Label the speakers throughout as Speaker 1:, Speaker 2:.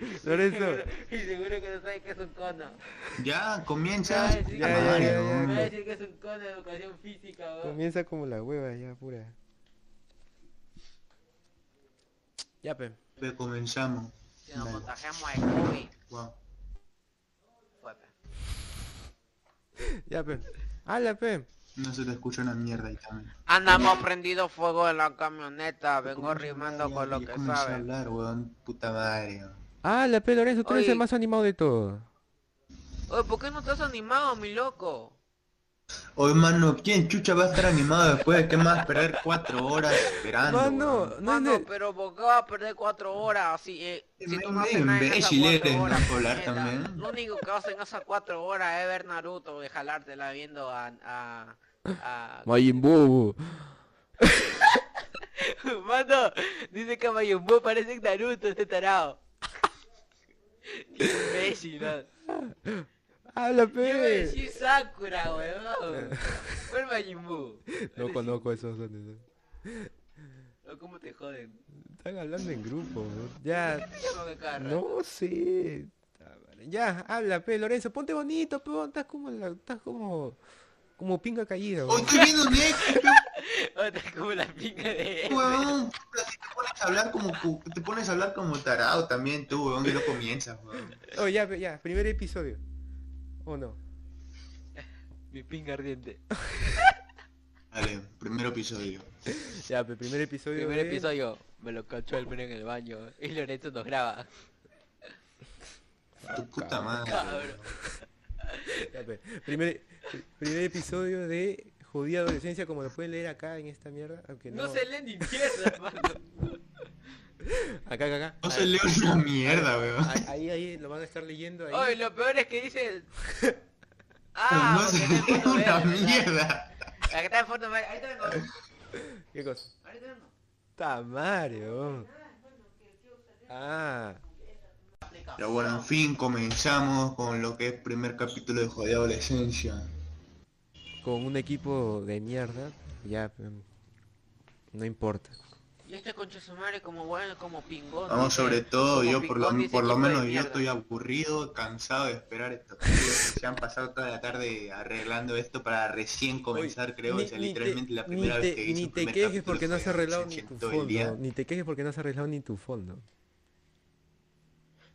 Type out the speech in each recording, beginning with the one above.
Speaker 1: Lorenzo.
Speaker 2: Y seguro que no sabe qué es un cono.
Speaker 3: Ya, comienza.
Speaker 2: Va a decir-
Speaker 1: Ya, ya, ya, ya,
Speaker 2: Me va a decir que es un cono de educación física, weón.
Speaker 1: Comienza como la hueva ya, pura. Ya, pe.
Speaker 3: Pe, comenzamos.
Speaker 2: Si nos contagiamos de COVID.
Speaker 3: Wow.
Speaker 2: Fue, pe.
Speaker 1: Ya, pe. Hala, pe.
Speaker 3: No se te escucha una mierda ahí también.
Speaker 2: Andamos prendido fuego en la camioneta, vengo
Speaker 3: ¿Cómo
Speaker 2: rimando con lo que
Speaker 3: comencé a
Speaker 2: sabe.
Speaker 3: hablar, weón. Puta madre. weón.
Speaker 1: Hala, pe, Lorenzo, tú eres el más animado de todos.
Speaker 2: Oye, ¿por qué no estás animado, mi loco?
Speaker 3: Oye, mano, ¿quién chucha va a estar animado después de que más perder cuatro horas esperando?
Speaker 1: Mano, no
Speaker 2: Mano, pero ¿por qué vas a perder cuatro horas si, eh, si tú no haces nada en esas cuatro
Speaker 3: ¿no?
Speaker 2: horas?
Speaker 3: También.
Speaker 2: Lo único que haces en esas cuatro horas es ver Naruto y jalártela viendo a... a, a...
Speaker 1: Majin Buu.
Speaker 2: Mano, dice que Majin Buu parece Naruto, este tarado. Qué imbécil, ¿no?
Speaker 1: Hala,
Speaker 2: Yo iba a
Speaker 1: pe.
Speaker 2: decir Sakura, weón. ¿Cuál Majin Buu?
Speaker 1: No conozco esos sonidos.
Speaker 2: ¿O ¿Cómo te joden?
Speaker 1: Están hablando en grupo. ¿no? Ya,
Speaker 2: Llamo que cada rato.
Speaker 1: no sé. Ya, habla, pe, Lorenzo, ponte bonito, pe, estás como, la- estás como, como pinga caída, weón.
Speaker 3: estoy viendo Netflix,
Speaker 2: Otra como la pinga de
Speaker 3: weón. Puta, si te pones a hablar como te pones a hablar como tarado también tú, que no comienzas, weón.
Speaker 1: Oh, ya, ya, primer episodio. ¿O no?
Speaker 2: Mi pinga ardiente.
Speaker 3: Dale, primer episodio.
Speaker 1: Ya, pe, primer episodio.
Speaker 2: Primer
Speaker 1: de-
Speaker 2: episodio, me lo cachó el pene en el baño y Lorenzo nos graba.
Speaker 3: Tu puta madre.
Speaker 2: Cabrón.
Speaker 1: Ya, primer episodio de Jodida Adolescencia, como lo pueden leer acá en esta mierda. Aunque no.
Speaker 2: No se lee ni mierda, hermano.
Speaker 1: Acá, acá, acá.
Speaker 3: No se lee una mierda, weón.
Speaker 1: Ahí, ahí, ahí, lo van a estar leyendo ahí.
Speaker 2: Oye, lo peor es que dice... Ah,
Speaker 3: no se
Speaker 2: está
Speaker 3: lee una mierda.
Speaker 2: Acá está en fondo. Ahí te vengo.
Speaker 1: ¿Qué cosa?
Speaker 2: Ahí te vengo.
Speaker 1: Tamario. Ah.
Speaker 3: Pero bueno, en fin, comenzamos con lo que es primer capítulo de Jodida Adolescencia.
Speaker 1: Con un equipo de mierda. Ya, pe, no importa.
Speaker 2: Y este concha su madre como bueno, como pingón.
Speaker 3: Vamos,
Speaker 2: dice-
Speaker 3: sobre todo,
Speaker 2: como
Speaker 3: yo por lo, por lo menos yo estoy aburrido, cansado de esperar estos videos que se han pasado toda la tarde arreglando esto para recién comenzar, creo,
Speaker 1: Ni-
Speaker 3: o sea,
Speaker 1: ni
Speaker 3: literalmente
Speaker 1: te-
Speaker 3: la primera
Speaker 1: ni
Speaker 3: vez
Speaker 1: te-
Speaker 3: que hice
Speaker 1: Ni
Speaker 3: un
Speaker 1: te
Speaker 3: primer
Speaker 1: quejes porque no has arreglado ni tu fondo. Ni te quejes porque no has arreglado ni tu fondo.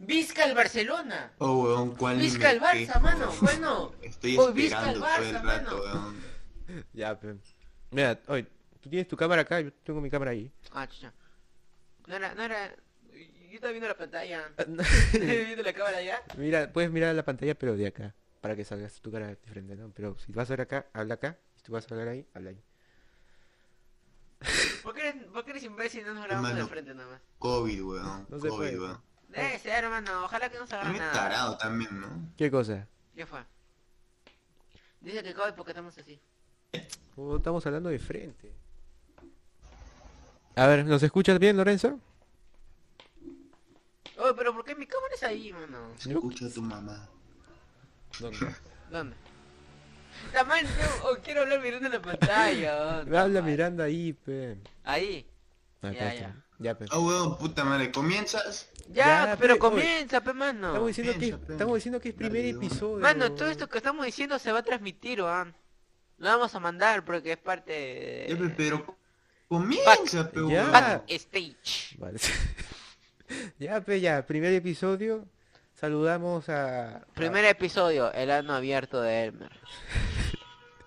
Speaker 2: Vizca el Barcelona.
Speaker 3: Oh, weón, ¿cuál
Speaker 2: Vizca el Barça,
Speaker 3: quejo?
Speaker 2: mano. Bueno.
Speaker 3: Estoy
Speaker 2: Oh,
Speaker 3: esperando todo el
Speaker 2: Barça,
Speaker 3: rato,
Speaker 2: mano.
Speaker 3: weón.
Speaker 1: Ya, pe. Mira, oye, tú tienes tu cámara acá, yo tengo mi cámara ahí.
Speaker 2: Ah, chucha. No era, no era... Yo estaba viendo la pantalla.
Speaker 1: Ah,
Speaker 2: viendo la cámara ya.
Speaker 1: Mira, puedes mirar la pantalla pero de acá, para que salgas tu cara diferente, ¿no? Pero si vas a ver acá, habla acá, si tú vas a hablar ahí, habla ahí.
Speaker 2: ¿Por qué eres, por qué eres imbécil y no nos grabamos de
Speaker 3: Hermano.
Speaker 2: frente nada más?
Speaker 3: COVID, weón.
Speaker 1: No se
Speaker 3: COVID,
Speaker 1: puede.
Speaker 3: weón.
Speaker 2: Debe ser, hermano. Ojalá que no se
Speaker 3: A
Speaker 2: agarre nada.
Speaker 3: tarado también, ¿no?
Speaker 1: ¿Qué cosa?
Speaker 2: ¿Qué fue? Dice que COVID porque estamos así.
Speaker 1: Oh, estamos hablando de frente. A ver, ¿nos escuchas bien, Lorenzo?
Speaker 2: Oye, pero ¿por qué mi cámara es ahí, mano?
Speaker 3: Se escucha tu mamá.
Speaker 1: ¿Dónde?
Speaker 2: ¿Dónde? También yo oh, quiero hablar mirando la pantalla.
Speaker 1: Me habla mirando ahí, pe.
Speaker 2: Ahí.
Speaker 1: Acá
Speaker 2: Ya,
Speaker 1: está.
Speaker 2: ya.
Speaker 1: Ya, pe.
Speaker 3: Ah, weón, puta madre, ¿comienzas?
Speaker 2: Ya,
Speaker 1: Ya,
Speaker 2: pero
Speaker 1: pe,
Speaker 2: comienza, pe, mano.
Speaker 1: Estamos diciendo que
Speaker 3: pe.
Speaker 1: estamos diciendo que es primer
Speaker 3: Dale, weón.
Speaker 1: episodio.
Speaker 2: Mano, todo esto que estamos diciendo se va a transmitir, ¿o? Lo vamos a mandar porque es parte de...
Speaker 3: Ya, pe, pero comienza, pe,
Speaker 1: Ya.
Speaker 3: weón.
Speaker 2: Backstage.
Speaker 1: Vale. ya, pe, ya, primer episodio. Saludamos a
Speaker 2: Primer episodio, el ano abierto de Elmer.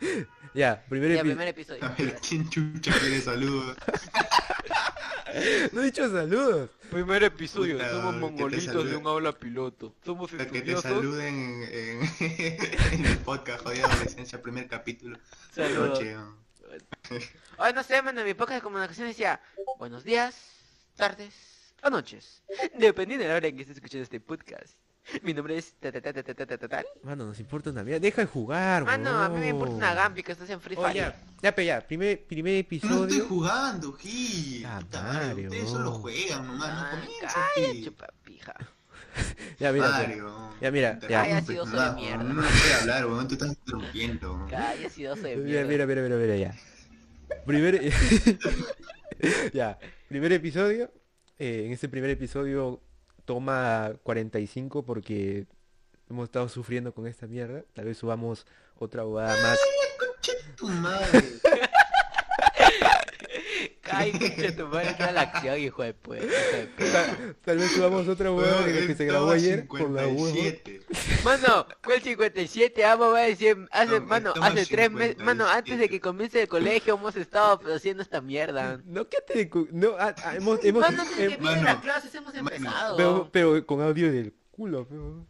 Speaker 1: Ya, primer
Speaker 2: Ya,
Speaker 1: episodio.
Speaker 2: primer episodio.
Speaker 3: A ver, ¿quién chucha quiere saludos?
Speaker 1: No he dicho saludos.
Speaker 2: Primer episodio,
Speaker 3: Puta,
Speaker 2: somos mongolitos de un aula piloto. Somos
Speaker 3: Para que te
Speaker 2: estudiosos.
Speaker 3: saluden en, en, en el podcast Jodida Adolescencia, primer capítulo.
Speaker 2: Saludos. Ay, no sé, mano, mi podcast de comunicación decía buenos días, tardes o noches. Dependiendo de la hora en que estés escuchando este podcast. Mi nombre es tal.
Speaker 1: Mano, ah, nos importa una mierda. Deja de jugar, ah, weón.
Speaker 2: Mano, a mí me importa una gambi que estás en Free Fire.
Speaker 1: ya, ya, pero ya, primer, primer episodio.
Speaker 3: No estoy jugando, Gil.
Speaker 1: Ah, Mario.
Speaker 3: Ustedes solo juegan nomás, no
Speaker 2: ah,
Speaker 3: comienzan.
Speaker 2: Ay, chupapija.
Speaker 1: ya, mira,
Speaker 3: Mario,
Speaker 1: ya, mira, ya.
Speaker 2: Calla, de mierda.
Speaker 3: No, no puede hablar, weón, te estás interrumpiendo.
Speaker 2: Calla, sidoso de mierda.
Speaker 1: Mira, mira, mira, mira, ya. Primer... E- ya, primer episodio. Eh, en este primer episodio toma 45 porque hemos estado sufriendo con esta mierda. Tal vez subamos otra bobada más.
Speaker 3: Madre.
Speaker 2: Ay, pinche tu madre, toda la acción, hijo de puta.
Speaker 1: Tal, tal vez subamos otra de lo que se grabó ayer por la.
Speaker 3: 57.
Speaker 2: Mano, fue el 57, amo, va a decir, hace,
Speaker 3: No,
Speaker 2: mano, hace tres meses,
Speaker 3: 57.
Speaker 2: mano, antes de que comience el colegio hemos estado haciendo esta mierda.
Speaker 1: No, ¿qué te cu- No, ah, ah, hemos, hemos,
Speaker 2: Mano, desde
Speaker 1: eh,
Speaker 2: que
Speaker 3: mano,
Speaker 2: viene las clases hemos
Speaker 3: mano,
Speaker 2: empezado.
Speaker 1: pero, pero con audio del culo, pero,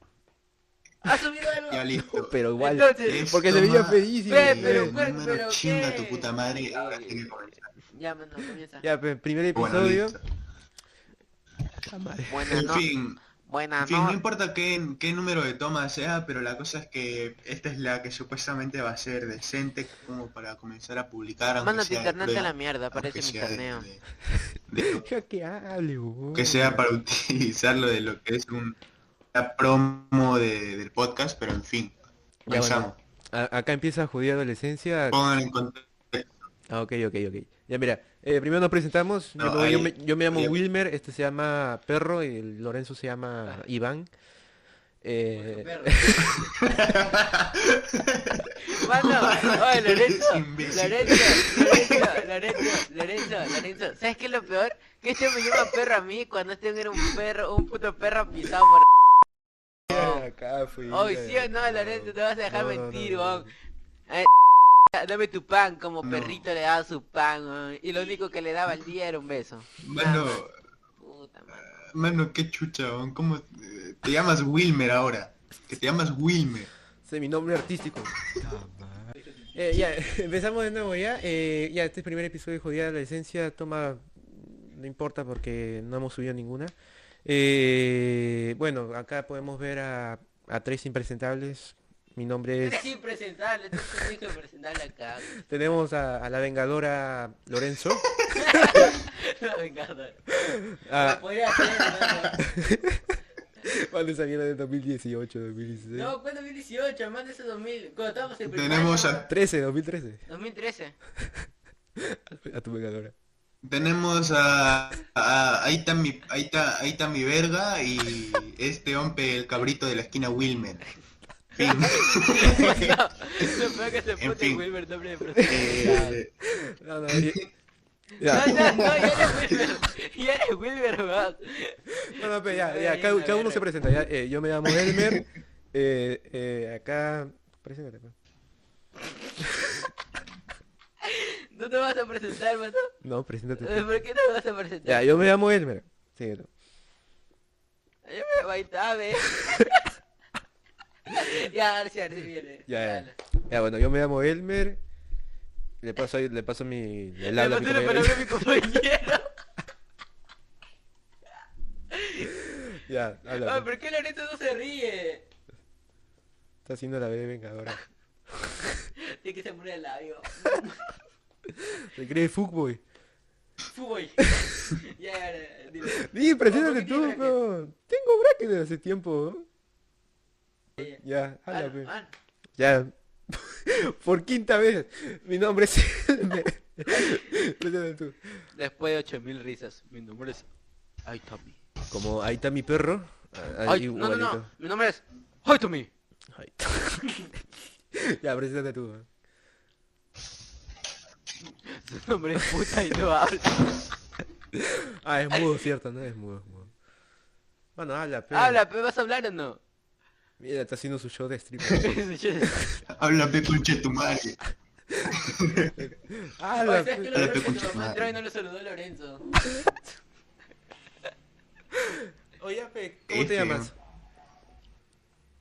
Speaker 2: ¿Ha subido algo?
Speaker 3: Ya listo.
Speaker 1: pero igual,
Speaker 2: Entonces,
Speaker 1: porque se veía feísimo.
Speaker 2: Ve,
Speaker 1: eh.
Speaker 2: pero, pues,
Speaker 3: número
Speaker 2: pero
Speaker 3: chinga
Speaker 2: ¿qué?
Speaker 3: tu puta madre. Ahora tiene que comenzar.
Speaker 2: Ya, mano, comienza.
Speaker 1: Ya, pues, primer episodio.
Speaker 2: Buena,
Speaker 3: En
Speaker 2: no,
Speaker 3: fin,
Speaker 2: buena,
Speaker 3: en fin, no
Speaker 2: no.
Speaker 3: importa qué, qué número de toma sea, pero la cosa es que esta es la que supuestamente va a ser decente como para comenzar a publicar. de
Speaker 2: internet a
Speaker 3: prueba,
Speaker 2: la mierda, parece mi
Speaker 3: sea de- de-
Speaker 1: que hable,
Speaker 3: que sea para utilizarlo de lo que es un, una promo de- del podcast, pero en fin,
Speaker 1: Ya,
Speaker 3: comenzamos.
Speaker 1: bueno, a- acá empieza Judía Adolescencia.
Speaker 3: Pongan en contexto.
Speaker 1: Ah, ok, ok, ok. Ya mira, eh, primero nos presentamos. Yo,
Speaker 3: No,
Speaker 1: me, yo
Speaker 3: ahí-
Speaker 1: me- yo me llamo
Speaker 3: ahí-
Speaker 1: Wilmer, este se llama Perro y el Lorenzo se llama Iván. Eh,
Speaker 2: Mano, oye, Lorenzo. Lorenzo, Lorenzo, Lorenzo, Lorenzo, Lorenzo, ¿sabes qué es lo peor? Que este me llama perro a mí cuando este era un perro, un puto perro pisado por...
Speaker 1: acá fui.
Speaker 2: Hoy sí o no, Lorenzo, te vas a dejar
Speaker 1: No, no,
Speaker 2: mentir,
Speaker 1: no, no.
Speaker 2: Dame tu pan, como
Speaker 3: No.
Speaker 2: perrito le daba su pan. Y lo único que le daba al día era un beso.
Speaker 3: Mano,
Speaker 2: Puta madre.
Speaker 3: mano, qué chucha, ¿cómo eh, te llamas Wilmer ahora? Que te llamas Wilmer.
Speaker 1: Ese es mi nombre artístico. Eh, ya, empezamos de nuevo ya. Eh, ya, este es el primer episodio de Jodida Adolescencia. Toma, no importa porque no hemos subido ninguna. Eh, bueno, acá podemos ver a, a tres impresentables. Mi nombre es...
Speaker 2: Tú eres hijo impresentable acá.
Speaker 1: Tenemos a, a la vengadora Lorenzo.
Speaker 2: No, me encanta.
Speaker 1: A,
Speaker 2: Podría ser,
Speaker 1: ¿Cuándo salió de 2018, 2016?
Speaker 2: ¿no? ¿cuándo 2018? Más de ese 2000. Cuando estábamos en primaria.
Speaker 3: Tenemos a,
Speaker 1: 13, 2013.
Speaker 2: 2013.
Speaker 1: A tu vengadora.
Speaker 3: tenemos a, a- ahí está mi, ahí está, ahí está mi verga y este hombre, el cabrito de la esquina Wilmer. Fin.
Speaker 2: No, lo peor que se
Speaker 3: En
Speaker 2: pone
Speaker 3: fin.
Speaker 2: Wilmer nombre de presentado.
Speaker 3: Eh,
Speaker 1: No, no,
Speaker 2: No,
Speaker 1: ya.
Speaker 2: no, no, ya eres Wilmer. Ya eres Wilmer, weón.
Speaker 1: No, no, pero ya, ya, cada, cada uno se presenta. Ya, eh, yo me llamo Elmer. eh, eh, acá. Preséntate, pues.
Speaker 2: ¿No te vas a presentar, mano?
Speaker 1: No, preséntate.
Speaker 2: Eh. ¿Por qué no me vas a presentar?
Speaker 1: Ya, yo me llamo Elmer. Sí, no.
Speaker 2: Yo me baitaba, ve. Ya, sí, ahora sí viene.
Speaker 1: Ya, ya. Ya, bueno, yo me llamo Elmer. Le paso ahí, le paso mi. El
Speaker 2: Le
Speaker 1: habla a mi
Speaker 2: pasé la
Speaker 1: compañero.
Speaker 2: palabra a mi compañero.
Speaker 1: Ya,
Speaker 2: Ah,
Speaker 1: habla. pues.
Speaker 2: ¿por qué Lorenzo no se ríe?
Speaker 1: Está haciendo la bebé vengadora.
Speaker 2: Tiene que se muere el labio.
Speaker 1: Se cree fuckboy.
Speaker 2: Fútbol. Ya, ya, ya, dile.
Speaker 1: Di, preséntate
Speaker 2: ¿por qué
Speaker 1: tú,
Speaker 2: tiene
Speaker 1: no. Tengo bracket desde hace tiempo. ¿no? Ya, pues.
Speaker 2: ah,
Speaker 1: Ya. Por quinta vez. Mi nombre es.
Speaker 2: Después de 8000 risas, mi nombre es Ay Tommy.
Speaker 1: Como ahí está mi perro.
Speaker 2: no, no, no, mi nombre es. Ay.
Speaker 1: ya, preséntate tú. ¿eh?
Speaker 2: Su nombre es puta y no habla.
Speaker 1: Ah, es mudo, cierto, no es mudo, es mudo. Bueno, habla, pero.
Speaker 2: Habla, pero vas a hablar o no?
Speaker 1: Mira, está haciendo su show de strip.
Speaker 3: habla pe conche tu madre.
Speaker 1: habla,
Speaker 2: Oye, ¿sabes que
Speaker 1: pe.
Speaker 2: lo
Speaker 3: Habla,
Speaker 2: peor es que
Speaker 3: concha
Speaker 2: tu
Speaker 3: madre.
Speaker 2: no lo saludó Lorenzo?
Speaker 1: Oye, pe, ¿cómo te llamas?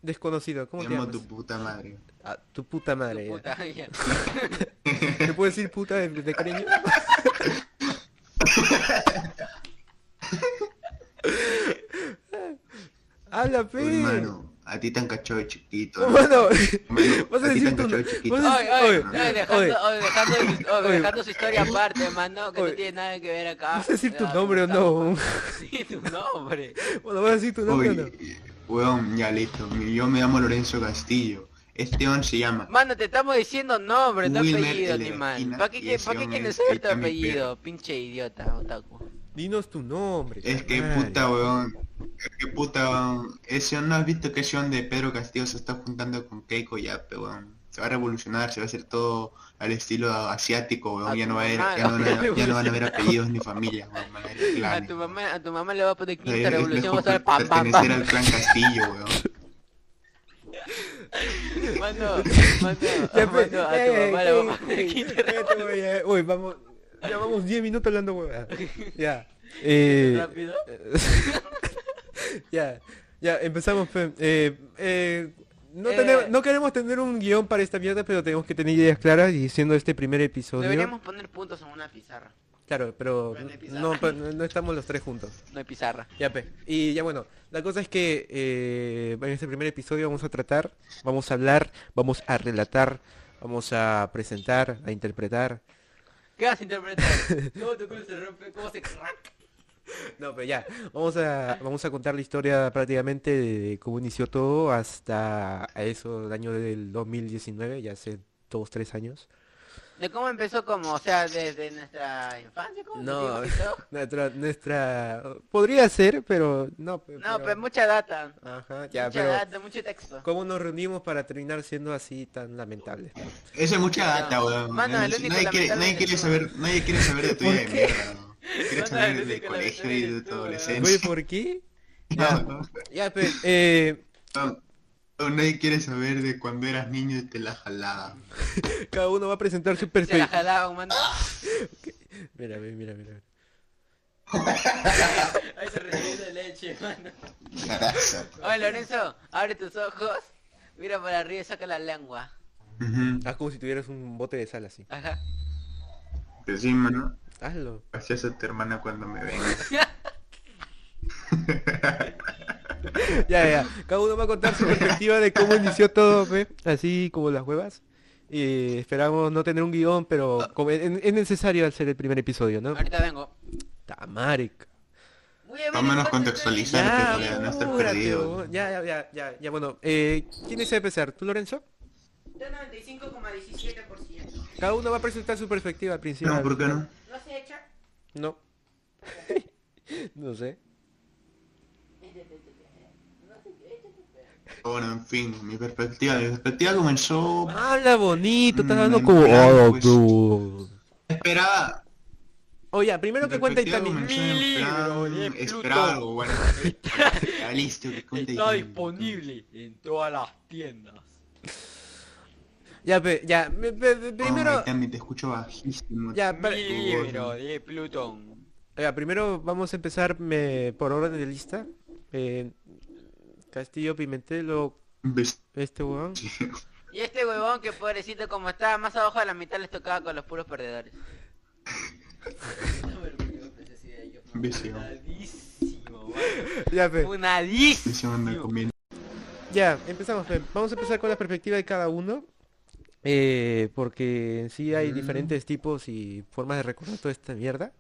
Speaker 1: Desconocido, ¿cómo te
Speaker 3: Llamo
Speaker 1: llamas?
Speaker 3: tu puta madre.
Speaker 1: Ah, tu puta madre.
Speaker 2: Tu puta.
Speaker 1: ¿Te puedo decir puta de, de cariño? Habla, pe.
Speaker 3: Hermano, a ti te han cachado de chiquito. ¿no? Hermano,
Speaker 1: vas a
Speaker 3: a
Speaker 1: decir tu
Speaker 2: Oye, oye,
Speaker 1: oye,
Speaker 2: oye, dejando,
Speaker 1: oye,
Speaker 2: oye, dejando, su- oye,
Speaker 1: Oye.
Speaker 2: dejando su historia aparte, mano, que
Speaker 1: Oye.
Speaker 2: no tiene nada que ver acá.
Speaker 1: ¿Vas a decir tu nombre o no?
Speaker 2: Sí, tu nombre.
Speaker 1: Bueno, vas a decir tu nombre o no.
Speaker 3: Oye, weón, ya listo. Yo me llamo Lorenzo Castillo. Este on se llama.
Speaker 2: Mano, te estamos diciendo nombre, no
Speaker 3: Wilmer,
Speaker 2: apellido,
Speaker 3: esquina,
Speaker 2: ¿Para qué,
Speaker 3: y
Speaker 2: qué-
Speaker 3: ese
Speaker 2: ¿para qué
Speaker 3: hombre
Speaker 2: quieres
Speaker 3: es
Speaker 2: saber tu apellido? Pinche idiota, otaku.
Speaker 1: Dinos tu nombre.
Speaker 3: Es que puta weón. Que puta, weón. Ese, ¿no has visto que ese de Pedro Castillo se está juntando con Keiko ya, pero weón? Se va a revolucionar, se va a hacer todo al estilo asiático, weón.
Speaker 2: A
Speaker 3: Ya
Speaker 2: tu
Speaker 3: no, va a haber, ya, no, van a- ya no van a haber apellidos ni familias, weón. Van a haber
Speaker 2: A
Speaker 3: clanes,
Speaker 2: tu
Speaker 3: weón.
Speaker 2: mamá, a tu mamá le va a poner quinta revolución, va a estar pam pam pam.
Speaker 3: al clan Castillo, weón.
Speaker 2: Mano, mano, mano, a tu
Speaker 1: eh,
Speaker 2: mamá le va a
Speaker 1: eh,
Speaker 2: poner
Speaker 1: eh,
Speaker 2: quinta
Speaker 1: Uy, vamos. Ya vamos 10 minutos hablando huevada. Ya. Eh,
Speaker 2: rápido.
Speaker 1: ya, ya, empezamos. Eh, eh, no,
Speaker 2: Eh.
Speaker 1: tenemos- no queremos tener un guion para esta mierda, pero tenemos que tener ideas claras y siendo este primer episodio.
Speaker 2: Deberíamos poner puntos en una pizarra.
Speaker 1: Claro, pero
Speaker 2: no
Speaker 1: estamos los tres juntos.
Speaker 2: No hay pizarra.
Speaker 1: Ya, pe. Y ya bueno, la cosa es que eh, en este primer episodio vamos a tratar, vamos a hablar, vamos a relatar, vamos a presentar, a interpretar.
Speaker 2: ¿Qué vas a interpretar? ¿Cómo tu culo se rompe? ¿Cómo se crack?
Speaker 1: No, pero ya, vamos a, vamos a contar la historia prácticamente de cómo inició todo hasta a eso, el año del 2019, ya hace dos, tres años.
Speaker 2: ¿De cómo empezó como? O sea, desde nuestra infancia, ¿cómo
Speaker 1: No, nuestra, nuestra, podría ser, pero no. pe-
Speaker 2: No, pues mucha data.
Speaker 1: Ajá, ya,
Speaker 2: mucha
Speaker 1: pero
Speaker 2: data, mucho texto.
Speaker 1: ¿cómo nos reunimos para terminar siendo así tan lamentables?
Speaker 3: Eso es mucha data, weón.
Speaker 2: Único
Speaker 3: nadie, quiere,
Speaker 2: lamentable
Speaker 3: nadie quiere saber, nadie quiere saber de tu vida de mierda,
Speaker 2: único
Speaker 3: colegio y de tu adolescencia.
Speaker 1: ¿por qué?
Speaker 3: No, no.
Speaker 1: Ya, pero, eh,
Speaker 3: No, nadie quiere saber de cuando eras niño y te la jalaba.
Speaker 1: cada uno va a presentar su
Speaker 2: Se la
Speaker 1: perspectiva.
Speaker 2: jalaban, mano.
Speaker 1: Mira, mira, mira, mira.
Speaker 2: Ahí se recibe de leche, mano. Oye, Lorenzo, abre tus ojos. Mira para arriba y saca la lengua.
Speaker 3: Ujú.
Speaker 1: Haz como si tuvieras un bote de sal así.
Speaker 2: Ajá.
Speaker 3: Pues sí, mano.
Speaker 1: Hazlo.
Speaker 3: Gracias a tu hermana cuando me venga.
Speaker 1: Ya, ya. Cada uno va a contar su perspectiva de cómo inició todo, pe, así como las huevas. Y esperamos no tener un guion, pero como es, es necesario hacer el primer episodio, ¿no?
Speaker 2: Ahorita vengo.
Speaker 1: Tamaric.
Speaker 3: Más o menos contextualizar.
Speaker 1: Ya,
Speaker 3: que no estar perdido.
Speaker 1: ya, ya, ya, ya, ya, bueno. Eh, ¿Quién desea empezar? ¿Tú, Lorenzo?
Speaker 2: Yo 95,17%.
Speaker 1: Cada uno va a presentar su perspectiva al principio.
Speaker 3: No, ¿por qué no?
Speaker 2: ¿No se echa?
Speaker 1: No. no sé.
Speaker 3: Bueno, en fin, mi perspectiva, mi perspectiva comenzó...
Speaker 1: Habla bonito, estás
Speaker 3: Mm,
Speaker 1: dando
Speaker 3: en
Speaker 1: como... Oh,
Speaker 3: pues,
Speaker 1: tú.
Speaker 3: Esperaba...
Speaker 1: Oye, primero que cuenta y también.
Speaker 3: Esperaba algo, bueno. Listo, que
Speaker 2: Está disponible en todas las tiendas.
Speaker 1: Ya, pe, ya, me- pe- pe-
Speaker 3: Oh,
Speaker 1: primero...
Speaker 3: my God, te escucho bajísimo.
Speaker 1: Ya, pero-
Speaker 2: libro de Plutón.
Speaker 1: Ya, primero vamos a empezar me- por orden de lista. Eh, Castillo Pimentel o este weón.
Speaker 2: Y este huevón que pobrecito como estaba más abajo de la mitad les tocaba con los puros perdedores.
Speaker 1: Ya,
Speaker 2: Funadísimo.
Speaker 1: Ya, empezamos. pe. Vamos a empezar con la perspectiva de cada uno. Eh, porque en sí hay
Speaker 3: Mm.
Speaker 1: diferentes tipos y formas de recordar toda esta mierda.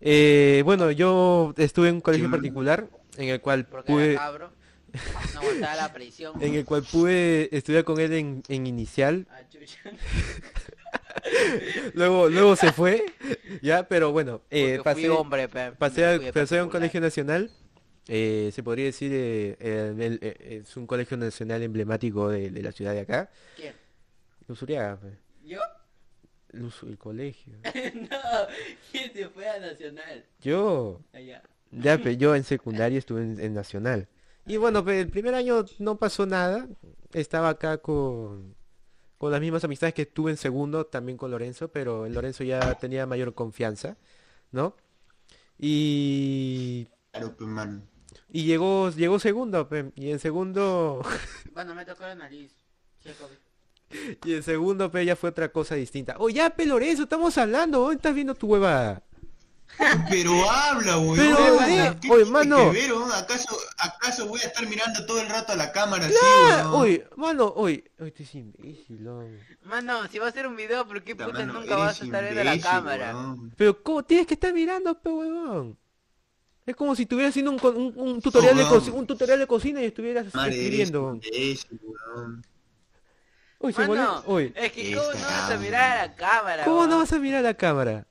Speaker 1: Eh, bueno, yo estuve en un colegio
Speaker 3: Sí.
Speaker 1: particular en el cual
Speaker 2: Porque
Speaker 1: pude...
Speaker 2: cabro. No la presión.
Speaker 1: en el cual pude estudiar con él en, en inicial.
Speaker 2: Ah.
Speaker 1: Luego, luego se fue, ya, pero bueno, eh, pasé,
Speaker 2: hombre, pe.
Speaker 1: pasé, a, pasé a un
Speaker 2: particular.
Speaker 1: colegio nacional. eh, se podría decir, eh, eh, el- eh, es un colegio nacional emblemático de, de la ciudad de acá.
Speaker 2: ¿Quién?
Speaker 1: Luzuriaga, pe.
Speaker 2: ¿Yo?
Speaker 1: Luz- el colegio.
Speaker 2: no, ¿quién se fue a Nacional?
Speaker 1: Yo,
Speaker 2: Allá.
Speaker 1: ya, pe, yo en secundaria estuve en, en nacional. Y bueno, pe, el primer año no pasó nada. Estaba acá con, con las mismas amistades que tuve en segundo, también con Lorenzo, pero en Lorenzo ya tenía mayor confianza, ¿no? Y,
Speaker 3: Claro, pues, man.
Speaker 1: y llegó, llegó segundo, pe, y en segundo,
Speaker 2: Bueno, me tocó la nariz. Sí.
Speaker 1: y en segundo, pe, ya fue otra cosa distinta. Oh, ya, pe, Lorenzo, estamos hablando, ¿dónde estás viendo tu hueva?
Speaker 3: Pero habla, weón.
Speaker 1: Pero, eh,
Speaker 3: ¿Qué
Speaker 1: oye, mano.
Speaker 3: que ver, weón? ¿Acaso, ¿Acaso voy a estar mirando todo el rato a la cámara así,
Speaker 1: Ah,
Speaker 3: weón?
Speaker 1: Uy, mano, uy, uy, este es imbécil.
Speaker 2: Mano, si va a hacer un video, ¿por qué
Speaker 3: Puta, mano,
Speaker 2: nunca vas a estar viendo la cámara?
Speaker 3: weón.
Speaker 1: Pero ¿cómo tienes que estar mirando, pe huevón? Es como si estuvieras haciendo un, un, un tutorial de
Speaker 3: weón.
Speaker 1: coci- un tutorial de cocina y estuvieras escribiendo.
Speaker 3: imbécil, weón.
Speaker 1: Uy, se
Speaker 2: Mano,
Speaker 1: volvió. Uy,
Speaker 2: es que cómo no vas a mirar a la cámara,
Speaker 1: ¿cómo no vas a mirar la cámara?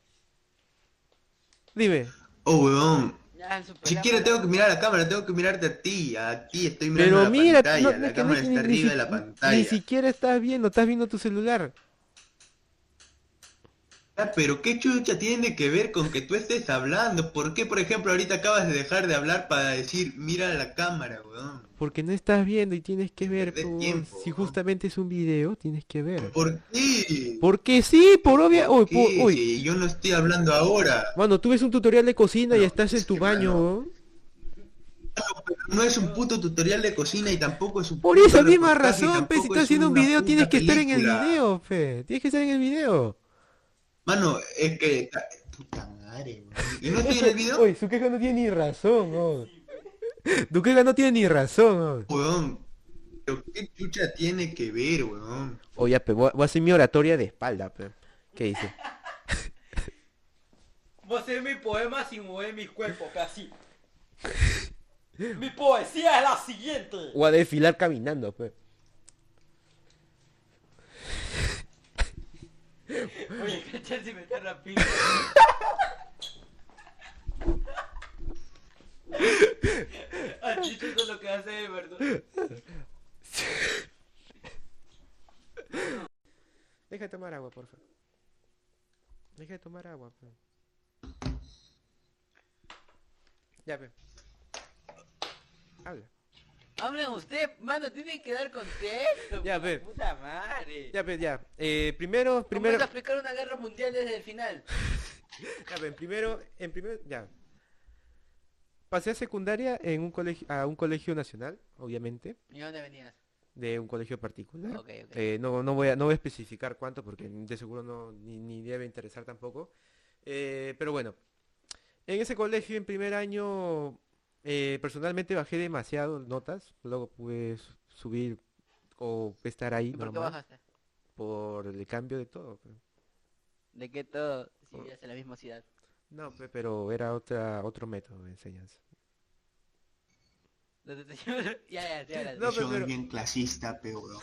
Speaker 1: Dime.
Speaker 3: Oh, weón.
Speaker 2: Programa,
Speaker 3: siquiera tengo que mirar a la cámara, tengo que mirarte a ti, a ti estoy mirando
Speaker 1: Pero
Speaker 3: la
Speaker 1: mira,
Speaker 3: pantalla,
Speaker 1: no-
Speaker 3: la
Speaker 1: no-
Speaker 3: cámara está
Speaker 1: ni-
Speaker 3: arriba
Speaker 1: ni
Speaker 3: de la pantalla.
Speaker 1: Ni siquiera estás viendo, estás viendo tu celular.
Speaker 3: Pero qué chucha tiene que ver con que tú estés hablando. ¿Por qué, por ejemplo, ahorita acabas de dejar de hablar para decir, mira la cámara, weón?
Speaker 1: Porque no estás viendo y tienes que ver. Pues,
Speaker 3: tiempo,
Speaker 1: si justamente es un video, tienes que ver.
Speaker 3: ¿Por qué?
Speaker 1: Porque sí, por obvia... Uy,
Speaker 3: ¿Qué?
Speaker 1: por- uy.
Speaker 3: Yo no estoy hablando ahora.
Speaker 1: Mano, tú ves un tutorial de cocina y estás en
Speaker 3: es
Speaker 1: tu
Speaker 3: que,
Speaker 1: baño, weón.
Speaker 3: No es un puto tutorial de cocina y tampoco es un
Speaker 1: Por esa misma razón, pe, si estás
Speaker 3: es
Speaker 1: haciendo un video tienes que estar en el video, fe. Tienes que estar en el video.
Speaker 3: Mano, es que... Puta madre, weón. ¿Y no en el video?
Speaker 1: Oye, su queja no tiene ni razón. Tu queja no tiene ni razón, weón.
Speaker 3: Weón. ¿Pero qué chucha tiene que ver, weón?
Speaker 1: Oye, pe, voy a hacer mi oratoria de espalda, pe. ¿Qué dice?
Speaker 4: Voy a hacer mi poema sin mover mi cuerpo, casi. Mi poesía es la siguiente.
Speaker 1: Voy a desfilar caminando, pe.
Speaker 2: Oye, ¿cachai si me está rápido? A Chicho eso es lo que hace de verdad.
Speaker 1: Deja de tomar agua, por favor. Deja de tomar agua, pe. Ya, pe. Habla.
Speaker 2: Hablen usted, mano, tiene que dar contexto.
Speaker 1: Ya, ve.
Speaker 2: Puta madre.
Speaker 1: Ya, pe, ya. Eh, primero,
Speaker 2: Primero...
Speaker 1: primero...
Speaker 2: explicar una guerra mundial desde el final.
Speaker 1: Ya, pe, en primero, en primero, ya. Pasé a secundaria en un colegio, a un colegio nacional, obviamente,
Speaker 2: ¿Y dónde venías?
Speaker 1: de un colegio particular.
Speaker 2: Ok, ok.
Speaker 1: Eh, no, no voy a, no voy a especificar cuánto porque de seguro no, ni, ni debe interesar tampoco. Eh, pero bueno, en ese colegio en primer año eh, personalmente bajé demasiado notas, luego pude su- subir o estar ahí
Speaker 2: ¿Y por qué
Speaker 1: normal,
Speaker 2: bajaste?
Speaker 1: por el cambio de todo.
Speaker 2: ¿De qué todo? Si vivías en la misma ciudad.
Speaker 1: No, pe, pero era otra, otro método de enseñanza.
Speaker 2: Ya, ya, ya. ya.
Speaker 1: No,
Speaker 3: Yo
Speaker 1: pero-
Speaker 3: es bien clasista,
Speaker 2: método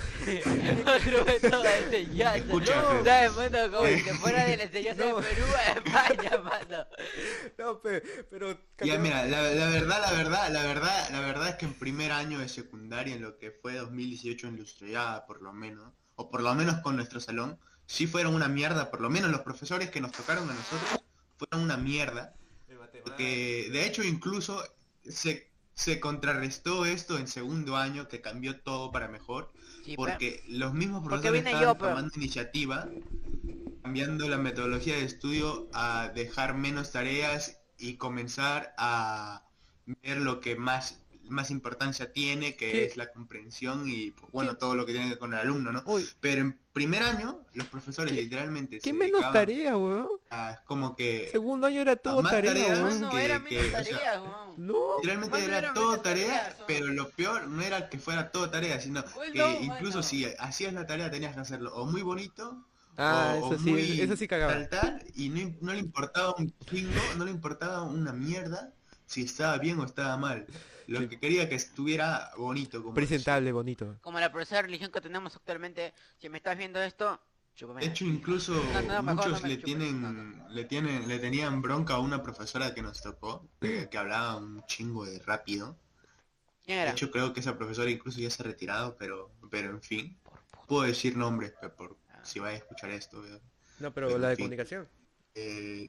Speaker 2: de enseñanza.
Speaker 3: Escucha,
Speaker 2: no,
Speaker 3: pero-
Speaker 2: ¿sabes, mano? Como si te fuera de la enseñanza
Speaker 1: No.
Speaker 2: de Perú a España, mano.
Speaker 1: No, pe, pero...
Speaker 3: Ya mira, la, la verdad, la verdad, la verdad, la verdad es que en primer año de secundaria, en lo que fue 2018 en Lustrellada, por lo menos, o por lo menos con nuestro salón, sí fueron una mierda, por lo menos los profesores que nos tocaron a nosotros fueron una mierda, porque de hecho incluso se, se contrarrestó esto en segundo año, que cambió todo para mejor,
Speaker 2: Sí,
Speaker 3: porque los mismos profesores estaban
Speaker 2: yo, pero-
Speaker 3: tomando iniciativa, cambiando la metodología de estudio a dejar menos tareas y comenzar a ver lo que más más importancia tiene, que
Speaker 1: Sí.
Speaker 3: es la comprensión y pues, bueno,
Speaker 1: Sí.
Speaker 3: todo lo que tiene que ver con el alumno, ¿no?
Speaker 1: Uy,
Speaker 3: Pero en primer año, los profesores
Speaker 1: ¿Qué-
Speaker 3: literalmente
Speaker 1: ¿qué
Speaker 3: se
Speaker 1: menos tarea, weón?
Speaker 3: a como que
Speaker 1: Segundo año era todo tarea,
Speaker 3: tareas,
Speaker 1: weón.
Speaker 2: No,
Speaker 3: que-
Speaker 2: era
Speaker 3: que,
Speaker 2: menos
Speaker 3: o sea,
Speaker 2: tareas, weón.
Speaker 1: No.
Speaker 3: Literalmente era
Speaker 2: era
Speaker 3: todo tarea,
Speaker 2: son.
Speaker 3: pero lo peor no era que fuera todo tarea, sino que
Speaker 2: no,
Speaker 3: incluso si hacías la tarea tenías que hacerlo o muy bonito
Speaker 1: Ah,
Speaker 3: o, o
Speaker 1: eso sí,
Speaker 3: muy
Speaker 1: eso sí cagaba.
Speaker 3: tal y no, no le importaba un chingo, no le importaba una mierda si estaba bien o estaba mal. Lo
Speaker 1: Sí.
Speaker 3: que quería que estuviera bonito como
Speaker 1: Presentable, bonito.
Speaker 2: Como la profesora de religión que tenemos actualmente, si me estás viendo esto, chúpame.
Speaker 3: De hecho, incluso
Speaker 2: No, no, mejor
Speaker 3: muchos
Speaker 2: no
Speaker 3: le tienen, le tienen, le tenían bronca a una profesora que nos tocó, que, que hablaba un chingo de rápido.
Speaker 2: ¿Quién
Speaker 3: De hecho, creo que esa profesora incluso ya se ha retirado, pero, pero en fin, puedo decir nombres pe, por si vais a escuchar esto. ¿verdad?
Speaker 1: No, pero
Speaker 3: Pero
Speaker 1: la de
Speaker 3: fin.
Speaker 1: comunicación.
Speaker 3: Eh,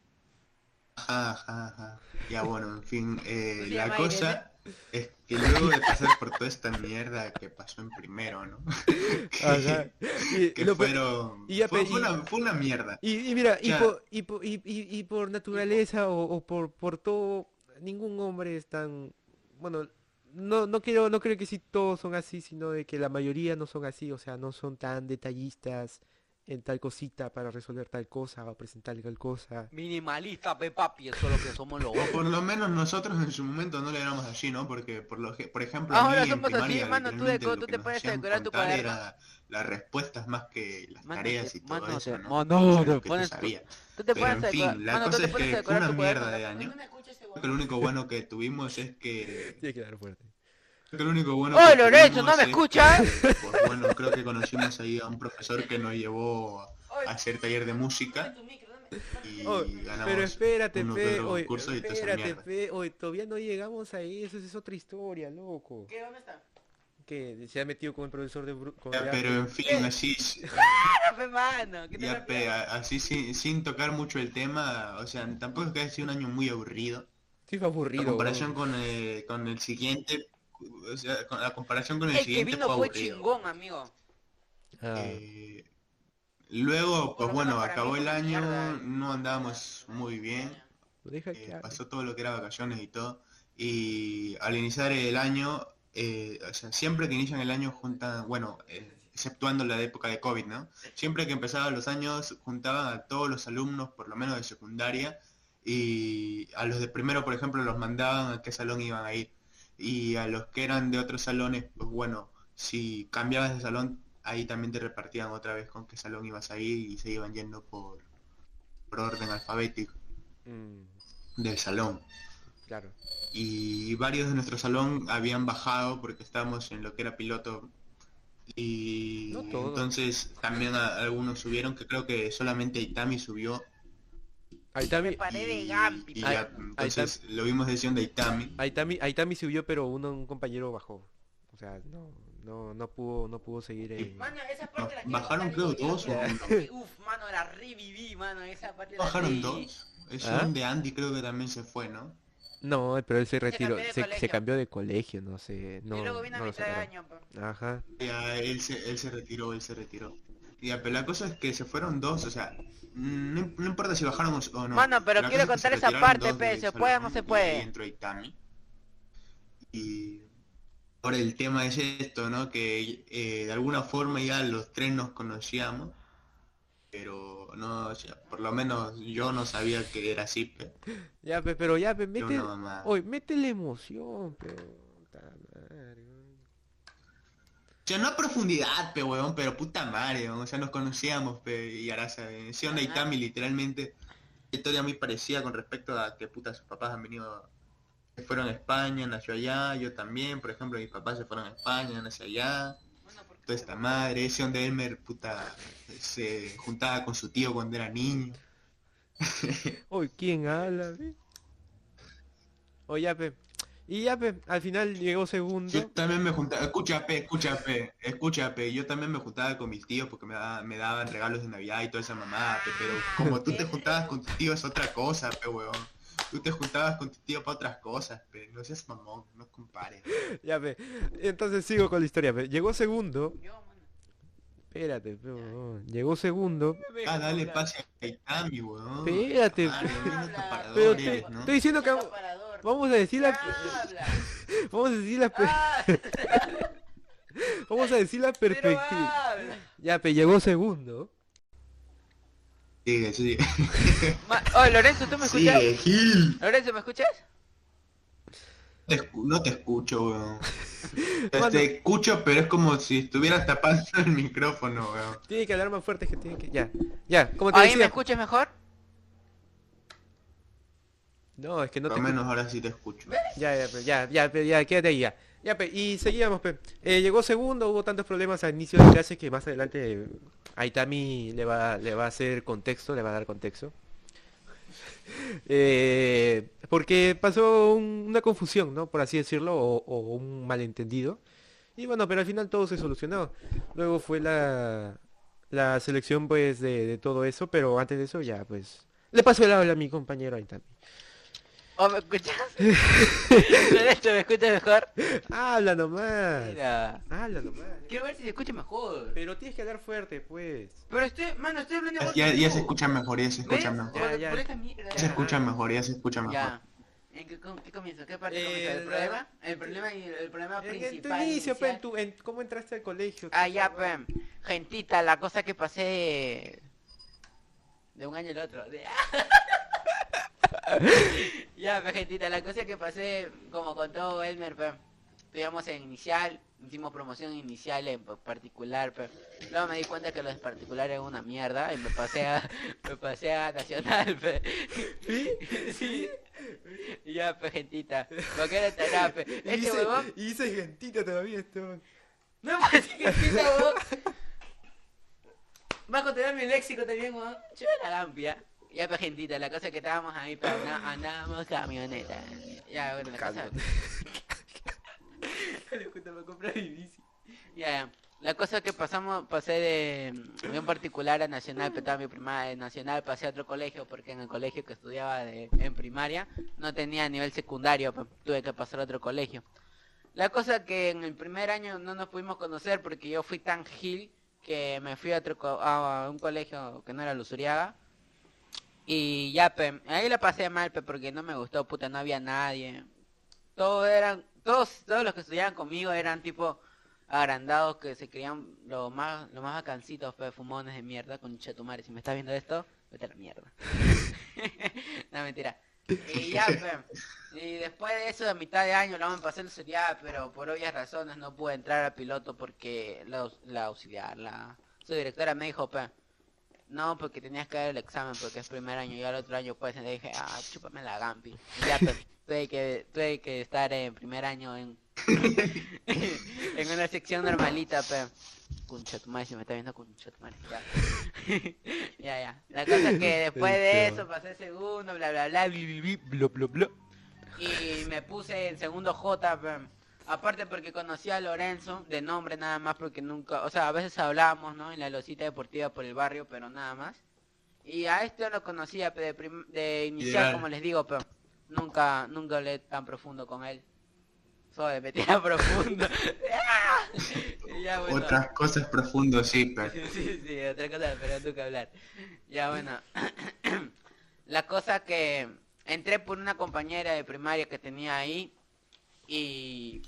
Speaker 3: ajá, ajá, ajá. Ya bueno, en fin, eh, la cosa es que luego de pasar por toda esta mierda que pasó en primero, ¿no?
Speaker 1: Ajá. Y,
Speaker 3: que
Speaker 1: lo
Speaker 3: fueron,
Speaker 1: y ya,
Speaker 3: fue, una, fue una mierda.
Speaker 1: y, y mira, por, y, por, y naturaleza o, o por, por todo, ningún hombre es tan... Bueno, no, no quiero, no creo que sí todos son así, sino de que la mayoría no son así, o sea, no son tan detallistas en tal cosita para resolver tal cosa o presentar tal cosa.
Speaker 2: Minimalista, pe papi, eso es lo que somos los
Speaker 3: O por lo menos nosotros en su momento no le éramos así, ¿no? Porque, por, lo, que- por ejemplo,
Speaker 2: Ahora
Speaker 3: a mí en
Speaker 2: somos así,
Speaker 3: primaria,
Speaker 2: mano, tú de tú
Speaker 3: que
Speaker 2: te
Speaker 3: nos
Speaker 2: pones a
Speaker 3: hacían
Speaker 2: decorar tu cuaderno.
Speaker 3: las respuestas más que las
Speaker 2: Mano,
Speaker 3: tareas
Speaker 2: te-
Speaker 3: y todo
Speaker 2: mano,
Speaker 3: eso,
Speaker 2: te-
Speaker 3: ¿no?
Speaker 2: mano, te
Speaker 3: lo que tú
Speaker 2: pones
Speaker 3: sabías.
Speaker 2: Tú te
Speaker 3: Pero,
Speaker 2: pones
Speaker 3: en
Speaker 2: a
Speaker 3: fin,
Speaker 2: decorar-
Speaker 3: la
Speaker 2: mano, tú
Speaker 3: cosa
Speaker 2: te
Speaker 3: es que fue una mierda de año.
Speaker 2: No
Speaker 3: Creo que lo único bueno que tuvimos es que...
Speaker 1: Tiene que dar fuerte.
Speaker 3: Lo único bueno
Speaker 2: ¡Oh, Lorenzo, no me
Speaker 3: es
Speaker 2: escuchas!
Speaker 3: que, Pues bueno, creo que conocimos ahí a un profesor que nos llevó a hacer taller de música. y
Speaker 1: Oh,
Speaker 3: ganamos
Speaker 1: pero espérate, pe,
Speaker 3: otro
Speaker 1: oye,
Speaker 3: concurso y toda esa
Speaker 1: espérate, pe, oye, todavía no llegamos ahí, eso es otra historia, loco.
Speaker 2: ¿Qué? ¿Dónde está?
Speaker 1: Que se ha metido con el profesor de... Con
Speaker 3: Ya, pero
Speaker 1: arte.
Speaker 3: en fin, así,
Speaker 2: ¡Ah, pe, mano! ¿Qué te
Speaker 3: ya,
Speaker 2: la
Speaker 3: pe, a- así sin, sin tocar mucho el tema, o sea, tampoco es que haya sido un año muy aburrido.
Speaker 1: Sí fue aburrido.
Speaker 3: La comparación con el, con el siguiente, o sea, con la comparación con el,
Speaker 2: El que
Speaker 3: siguiente
Speaker 2: vino
Speaker 3: fue
Speaker 2: chingón, amigo.
Speaker 1: Ah,
Speaker 3: Eh, luego, pues bueno, acabó el año,
Speaker 2: mierda.
Speaker 3: no andábamos muy bien,
Speaker 1: deja
Speaker 3: eh,
Speaker 1: que
Speaker 3: pasó todo lo que era vacaciones y todo, y al iniciar el año, eh, o sea, siempre que inician el año juntan, bueno, eh, exceptuando la época de COVID, ¿no? Siempre que empezaban los años juntaban a todos los alumnos, por lo menos de secundaria, y a los de primero, por ejemplo, los mandaban a qué salón iban a ir. Y a los que eran de otros salones, pues bueno, si cambiabas de salón, ahí también te repartían otra vez con qué salón ibas a ir y se iban yendo por, por orden alfabético
Speaker 1: Mm,
Speaker 3: del salón.
Speaker 1: claro.
Speaker 3: Y varios de nuestro salón habían bajado porque estábamos en lo que era piloto. Y
Speaker 1: No
Speaker 3: entonces también a- algunos subieron, que creo que solamente Itami subió.
Speaker 2: Paré de Gampi.
Speaker 3: y ya,
Speaker 1: ahí
Speaker 3: entonces lo vimos decisión de Itami.
Speaker 1: ahí también, ahí también subió, pero uno, un compañero bajó. O sea, no, no, no pudo, no pudo seguir en...
Speaker 2: Mano, esa parte la quiero
Speaker 3: bajaron, creo,
Speaker 2: yo,
Speaker 3: o
Speaker 2: Uf, mano, la reviví, mano, esa parte la
Speaker 3: Bajaron
Speaker 2: reviví.
Speaker 3: dos. Ese
Speaker 1: ¿Ah?
Speaker 3: de Andy creo que también se fue, ¿no?
Speaker 1: No, pero él se retiró, se, cambió de colegio, no sé, no,
Speaker 2: y luego vino a
Speaker 1: no
Speaker 2: mitad de año, pe.
Speaker 1: Ajá.
Speaker 3: Ya, él se, él se retiró, él se retiró. Ya, pero la cosa es que se fueron dos, o sea, no, no importa si bajaron o no.
Speaker 2: Mano, pero
Speaker 3: La
Speaker 2: quiero
Speaker 3: cosa es que
Speaker 2: contar esa parte, pe, ¿se puede o no se
Speaker 3: y
Speaker 2: puede?
Speaker 3: ahí entró Itami. Y ahora el tema es esto, ¿no? Que eh, de alguna forma ya los tres nos conocíamos, pero no, o sea, por lo menos yo no sabía que era así, pe.
Speaker 1: Ya, pe, pero ya, pe, mete,
Speaker 3: mamá.
Speaker 1: oye, métele emoción, pero... puta madre, weón.
Speaker 3: O sea, no a profundidad, pe, weón, pero puta madre, weón, o sea, nos conocíamos, pe, y ahora se Sion de Itami literalmente historia muy parecida con respecto a que puta sus papás han venido, se fueron a España, nació allá, yo también, por ejemplo, mis papás se fueron a España, nací allá,
Speaker 2: Bueno,
Speaker 3: toda esta madre, Sion de Elmer, puta, se juntaba con su tío cuando era niño.
Speaker 1: Oye, ¿quién habla, pe? Oye, ya, pe. Y ya, pe, al final llegó segundo.
Speaker 3: Yo también me juntaba, escucha, pe, escucha, pe, escucha, pe, yo también me juntaba con mis tíos porque me, daba- me daban regalos de Navidad y toda esa mamada, pe, pero como tú te juntabas con tu tío es otra cosa, pe, weón. Tú te juntabas con tu tío para otras cosas, pe, no seas mamón, no compares.
Speaker 1: Ya, pe. Entonces sigo con la historia, pe. Llegó segundo. Espérate, pe, weón. Llegó segundo.
Speaker 3: Ah, dale pase a Itami, weón.
Speaker 1: Espérate,
Speaker 3: Ah,
Speaker 1: pe. Pero te- estoy diciendo que vamos, a decir la... Vamos a decir la...
Speaker 2: Ah,
Speaker 1: Vamos a decir la
Speaker 2: pero
Speaker 1: perspectiva. Ya, pe, llegó segundo.
Speaker 3: Sigue, sigue.
Speaker 2: Ma- Oye, Lorenzo, ¿tú me escuchas?
Speaker 3: Sigue, Gil.
Speaker 2: Lorenzo, ¿me escuchas?
Speaker 3: Te escu- no te escucho, weón. Te escucho, pero es como si estuvieras tapando el micrófono, weón.
Speaker 1: Tiene que hablar más fuerte que tiene que... Ya, ya, como te
Speaker 2: ¿Ahí me escuchas mejor?
Speaker 1: No, es que no
Speaker 3: Por
Speaker 1: te...
Speaker 3: menos ahora sí te escucho.
Speaker 1: Ya, ya, ya, ya, pe, ya, quédate ahí, ya. Ya, pe, y seguíamos, pe. Eh, llegó segundo, hubo tantos problemas al inicio de clase que más adelante Aitami le va, le va a hacer contexto, le va a dar contexto. Eh, porque pasó un- una confusión, ¿no? Por así decirlo, o, o un malentendido. Y bueno, pero al final todo se solucionó. Luego fue la, la selección, pues, de, de todo eso, pero antes de eso ya, pues... Le paso el habla a mi compañero Aitami.
Speaker 2: ¿O me escuchas? Lorenzo, ¿me escuchas mejor?
Speaker 1: Habla nomás.
Speaker 2: Mira.
Speaker 1: Habla nomás.
Speaker 2: Quiero ver si se escucha mejor.
Speaker 1: Pero tienes que hablar fuerte, pues.
Speaker 2: Pero estoy, mano, estoy hablando de
Speaker 3: Ya, se escucha mejor, ya se escucha
Speaker 2: ¿Ves?
Speaker 3: mejor.
Speaker 1: Ya,
Speaker 2: Por-
Speaker 1: ya.
Speaker 2: por esta mierda.
Speaker 3: Ya se escucha mejor, ya se escucha mejor.
Speaker 2: Ya. ¿En qué, comienzo? ¿Qué parte
Speaker 1: Eh,
Speaker 2: comienzo? ¿El
Speaker 1: la-
Speaker 2: problema? El problema y el problema
Speaker 1: En, en tu
Speaker 2: principal.
Speaker 1: inicio, pues, en
Speaker 2: inicial.
Speaker 1: tu, en cómo entraste al colegio.
Speaker 2: Ah, ya, pues. Gentita, la cosa que pasé de un año al otro. De- ya, pues, gentita, la cosa que pasé, como contó Elmer, pues. Estudiamos en inicial, hicimos promoción inicial en pa- particular, pero luego me di cuenta que los particulares eran una mierda y me pasé a, me pasé a nacional, pe.
Speaker 1: ¿Sí?
Speaker 2: Sí. Ya, pues, gentita. Porque era tará, pe.
Speaker 1: Y
Speaker 2: Este
Speaker 1: hice,
Speaker 2: huevón
Speaker 1: y hice gentita todavía esto.
Speaker 2: no me parece que empieza, weón. Va a controlar mi léxico también, weón. Yo la gampia. Ya, pues, gentita, la cosa es que estábamos ahí, pero anda- andábamos camioneta. Ya, bueno, la cosa...
Speaker 1: Me compré mi bici.
Speaker 2: Ya, ya. La cosa es que pasamos, pasé de, de un particular a nacional, pero estaba mi primaria de nacional, pasé a otro colegio, porque en el colegio que estudiaba de, en primaria no tenía nivel secundario, pues, tuve que pasar a otro colegio. La cosa es que en el primer año no nos pudimos conocer porque yo fui tan gil que me fui a, otro co- a un colegio que no era Luzuriaga. Y ya, pe, ahí la pasé mal, pe, porque no me gustó, puta, no había nadie. Todos eran, todos, todos los que estudiaban conmigo eran tipo agrandados que se creían lo más, lo más bacancitos, pe, fumones de mierda, con chetumare. Si me estás viendo esto, vete a la mierda. no, mentira. Y ya, pe. Y después de eso, a mitad de año, la me pasé serial, pero por obvias razones no pude entrar al piloto porque la, la auxiliar, la su directora me dijo, pe, no, porque tenías que dar el examen porque es primer año y al otro año pues le dije, ah, chúpame la gampi. Y ya, pues, tuve que, tuve que estar en primer año en, en una sección normalita, pero... Concha tu madre, si me está viendo concha tu madre, ya. ya, ya. La cosa es que después de eso pasé segundo, bla, bla, bla, bla, bla, bla. Y me puse en segundo J, pe. Aparte porque conocí a Lorenzo, de nombre nada más, porque nunca, o sea, a veces hablábamos, ¿no? En la losita deportiva por el barrio, pero nada más. Y a este lo conocía de, prim- de inicial,
Speaker 3: Ideal.
Speaker 2: como les digo, pero nunca, nunca hablé tan profundo con él. Solo le metía profundo. Y ya, bueno.
Speaker 3: Otras cosas profundas, sí, pero...
Speaker 2: Sí, sí, sí, otra cosa, pero nunca hablar. Ya bueno. La cosa que entré por una compañera de primaria que tenía ahí y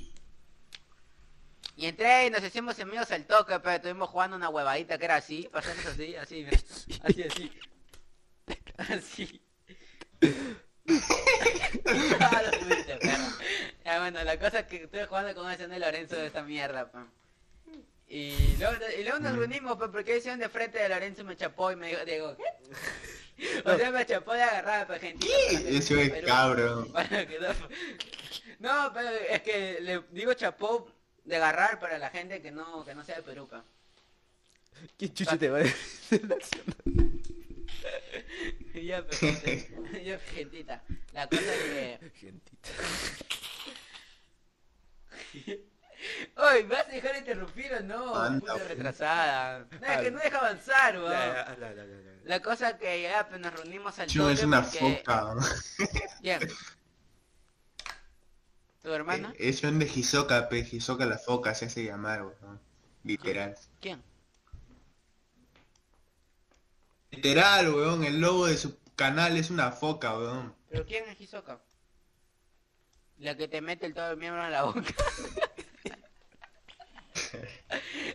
Speaker 2: y entré y nos hicimos amigos al toque, pero estuvimos jugando una huevadita que era así, pasamos así, así, mira, así, así. Así. Ah, lo. Ya bueno, la cosa es que estuve jugando con ese de Lorenzo de esta mierda, pa. Y luego, y luego nos reunimos, pues, porque hicieron de frente de Lorenzo me chapó y me dijo, digo, ¿qué? O sea, me chapó de agarrada, pues, gente.
Speaker 3: Ese es cabrón.
Speaker 2: No, pero es que le digo chapó de agarrar para la gente que no, que no sea de Perú, pa.
Speaker 1: ¿Quién chucho te va a decir la
Speaker 2: ya, gente, ya, gentita. La cosa es que...
Speaker 1: Gentita.
Speaker 2: Oye, ¿me vas a dejar interrumpir o no?
Speaker 3: Anda,
Speaker 2: Puta
Speaker 3: pues.
Speaker 2: retrasada. No, es que no deja avanzar, weón.
Speaker 1: Habla, habla.
Speaker 2: La cosa que ya pues, nos reunimos al
Speaker 3: Chuno es
Speaker 2: toque
Speaker 3: una
Speaker 2: porque-
Speaker 3: foca.
Speaker 2: Bien. ¿Tu hermano?
Speaker 3: Eh, Es un de Hisoka, pe. Hisoka la foca se hace llamar, weón. Literal.
Speaker 2: ¿Quién?
Speaker 3: Literal, weón. El logo de su canal es una foca, weón.
Speaker 2: ¿Pero quién es Hisoka? La que te mete el todo el miembro en la boca.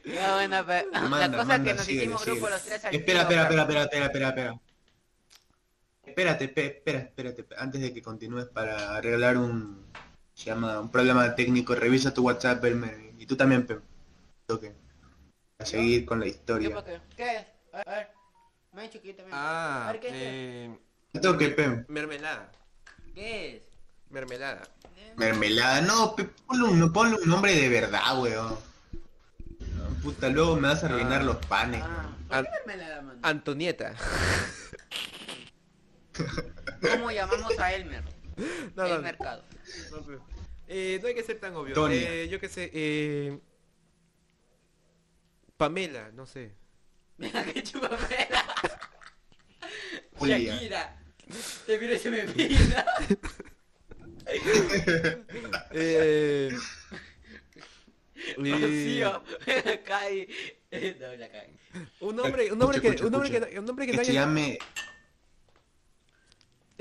Speaker 2: no, bueno, pero la
Speaker 3: Manda,
Speaker 2: cosa es
Speaker 3: manda,
Speaker 2: que nos
Speaker 3: síguele,
Speaker 2: hicimos grupo los tres al
Speaker 3: Espera, espera, espera, espera, espera, espera, espera. Espérate, pe- espera, espérate. Antes de que continúes para arreglar un... Se llama un problema técnico. Revisa tu WhatsApp, Elmer. Y tú también, pe. Toque. A seguir con la
Speaker 2: ¿Qué,
Speaker 3: historia.
Speaker 2: qué? ¿Qué es? A ver. Me ha dicho que yo también.
Speaker 1: Ah,
Speaker 2: A ver, ¿qué es?
Speaker 1: eh,
Speaker 3: Toque, pe.
Speaker 1: mermelada.
Speaker 2: ¿Qué es?
Speaker 1: Mermelada.
Speaker 3: Mermelada. No, ponle un, ponle un nombre de verdad, weón. Puta, luego me vas a arruinar
Speaker 1: Ah.
Speaker 3: los panes.
Speaker 2: Ah, ¿por qué mermelada, mano?
Speaker 1: Antonieta.
Speaker 2: ¿Cómo llamamos a Elmer?
Speaker 1: No,
Speaker 2: el
Speaker 1: no,
Speaker 2: mercado.
Speaker 1: eh, no hay que ser tan obvio. Eh, yo qué sé, eh, Pamela, no sé.
Speaker 2: Mira que chupamela.
Speaker 3: Julia.
Speaker 2: Shakira. Te miro y se me pina.
Speaker 1: Eh, eh,
Speaker 2: Rocío. Cae. No, la cae.
Speaker 1: un nombre, un nombre que, un
Speaker 3: escucha,
Speaker 1: que, un nombre que
Speaker 3: Que se
Speaker 1: haya-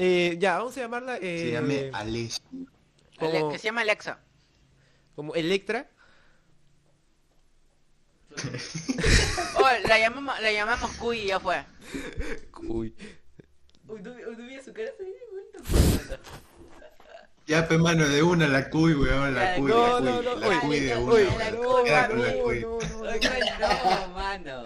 Speaker 1: eh, ya, vamos a llamarla eh,
Speaker 3: se llame Alessia.
Speaker 1: como,
Speaker 2: Ale- Que se llama Alexa.
Speaker 1: como Electra.
Speaker 2: Oh, la llamamos, la llamamos Cuy y ya fue.
Speaker 1: Uy.
Speaker 2: Uy, ¿no, no su cara así, bonito.
Speaker 3: Ya, pe, mano, de una la cuy, weón, la cuy,
Speaker 1: no,
Speaker 3: la
Speaker 1: no,
Speaker 3: cuy,
Speaker 1: no,
Speaker 3: la
Speaker 1: oye,
Speaker 3: cuy de una,
Speaker 2: la cuy,
Speaker 3: la
Speaker 1: no,
Speaker 3: cuy.
Speaker 1: no, no,
Speaker 2: no, mano.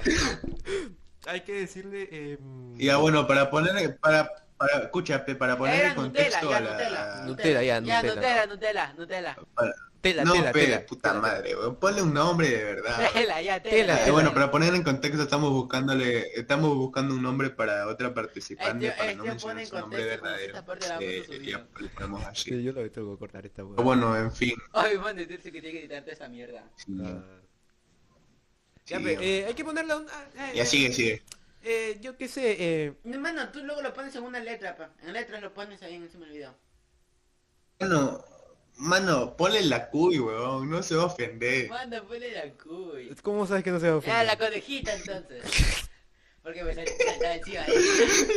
Speaker 1: Hay que decirle em,
Speaker 3: Ya, bueno, para poner, para, para, escucha, pe, para poner en contexto
Speaker 2: Nutella, ya,
Speaker 3: a la...
Speaker 2: Nutella.
Speaker 1: Nutella, ya,
Speaker 2: Ya,
Speaker 1: Nutella.
Speaker 2: Nutella, Nutella, Nutella.
Speaker 3: Para,
Speaker 1: Tela,
Speaker 3: no,
Speaker 1: tela,
Speaker 3: pe,
Speaker 1: tela.
Speaker 3: puta
Speaker 1: tela.
Speaker 3: madre, weón. Ponle un nombre de verdad.
Speaker 2: Tela, ya,
Speaker 1: Tela,
Speaker 3: Eh, bueno, para poner en contexto, estamos buscándole, estamos buscando un nombre para otra participante
Speaker 2: Este-
Speaker 3: para
Speaker 2: este
Speaker 3: no mencionar
Speaker 2: en
Speaker 3: su nombre verdadero. Eh, ya ponemos
Speaker 1: Sí, yo lo tengo que cortar esta hueá.
Speaker 3: Pero bueno, en fin.
Speaker 2: Ay, man, decirse que tiene que editarte esa mierda.
Speaker 3: sí,
Speaker 1: Ah. Ya,
Speaker 3: sí,
Speaker 1: pe, eh, hay que ponerla un... ah, eh,
Speaker 3: Ya sigue, sigue.
Speaker 1: Eh, yo qué sé, eh,
Speaker 2: Mano, tú luego lo pones en una letra, pa. En letras lo pones ahí encima del video.
Speaker 3: Mano, mano, ponle la cuy, weón, no se va a ofender.
Speaker 2: Manda, ponle la cuy.
Speaker 1: ¿cómo sabes que no se va a
Speaker 2: Ah,
Speaker 1: ofender?
Speaker 2: la conejita entonces. Porque me sal- saltaba encima ahí.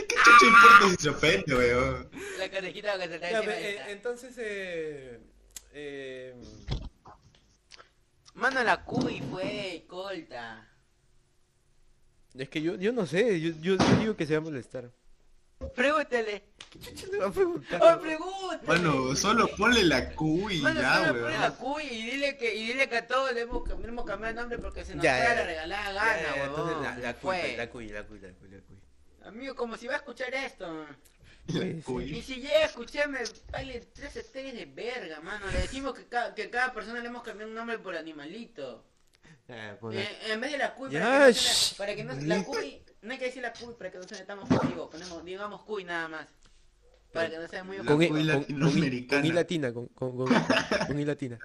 Speaker 3: ¿Qué chucha importa si se ofende, weón?
Speaker 2: La conejita que saltaba encima
Speaker 1: eh, entonces, eh, eh,
Speaker 2: Mano, la cuy fue colta.
Speaker 1: Es que yo, yo no sé, yo, yo, yo digo que se va a molestar.
Speaker 2: Pregúntale.
Speaker 1: ¿Qué chucha le va a preguntar?
Speaker 2: Oh, pregúntale.
Speaker 3: Mano, solo ponle la cuy y
Speaker 2: Mano,
Speaker 3: ya,
Speaker 2: solo ponle la cuy y dile que, y dile que a todos le hemos, le hemos cambiado el nombre porque se nos
Speaker 1: Ya,
Speaker 2: a la regalada gana,
Speaker 1: ya,
Speaker 2: huevón.
Speaker 1: entonces la, la la cuy, la cuy, la cuy, la cuy.
Speaker 2: Amigo, como si va a escuchar esto.
Speaker 3: La
Speaker 2: Y si llega a escucharme, vale tres estrellas de verga, mano. Le decimos que cada, que cada persona le hemos cambiado un nombre por animalito. Eh, en vez de la cuy, para que para que no la cuy, no hay que decir la cuy para que no suene tan ofensivo, ponemos, digamos cuy nada más. Para que no sea muy
Speaker 1: con, con-
Speaker 3: latinoamericana.
Speaker 1: con I latina, con, con, con, con I latina.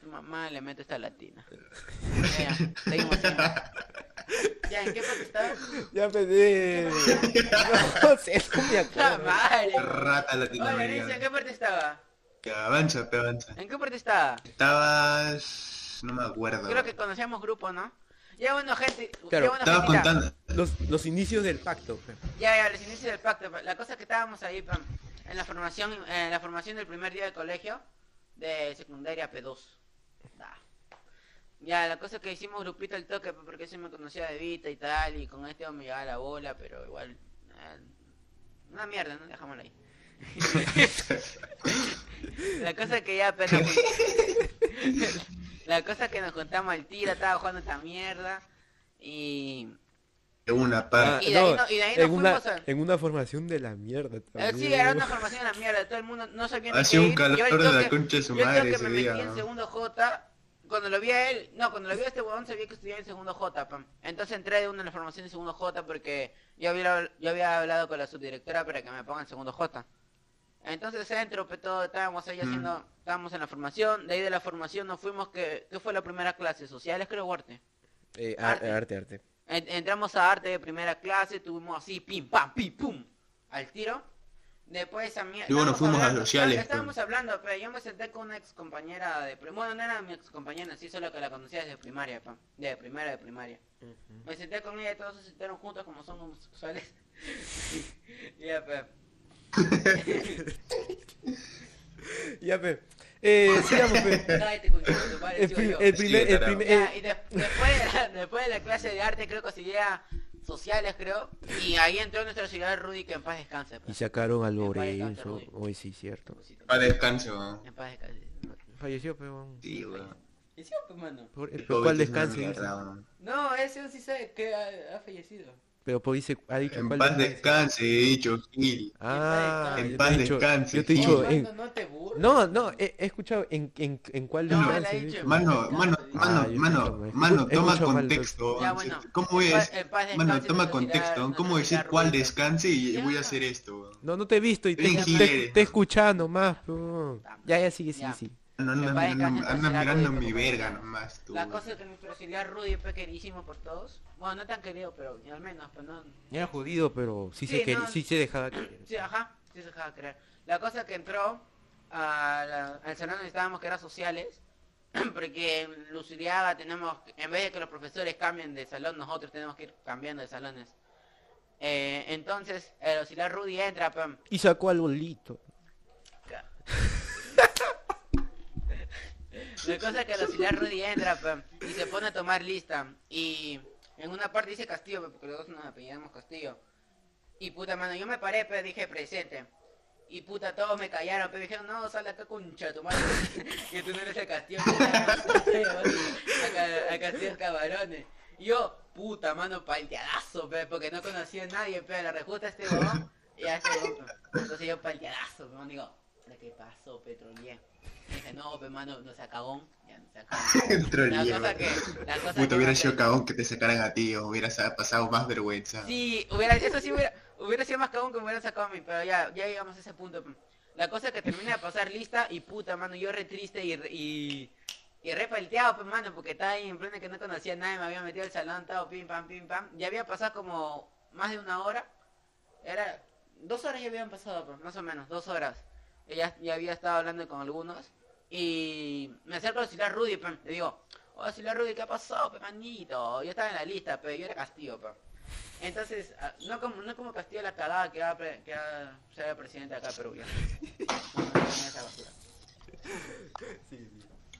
Speaker 2: Tu mamá le mete esta latina. Ya, seguimos. Ya, ¿en qué parte estaba?
Speaker 1: Ya pensé. No sé, no me
Speaker 2: ¡La
Speaker 1: acuerdo.
Speaker 2: madre!
Speaker 3: Rata
Speaker 2: Oye, Alicia, ¿en
Speaker 3: latinoamericana.
Speaker 2: qué parte estaba?
Speaker 3: Ya, avanza, pe, avanza.
Speaker 2: ¿En qué parte estaba?
Speaker 3: Estabas... no me acuerdo.
Speaker 2: Creo que conocíamos grupo, ¿no? Ya bueno, gente.
Speaker 1: Claro,
Speaker 2: ya bueno,
Speaker 3: Estaba contando.
Speaker 1: Los, los inicios del pacto. pe.
Speaker 2: Ya, ya, los inicios del pacto. La cosa es que estábamos ahí, pam, en la formación, en la formación del primer día de colegio de secundaria P2. Da. Ya, la cosa es que hicimos grupito al toque, pa, porque se me conocía de Vita y tal, y con este me llegaba la bola, pero igual. eh, una mierda, ¿no? Dejámoslo ahí. la cosa es que ya apenas. la cosa es que nos juntamos al tiro, estaba jugando esta mierda. Y.
Speaker 3: De una parte.
Speaker 2: Y de ahí no- y de ahí nos
Speaker 1: en, una,
Speaker 2: fuimos a-
Speaker 1: en una formación de la mierda
Speaker 2: Eh,
Speaker 1: también.
Speaker 2: sí, era una formación de la mierda, todo el mundo no sabía
Speaker 3: Hacía un calor
Speaker 2: Yo al
Speaker 3: de la
Speaker 2: toque-
Speaker 3: concha de su
Speaker 2: yo al
Speaker 3: madre
Speaker 2: toque
Speaker 3: ese
Speaker 2: me metí en
Speaker 3: ¿no?
Speaker 2: segundo J, cuando lo vi a él, no, cuando lo vi a este huevón sabía que estudiaba en segundo J, pam. Entonces entré de una de las formaciones de segundo J porque yo había, yo había hablado con la subdirectora para que me pongan segundo J. Entonces entro, pues todo, estábamos ahí
Speaker 3: Mm.
Speaker 2: haciendo, estábamos en la formación, de ahí de la formación nos fuimos, que, ¿qué fue la primera clase? ¿Sociales creo o arte?
Speaker 1: Eh, ar-
Speaker 2: Arte.
Speaker 1: arte, arte.
Speaker 2: En- Entramos a arte de primera clase, tuvimos así, pim, pam, pim, pum, al tiro. Después a mí...
Speaker 3: Y bueno,
Speaker 2: estábamos
Speaker 3: fuimos a
Speaker 2: hablando-
Speaker 3: sociales, pues.
Speaker 2: Estábamos hablando, pero yo me senté con una ex compañera de... Bueno, no era mi ex compañera, sí, solo que la conocía desde primaria, pa, de primera de primaria. Me senté con ella y todos se sentaron juntos como son homosexuales. y ya, pues...
Speaker 1: Ya, pe. Eh, sigamos, pe.
Speaker 2: Cállate, con tu madre,
Speaker 1: El,
Speaker 2: sigo
Speaker 1: prim-
Speaker 2: yo.
Speaker 1: el primer,
Speaker 3: Sí,
Speaker 1: el
Speaker 3: carajo.
Speaker 1: primer,
Speaker 2: Ya, y de- después, de la, después de la clase de arte creo que seguía sociales creo y ahí entró nuestro señor Rudy que en paz descanse
Speaker 1: y sacaron a
Speaker 2: En paz descanse,
Speaker 1: Lorenzo. Hoy sí, cierto.
Speaker 2: En paz descanse.
Speaker 1: Falleció, pe.
Speaker 3: Sí, weón. El
Speaker 1: pero ¿Cuál descanse?
Speaker 2: No, ese sí sabe que ha, ha fallecido.
Speaker 1: Pero pues dice, ha dicho
Speaker 3: En
Speaker 1: cuál
Speaker 3: paz
Speaker 1: descanse.
Speaker 3: descanse, he dicho Gil.
Speaker 1: Ah,
Speaker 2: En
Speaker 3: paz
Speaker 1: te he dicho-
Speaker 3: descanse,
Speaker 1: Yo te he dicho, en...
Speaker 2: no te.
Speaker 1: No, no, he, he escuchado en, en, en cuál
Speaker 2: No,
Speaker 1: descanse.
Speaker 3: Mano, mano,
Speaker 1: Ah,
Speaker 3: mano, mano,
Speaker 1: mal.
Speaker 3: mano, toma contexto.
Speaker 2: Ya, bueno.
Speaker 3: ¿Cómo
Speaker 2: En paz-
Speaker 3: es?
Speaker 2: en paz
Speaker 3: Mano, toma contexto. ¿Cómo decir cuál
Speaker 2: pues.
Speaker 3: descanse y
Speaker 2: Ya.
Speaker 3: voy a hacer esto?
Speaker 1: No, no te he visto y te, he escuchado nomás. Ya, ya, sigue, sigue, sigue.
Speaker 3: No, mirando mi verga nomás tú.
Speaker 2: La cosa es que nuestro auxiliar Rudy fue queridísimo por todos. Bueno, no tan querido, pero al menos, pues no,
Speaker 1: Era jodido, pero sí,
Speaker 2: Sí,
Speaker 1: se, quer-
Speaker 2: no.
Speaker 1: sí se dejaba querer.
Speaker 2: Sí, ajá, sí se dejaba creer. La cosa que entró a la- al salón donde estábamos, que era sociales, porque en Luciliaga tenemos, en vez de que los profesores cambien de salón, nosotros tenemos que ir cambiando de salones. Eh, entonces, el auxiliar Rudy entra, pam,
Speaker 1: Y sacó al bolito.
Speaker 2: La cosa es que el auxiliar Rudy entra pam, y se pone a tomar lista. Y en una parte dice Castillo, porque los dos nos apellidamos Castillo. Y puta mano, yo me paré, pero dije presente. Y puta, todos me callaron, pero dijeron, no, sal de acá concha tu madre. que tú no eres el Castillo, a, a Castillo Camarones. Y yo, puta mano, palteadazo, pe, porque no conocía a nadie, pero la rejusta este huevón. Y a este pe. Entonces yo palteadazo, pe, digo, ¿de qué pasó, petrolier? Dije, no, pe mano, no sea cagón. Ya no sea cagón. La cosa que, la cosa
Speaker 3: hubiera sido cagón que te sacaran a ti, o hubieras pasado más vergüenza.
Speaker 2: Sí, hubiera, eso sí hubiera, hubiera sido más cagón que me hubieran sacado a mí, pero ya, ya llegamos a ese punto. La cosa es que terminé de pasar lista y puta, mano, yo re triste y, y, y re palteado, pues, mano, porque estaba ahí en plena que no conocía a nadie, me había metido al salón, estaba pim, pam, pim, pam. Ya había pasado como más de una hora. Era, dos horas ya habían pasado, pues, más o menos, dos horas. Ya, ya había estado hablando con algunos. Y me acerco al auxiliar Rudy, pe, le digo, oh, auxiliar Rudy, ¿qué ha pasado, pe, manito? Yo estaba en la lista, pero yo era castigo, pe. Entonces, ah, no como, no como Castillo la cagada que va, a que va a ser el presidente de acá Perú. ya. No, no, no, esa basura.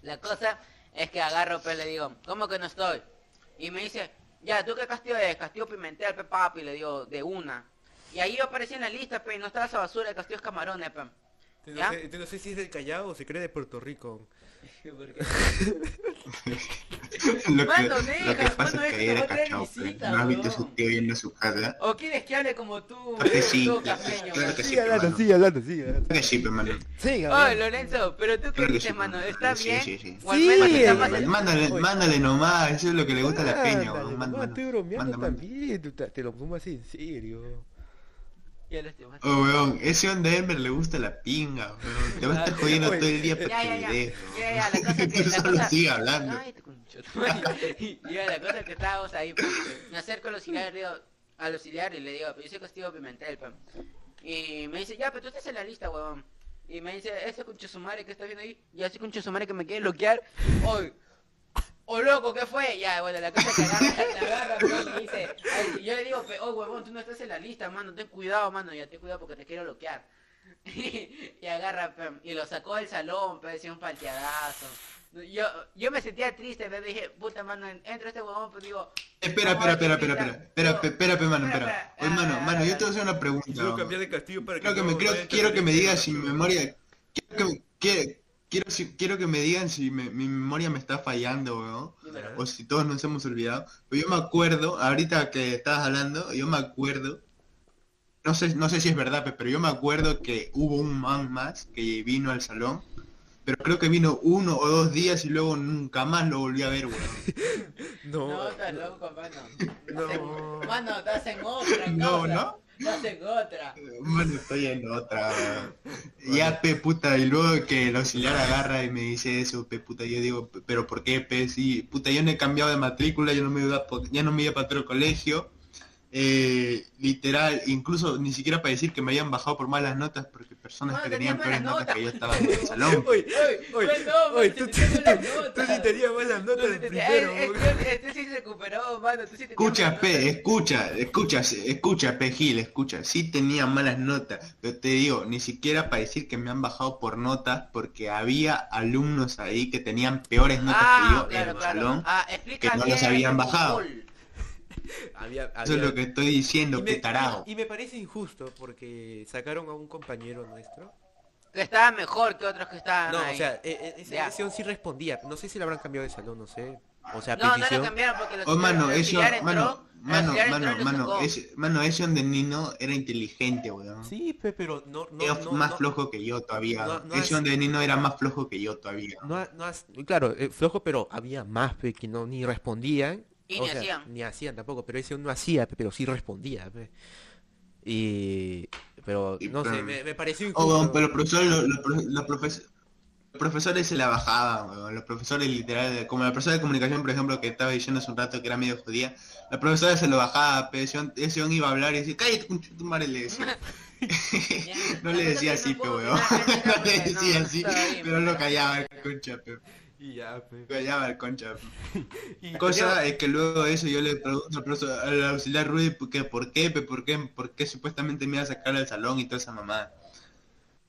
Speaker 2: La cosa es que agarro, pues le digo, ¿cómo que no estoy? Y me dice, ya, ¿tú qué Castillo es? Castillo Pimentel, pe papi, le digo, de una. Y ahí yo aparecí en la lista, pe, y no estaba esa basura de Castillos Camarones, pe.
Speaker 1: No, sé, no sé si es del Callao o se cree de Puerto Rico.
Speaker 2: Porque-
Speaker 3: lo, que,
Speaker 2: Mano,
Speaker 3: lo que pasa es que era
Speaker 2: va a traer
Speaker 3: cachao, ¿No has visto su tío yendo a su casa?
Speaker 2: ¿O quieres que hable como tú,
Speaker 3: Creo que sí,
Speaker 2: tú,
Speaker 3: claro, que sí,
Speaker 1: Sigue hablando,
Speaker 3: hermano.
Speaker 1: sigue hablando, sigue hablando.
Speaker 3: Creo que sí, pe, mano.
Speaker 1: Sigue
Speaker 2: Oh. Lorenzo, pero tú qué
Speaker 3: Claro que
Speaker 2: dices,
Speaker 3: sí,
Speaker 2: mano. ¿está
Speaker 3: Sí,
Speaker 2: bien?
Speaker 3: sí, sí.
Speaker 1: Sí, hermano.
Speaker 3: Mándale, mándale nomás, eso es lo que le gusta a la peña,
Speaker 1: Ándale,
Speaker 3: weón.
Speaker 1: no,
Speaker 3: Manda, manda.
Speaker 1: estoy bromeando también, tú te, lo tomas en serio.
Speaker 2: Más-
Speaker 3: Oh, weón, ese on de Elmer le gusta la pinga, weón. Te va a estar jodiendo todo el día para
Speaker 2: Ya, ya,
Speaker 3: que
Speaker 2: ya.
Speaker 3: le des,
Speaker 2: Ya, ya, la cosa es que...
Speaker 3: Tú
Speaker 2: La
Speaker 3: solo
Speaker 2: cosa...
Speaker 3: sigue hablando.
Speaker 2: Ay, te concho tu madre. Y ya, la cosa es que estábamos ahí, pues, me acerco al auxiliar, y le digo, al auxiliar y le digo, pero yo soy Castillo Pimentel, pues. Y me dice, ya, pero tú estás en la lista, huevón. Y me dice, ese concho que estás viendo ahí, ya ese concho que me quiere bloquear. Hoy, oh loco, ¿qué fue? Ya, bueno, la cosa que agarra, la agarra, y dice, ay, yo le digo, "Pe- oh huevón, tú no estás en la lista, mano, ten cuidado, mano, ya ten cuidado porque te quiero bloquear. y agarra, y lo sacó del salón, pero decía un palteadazo. Yo, yo me sentía triste, pero dije, puta mano, entra este huevón, pues digo,
Speaker 3: Espera, espera, espera, espera, espera, espera, espera, espera, pe, mano,
Speaker 2: Espera,
Speaker 3: espera.
Speaker 2: espera.
Speaker 3: Oye, mano,
Speaker 2: Ah,
Speaker 3: yo te voy a hacer una pregunta.
Speaker 1: Quiero cambiar de castigo para
Speaker 3: Quiero que me,
Speaker 1: no
Speaker 3: quiero, que me digas si mi
Speaker 1: pero-
Speaker 3: memoria... Quiero que, me- quiero, quiero, si- quiero que me digan si me- mi memoria me está fallando. O si todos nos hemos olvidado. Pero yo me acuerdo, ahorita que estabas hablando, yo me acuerdo... No sé, no sé si es verdad, pe, pero yo me acuerdo que hubo un man más que vino al salón. Pero creo que vino uno o dos días y luego nunca más lo volví a ver, weón.
Speaker 1: No,
Speaker 2: No, estás loco, mano.
Speaker 1: no.
Speaker 2: Mano, estás en otra
Speaker 3: No,
Speaker 2: cosa.
Speaker 3: ¿No?
Speaker 2: Estás en otra.
Speaker 3: Bueno, estoy en otra. Ya, pe puta, y luego que el auxiliar agarra y me dice eso, pe puta, yo digo, "Pe- pero ¿por qué, pe? Sí, puta, yo no he cambiado de matrícula, yo no me iba, ya no me iba para otro colegio. Eh, literal, incluso ni siquiera para decir que me habían bajado por malas notas, porque personas
Speaker 2: No,
Speaker 3: que
Speaker 2: tenía
Speaker 3: tenían peores
Speaker 2: malas
Speaker 3: notas que yo
Speaker 2: notas.
Speaker 3: estaban en el salón.
Speaker 1: Oye,
Speaker 2: Oye,
Speaker 1: oye,
Speaker 2: pues man,
Speaker 1: tú,
Speaker 2: las
Speaker 1: sí tenías buenas notas
Speaker 2: No,
Speaker 1: del primero.
Speaker 2: eh. Este sí se recuperó, mano. Tú sí
Speaker 3: Escucha,
Speaker 2: notas.
Speaker 3: escucha, escucha, escucha, pe Gil, escucha. Sí tenía malas notas, pero te digo, ni siquiera para decir que me han bajado por notas, porque había alumnos ahí que tenían peores notas que
Speaker 2: Ah,
Speaker 3: yo en
Speaker 2: claro,
Speaker 3: el
Speaker 2: claro.
Speaker 3: salón.
Speaker 2: Ah,
Speaker 3: que no los habían bajado.
Speaker 1: Había-
Speaker 3: Eso es
Speaker 1: había-
Speaker 3: lo que estoy diciendo,
Speaker 1: y me,
Speaker 3: tarado.
Speaker 1: y me parece injusto porque sacaron a un compañero nuestro.
Speaker 2: Que estaba mejor que otros que estaban
Speaker 1: No,
Speaker 2: ahí.
Speaker 1: o sea, eh, eh,
Speaker 2: Ya.
Speaker 1: ese sí respondía. No sé si le habrán cambiado de salón, no sé. O sea,
Speaker 2: no, no
Speaker 1: petición.
Speaker 2: lo cambiaron porque los
Speaker 3: Oh, mano,
Speaker 2: auxiliar entró,
Speaker 3: mano, mano, mano,
Speaker 2: lo
Speaker 3: mano, ese, mano, ese donde Nino era inteligente, weón.
Speaker 1: Sí, pe, pero no, no,
Speaker 3: Era
Speaker 1: no,
Speaker 3: más
Speaker 1: no-
Speaker 3: flojo que yo todavía.
Speaker 1: no- no
Speaker 3: ese
Speaker 1: es-
Speaker 3: donde Nino era más flojo que yo todavía.
Speaker 1: no ha- no has- claro, eh, flojo, pero había más que no ni respondían.
Speaker 2: Y
Speaker 1: o
Speaker 2: ni
Speaker 1: sea,
Speaker 2: hacían.
Speaker 1: Ni hacían tampoco, pero ese no hacía, pe, pero sí respondía. Y pero
Speaker 3: Y,
Speaker 1: no sé,
Speaker 3: pero-
Speaker 1: me, me pareció
Speaker 3: Oh,
Speaker 1: injusto.
Speaker 3: weón, pero los profesores, los, los profe- los profes- los profesores se la bajaban, weón. Los profesores literal, como la profesora de comunicación, por ejemplo, que estaba diciendo hace un rato que era medio judía, la profesora se lo bajaba, pero ese iba a hablar y decía, cállate, tu madre", le decía. No le decía así,
Speaker 2: no
Speaker 3: pe,
Speaker 2: puedo
Speaker 3: weón.
Speaker 2: opinar de
Speaker 3: No le decía así, pero lo callaba concha, pe.
Speaker 1: Y ya, pe.
Speaker 3: Callaba el concha.
Speaker 1: Y
Speaker 3: La cosa es que luego de eso yo le pregunto al, profesor- al auxiliar Rudy que por qué, pe, por qué, por qué supuestamente me iba a sacar al salón y toda esa mamá.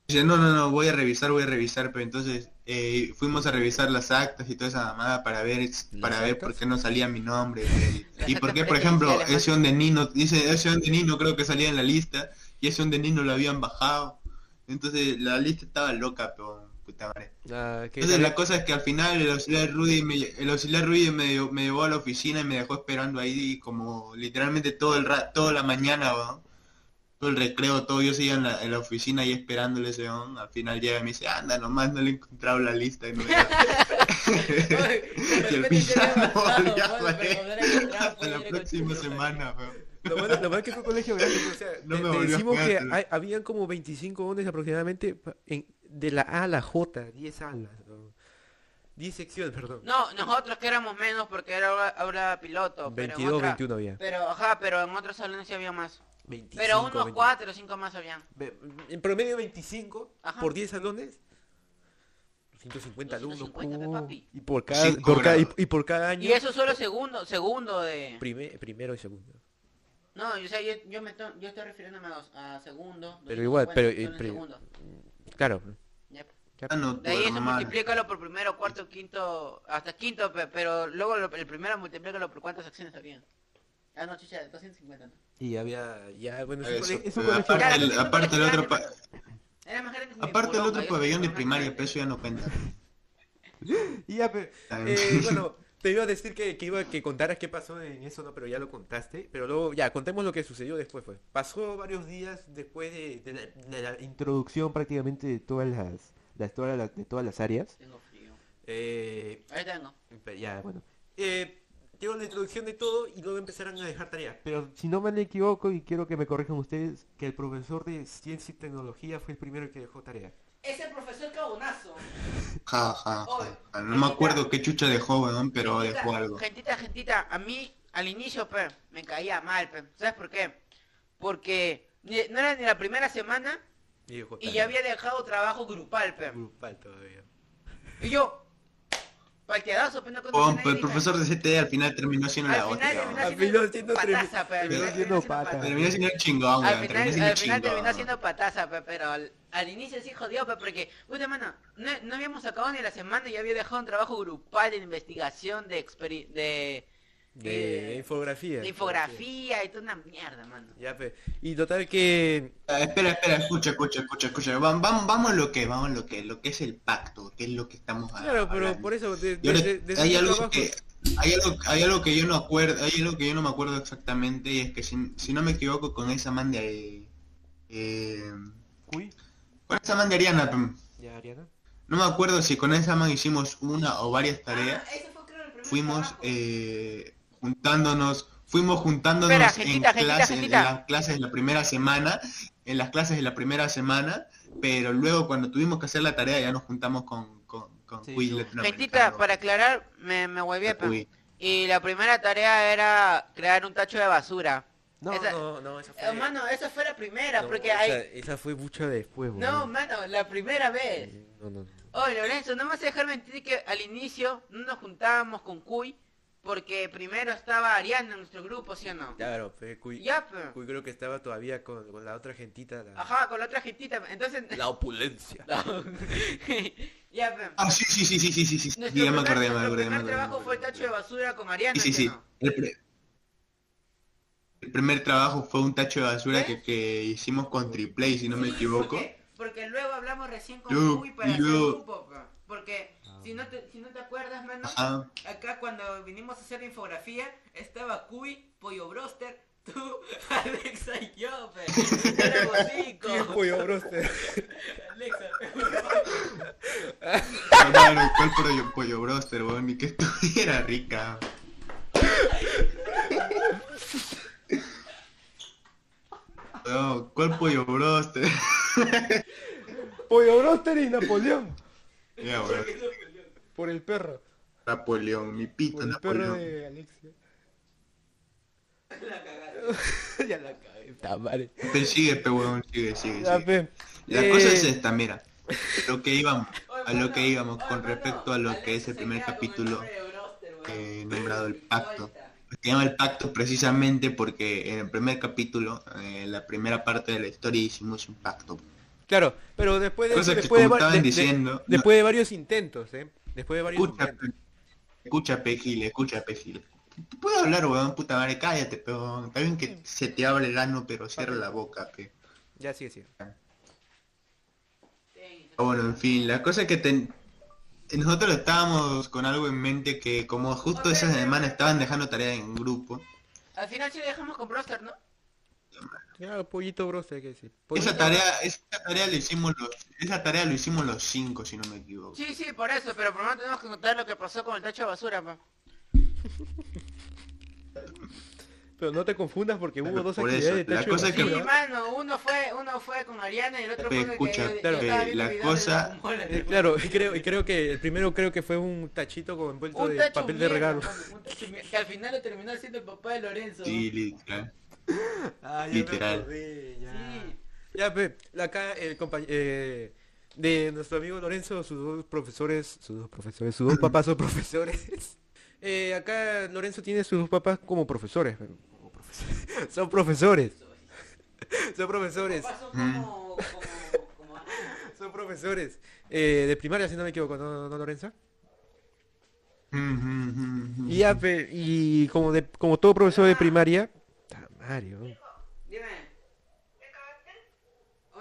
Speaker 3: Dice, no, no, no, voy a revisar, voy a revisar, pero entonces eh, fuimos a revisar las actas y toda esa mamada para ver para ver por qué no salía mi nombre. Y por qué, por ejemplo, ese donde Nino, dice, ese donde Nino creo que salía en la lista y ese donde Nino lo habían bajado. Entonces la lista estaba loca, pero puta madre.
Speaker 1: Ah, que
Speaker 3: Entonces
Speaker 1: sale-
Speaker 3: la cosa es que al final el auxiliar Rudy me, el auxiliar Rudy me, me llevó a la oficina y me dejó esperando ahí como literalmente todo el ra toda la mañana, todo el recreo, todo, yo seguía en la, en la oficina y esperándole ese on, al final llega y me dice, anda nomás, no le he encontrado la lista y no era". Y el volvió a valer hasta la próxima semana, weón.
Speaker 1: Lo bueno, lo bueno es que fue colegio grande, o sea,
Speaker 3: No me
Speaker 1: te
Speaker 3: volvió a
Speaker 1: decimos que hay- habían como 25 ones aproximadamente en, de la A a la J, 10 salas, ¿no? 10 secciones, perdón.
Speaker 2: No, nosotros que éramos menos porque era aula, aula piloto. pero en
Speaker 1: 22,
Speaker 2: otra-
Speaker 1: 21 había.
Speaker 2: Pero, ajá, pero en otros salones sí había más.
Speaker 1: 25,
Speaker 2: Pero unos
Speaker 1: 20.
Speaker 2: 4 o 5 más habían.
Speaker 1: En promedio 25
Speaker 2: Ajá.
Speaker 1: por 10 salones. 150 alumnos.
Speaker 2: 250, pe,
Speaker 1: oh,
Speaker 2: papi.
Speaker 1: y por cada,
Speaker 3: Cinco
Speaker 1: por cada- y, y por cada año.
Speaker 2: Y eso solo segundo, segundo de...
Speaker 1: prime- primero y segundo.
Speaker 2: No, o sea, yo, yo me estoy, yo estoy refiriéndome a, dos- a segundo.
Speaker 1: Pero igual,
Speaker 2: 250,
Speaker 1: pero, eh,
Speaker 2: segundo.
Speaker 1: Claro.
Speaker 3: Ah, no,
Speaker 2: De ahí eso
Speaker 3: normal.
Speaker 2: multiplícalo por primero, cuarto, quinto, hasta quinto, pe- pero luego lo- el primero multiplícalo por cuántas acciones habían. Ah, no, chicha, 250. ¿no?
Speaker 1: Y había, ya, bueno,
Speaker 3: Eso,
Speaker 1: cole- es un
Speaker 3: pero
Speaker 1: colegio
Speaker 3: aparte, el, aparte el otro pa-
Speaker 2: grande, Era más grande que mi
Speaker 3: aparte el otro pabellón de primaria, pero eso ya no cuenta.
Speaker 1: Y ya, pero, eh, bueno, te iba a decir que, que iba que contaras qué pasó en eso, ¿no? Pero ya lo contaste. Pero luego, ya, contemos lo que sucedió después, fue. Pasó varios días después de, de la, de la introducción prácticamente de todas las, las- todas las- de todas las áreas.
Speaker 2: Tengo frío.
Speaker 1: Eh,
Speaker 2: Ahí tengo.
Speaker 1: pero ya, bueno. Eh, dieron la introducción de todo y luego empezaron a dejar tareas. Pero si no me equivoco, y quiero que me corrijan ustedes, que el profesor de ciencia y tecnología fue el primero que dejó tarea.
Speaker 2: Es el profesor Cabonazo.
Speaker 3: Ja, ja, ja. No me acuerdo qué chucha dejó, weón, pero
Speaker 2: Gentita,
Speaker 3: dejó algo.
Speaker 2: Gentita, gentita, a mí al inicio, pe, me caía mal, pe. ¿Sabes por qué? Porque no era ni la primera semana
Speaker 1: Y, dejó
Speaker 2: y
Speaker 1: tarea.
Speaker 2: ya había dejado trabajo grupal, pe.
Speaker 1: Grupal todavía.
Speaker 2: Y yo, palteadazo, pe, no
Speaker 3: Oh, pero el
Speaker 2: nadie,
Speaker 3: profesor de CTE al final terminó siendo la
Speaker 2: Al final terminó
Speaker 3: weón.
Speaker 1: Al final siendo
Speaker 2: siendo pataza, pe. al
Speaker 1: terminó
Speaker 2: final
Speaker 1: siendo
Speaker 2: terminó
Speaker 1: pata.
Speaker 3: Terminó siendo el chingón,
Speaker 2: Al final,
Speaker 3: Terminó siendo
Speaker 2: terminó pataza, pe, pero al, al inicio sí jodido, pe, porque, puta mano, no, no habíamos acabado ni la semana y había dejado un trabajo grupal de investigación, de experi de,
Speaker 1: De
Speaker 2: Eh,
Speaker 1: infografía.
Speaker 2: de infografía y toda una mierda, mano.
Speaker 1: Ya. Y total que...
Speaker 3: Ah, espera, espera, escucha, escucha, escucha, escucha. Vamos, vamos, vamos a lo que, vamos a lo que, lo que es el pacto, que es lo que estamos
Speaker 1: Claro, pero
Speaker 3: hablando.
Speaker 1: por eso... De, de- de-
Speaker 3: hay algo
Speaker 1: trabajo-
Speaker 3: que hay algo, hay algo que yo no acuerdo, hay algo que yo no me acuerdo exactamente y es que si, si no me equivoco con esa man de eh,
Speaker 1: Uy,
Speaker 3: con esa man de Ariana,
Speaker 1: ya, Ariana.
Speaker 3: no me acuerdo si con esa man hicimos una o varias tareas,
Speaker 2: Ah, ese fue, creo, el primer
Speaker 3: fuimos
Speaker 2: trabajo.
Speaker 3: eh, juntándonos, fuimos juntándonos
Speaker 2: Espera,
Speaker 3: en,
Speaker 2: gentita,
Speaker 3: en las clases de la primera semana, en las clases de la primera semana, pero luego cuando tuvimos que hacer la tarea ya nos juntamos con con, con
Speaker 1: Sí, no.
Speaker 2: Gentita, para aclarar, me, me.
Speaker 3: Uy.
Speaker 2: Y la primera tarea era crear un tacho de basura.
Speaker 1: No,
Speaker 2: Esa-
Speaker 1: no, no, esa fue...
Speaker 2: Eh, mano, esa fue la primera,
Speaker 1: no,
Speaker 2: porque
Speaker 1: esa,
Speaker 2: hay...
Speaker 1: esa fue mucho después,
Speaker 2: No,
Speaker 1: boludo.
Speaker 2: mano, la primera vez.
Speaker 1: No, no, no.
Speaker 2: Oye, Lorenzo, no me vas a dejar mentir que al inicio no nos juntábamos con Cuy, porque primero estaba Ariana en nuestro grupo, ¿sí o no?
Speaker 1: Claro, fue Cuy.
Speaker 2: Ya, pero...
Speaker 1: Cuy creo que estaba todavía con, con la otra gentita. La...
Speaker 2: Ajá, con la otra gentita. Entonces...
Speaker 1: La opulencia. La...
Speaker 2: ya, pero...
Speaker 3: Ah, sí, sí, sí, sí, sí, sí.
Speaker 2: Nuestro
Speaker 3: ya
Speaker 2: primer,
Speaker 3: me acordé, me acordé.
Speaker 2: trabajo fue el tacho de basura con Ariana,
Speaker 3: Sí, sí,
Speaker 2: sí. No?
Speaker 3: El, pre... el, primer trabajo fue un tacho de basura que, que, hicimos con Triplay, si no me equivoco.
Speaker 2: ¿Por qué? Porque luego hablamos recién con
Speaker 3: Yo,
Speaker 2: Cuy para
Speaker 3: yo...
Speaker 2: hacer grupo, porque si no te, si no te acuerdas, mano,
Speaker 3: Ajá.
Speaker 2: acá cuando vinimos a hacer la infografía, estaba Cuy, Pollo Broster, tú, Alexa y yo, pe. Éramos cinco.
Speaker 1: pollo broster?
Speaker 2: Alexa.
Speaker 3: Hermano, ¿cuál pollo, pollo broster, weón? Ni que estuviera rica. No, ¿cuál pollo broster?
Speaker 1: Pollo broster y Napoleón.
Speaker 3: ya.
Speaker 1: Por el perro.
Speaker 3: Napoleón, mi pito
Speaker 1: Por el perro
Speaker 3: Napoleón.
Speaker 1: de Alexia. ya la cagué, está madre.
Speaker 3: Pero sigue, pe, weón, sigue, sigue,
Speaker 1: Ya,
Speaker 3: sigue. La
Speaker 1: Eh,
Speaker 3: cosa es esta, mira. A lo que íbamos, a lo que íbamos con respecto a lo que es el primer capítulo eh, nombrado el pacto. Se llama el pacto precisamente porque en el primer capítulo, en la primera parte de la historia hicimos un pacto.
Speaker 1: Claro, pero después de,
Speaker 3: Cosa que
Speaker 1: después, de- de-
Speaker 3: diciendo-
Speaker 1: después de varios intentos, ¿eh? Después de varios
Speaker 3: Escucha, pe- escucha Pejil, escucha Pejil. Tú puedes hablar, weón, puta madre, cállate, pero está bien que se te abre el ano, pero cierra la boca, pe.
Speaker 1: Ya sigue, sigue.
Speaker 3: Ah, Bueno, en fin, la cosa es que ten- nosotros estábamos con algo en mente que como justo esa semana estaban dejando tarea en grupo,
Speaker 2: Al final sí dejamos con Broster, ¿no?
Speaker 1: Claro, pollito broster, hay que decir.
Speaker 3: Esa tarea, esa tarea lo hicimos los, esa tarea lo hicimos los cinco, si no me equivoco.
Speaker 2: Sí, sí, por eso, pero primero tenemos que contar lo que pasó con el tacho de basura, pa.
Speaker 1: Pero no te confundas porque hubo dos
Speaker 3: Por
Speaker 1: actividades
Speaker 3: eso,
Speaker 1: de
Speaker 3: la
Speaker 1: tacho
Speaker 3: cosa
Speaker 1: de
Speaker 3: es que-
Speaker 2: Sí,
Speaker 1: basura.
Speaker 2: mano, uno fue, uno fue con Ariana y el otro fue con el que
Speaker 3: escucha,
Speaker 2: yo- yo
Speaker 1: claro,
Speaker 3: la
Speaker 2: de
Speaker 3: cosa-
Speaker 2: Ball,
Speaker 1: Eh, claro, y creo, y creo que el primero creo que fue un tachito con envuelto
Speaker 2: Un
Speaker 1: de papel de regalo.
Speaker 2: mano, un tacho mierda, que al final lo terminó siendo el papá de Lorenzo.
Speaker 3: Sí, literal.
Speaker 1: Ah, ya me
Speaker 3: Literal.
Speaker 1: acordé, ya.
Speaker 2: Sí.
Speaker 1: Ya, pe, acá el compañero de nuestro amigo Lorenzo, sus dos profesores, sus dos profesores, sus dos papás son profesores. Eh, acá Lorenzo tiene sus dos papás como profesores, pero como profesores. son profesores. son profesores.
Speaker 2: Papás son como, como, como-
Speaker 1: Son profesores. Eh, de primaria, si no me equivoco, ¿no, no Lorenzo? Y ya, pe, y como de, como todo profesor de primaria. Ta Mario.
Speaker 2: Dime.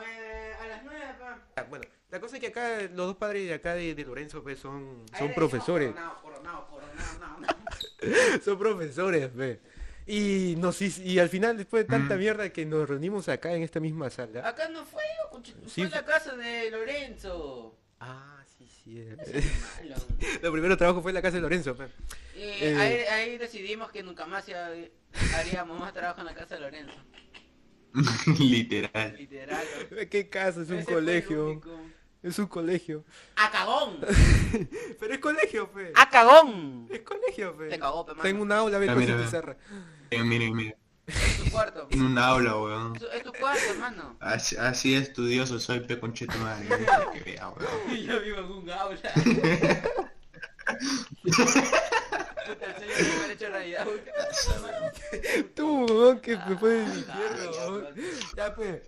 Speaker 2: Eh, a las nueve.
Speaker 1: Ah, Bueno, la cosa es que acá los dos padres de acá de, de Lorenzo pues, son, son profesores.
Speaker 2: decimos Coronado, coronado, coronado, no.
Speaker 1: son profesores, pe. Y nos y al final después de tanta
Speaker 3: Mm.
Speaker 1: mierda que nos reunimos acá en esta misma sala.
Speaker 2: Acá no fue, conche-
Speaker 1: Sí,
Speaker 2: fue la casa de Lorenzo.
Speaker 1: Ah, sí, sí. eh. Lo primero trabajo fue en la casa de Lorenzo, pe.
Speaker 2: Y
Speaker 1: Eh.
Speaker 2: ahí, ahí decidimos que nunca más ya haríamos más trabajo en la casa de Lorenzo.
Speaker 3: literal.
Speaker 2: Literal.
Speaker 1: ¿Qué casa? Es un
Speaker 2: Ese
Speaker 1: colegio. Es un colegio.
Speaker 2: ¡A cagón!
Speaker 1: Pero es colegio, fe.
Speaker 2: ¡A cagón!
Speaker 1: Es colegio, fe.
Speaker 2: Te cagó, pe, mano.
Speaker 1: Tengo un aula, ve
Speaker 3: Ah,
Speaker 1: con su
Speaker 3: mira,
Speaker 1: pizarra.
Speaker 3: Eh, miren, miren.
Speaker 2: Es tu cuarto.
Speaker 3: En un aula, weón.
Speaker 2: Es tu- Es tu cuarto, hermano.
Speaker 3: Así, así de estudioso soy, pe concheto madre. Que vea, weón.
Speaker 2: Y yo vivo en un aula.
Speaker 1: Tú, weón, que me fue
Speaker 2: Ah,
Speaker 1: infierno,
Speaker 2: ya,
Speaker 1: weón.
Speaker 2: pues.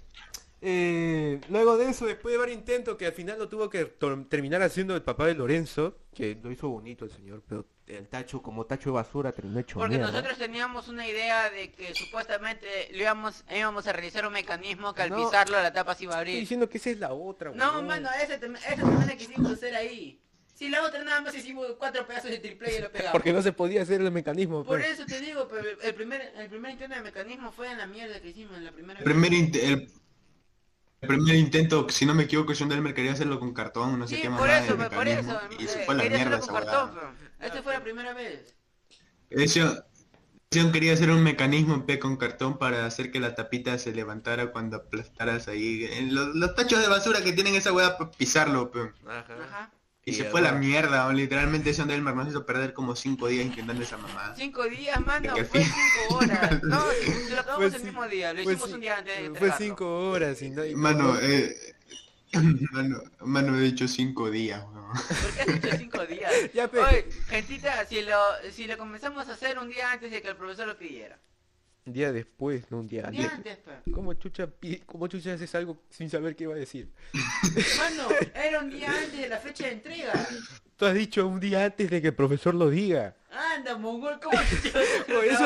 Speaker 1: Eh, luego de eso, después de varios intentos, que al final lo tuvo que terminar haciendo el papá de Lorenzo, que lo hizo bonito el señor, pero el tacho, como tacho de basura, terminó hecho
Speaker 2: Porque
Speaker 1: mierda.
Speaker 2: nosotros teníamos una idea de que supuestamente lo íbamos, íbamos a realizar un mecanismo que al
Speaker 1: No.
Speaker 2: pisarlo la tapa se iba a
Speaker 1: Estoy
Speaker 2: abrir.
Speaker 1: diciendo que esa es la otra,
Speaker 2: No,
Speaker 1: weón.
Speaker 2: mano, ese, ese también la quisimos hacer ahí. Si la otra nada más hicimos cuatro pedazos de triple y lo pegamos.
Speaker 1: Porque no se podía hacer el mecanismo,
Speaker 2: Por
Speaker 1: pues.
Speaker 2: eso te digo, pero el primer, el primer intento de mecanismo fue en la mierda que hicimos en la primera
Speaker 3: El primer, int- el, el primer intento, si no me equivoco, John Delmer quería hacerlo con cartón, no sé
Speaker 2: Sí,
Speaker 3: qué
Speaker 2: por
Speaker 3: mamada
Speaker 2: eso, por eso.
Speaker 3: mecanismo, Y se
Speaker 2: eh,
Speaker 3: fue a la mierda esa
Speaker 2: cartón, Esta fue la primera vez.
Speaker 3: Ese- John quería hacer un mecanismo pe con cartón para hacer que la tapita se levantara cuando aplastaras ahí. En los, los tachos de basura que tienen esa weá para pisarlo, pe.
Speaker 1: Ajá.
Speaker 2: Ajá.
Speaker 3: Y se fue a la mierda, o literalmente John Delmer nos hizo perder como 5 días intentando esa mamada.
Speaker 2: Cinco días, mano, fue
Speaker 3: fin-
Speaker 2: cinco horas. No, lo acabamos
Speaker 1: Fue
Speaker 2: el mismo día, lo hicimos
Speaker 1: ci-
Speaker 2: un día antes de
Speaker 1: Fue
Speaker 2: entregarlo.
Speaker 1: cinco horas y no... y
Speaker 3: Mano,
Speaker 1: no-
Speaker 3: eh, mano, mano, he dicho 5 días, weón.
Speaker 2: ¿Por qué has dicho cinco días?
Speaker 1: Ya, pe.
Speaker 2: Oye, gentita, si lo, si lo comenzamos a hacer un día antes de que el profesor lo pidiera.
Speaker 1: Un día después, no un día
Speaker 2: Un día
Speaker 1: antes.
Speaker 2: antes, pe.
Speaker 1: ¿Cómo chucha, cómo chucha haces algo sin saber qué iba a decir?
Speaker 2: Mano, era un día antes de la fecha de entrega.
Speaker 1: Tú has dicho un día antes de que el profesor lo diga.
Speaker 2: Anda, mongol, ¿cómo te
Speaker 1: eso,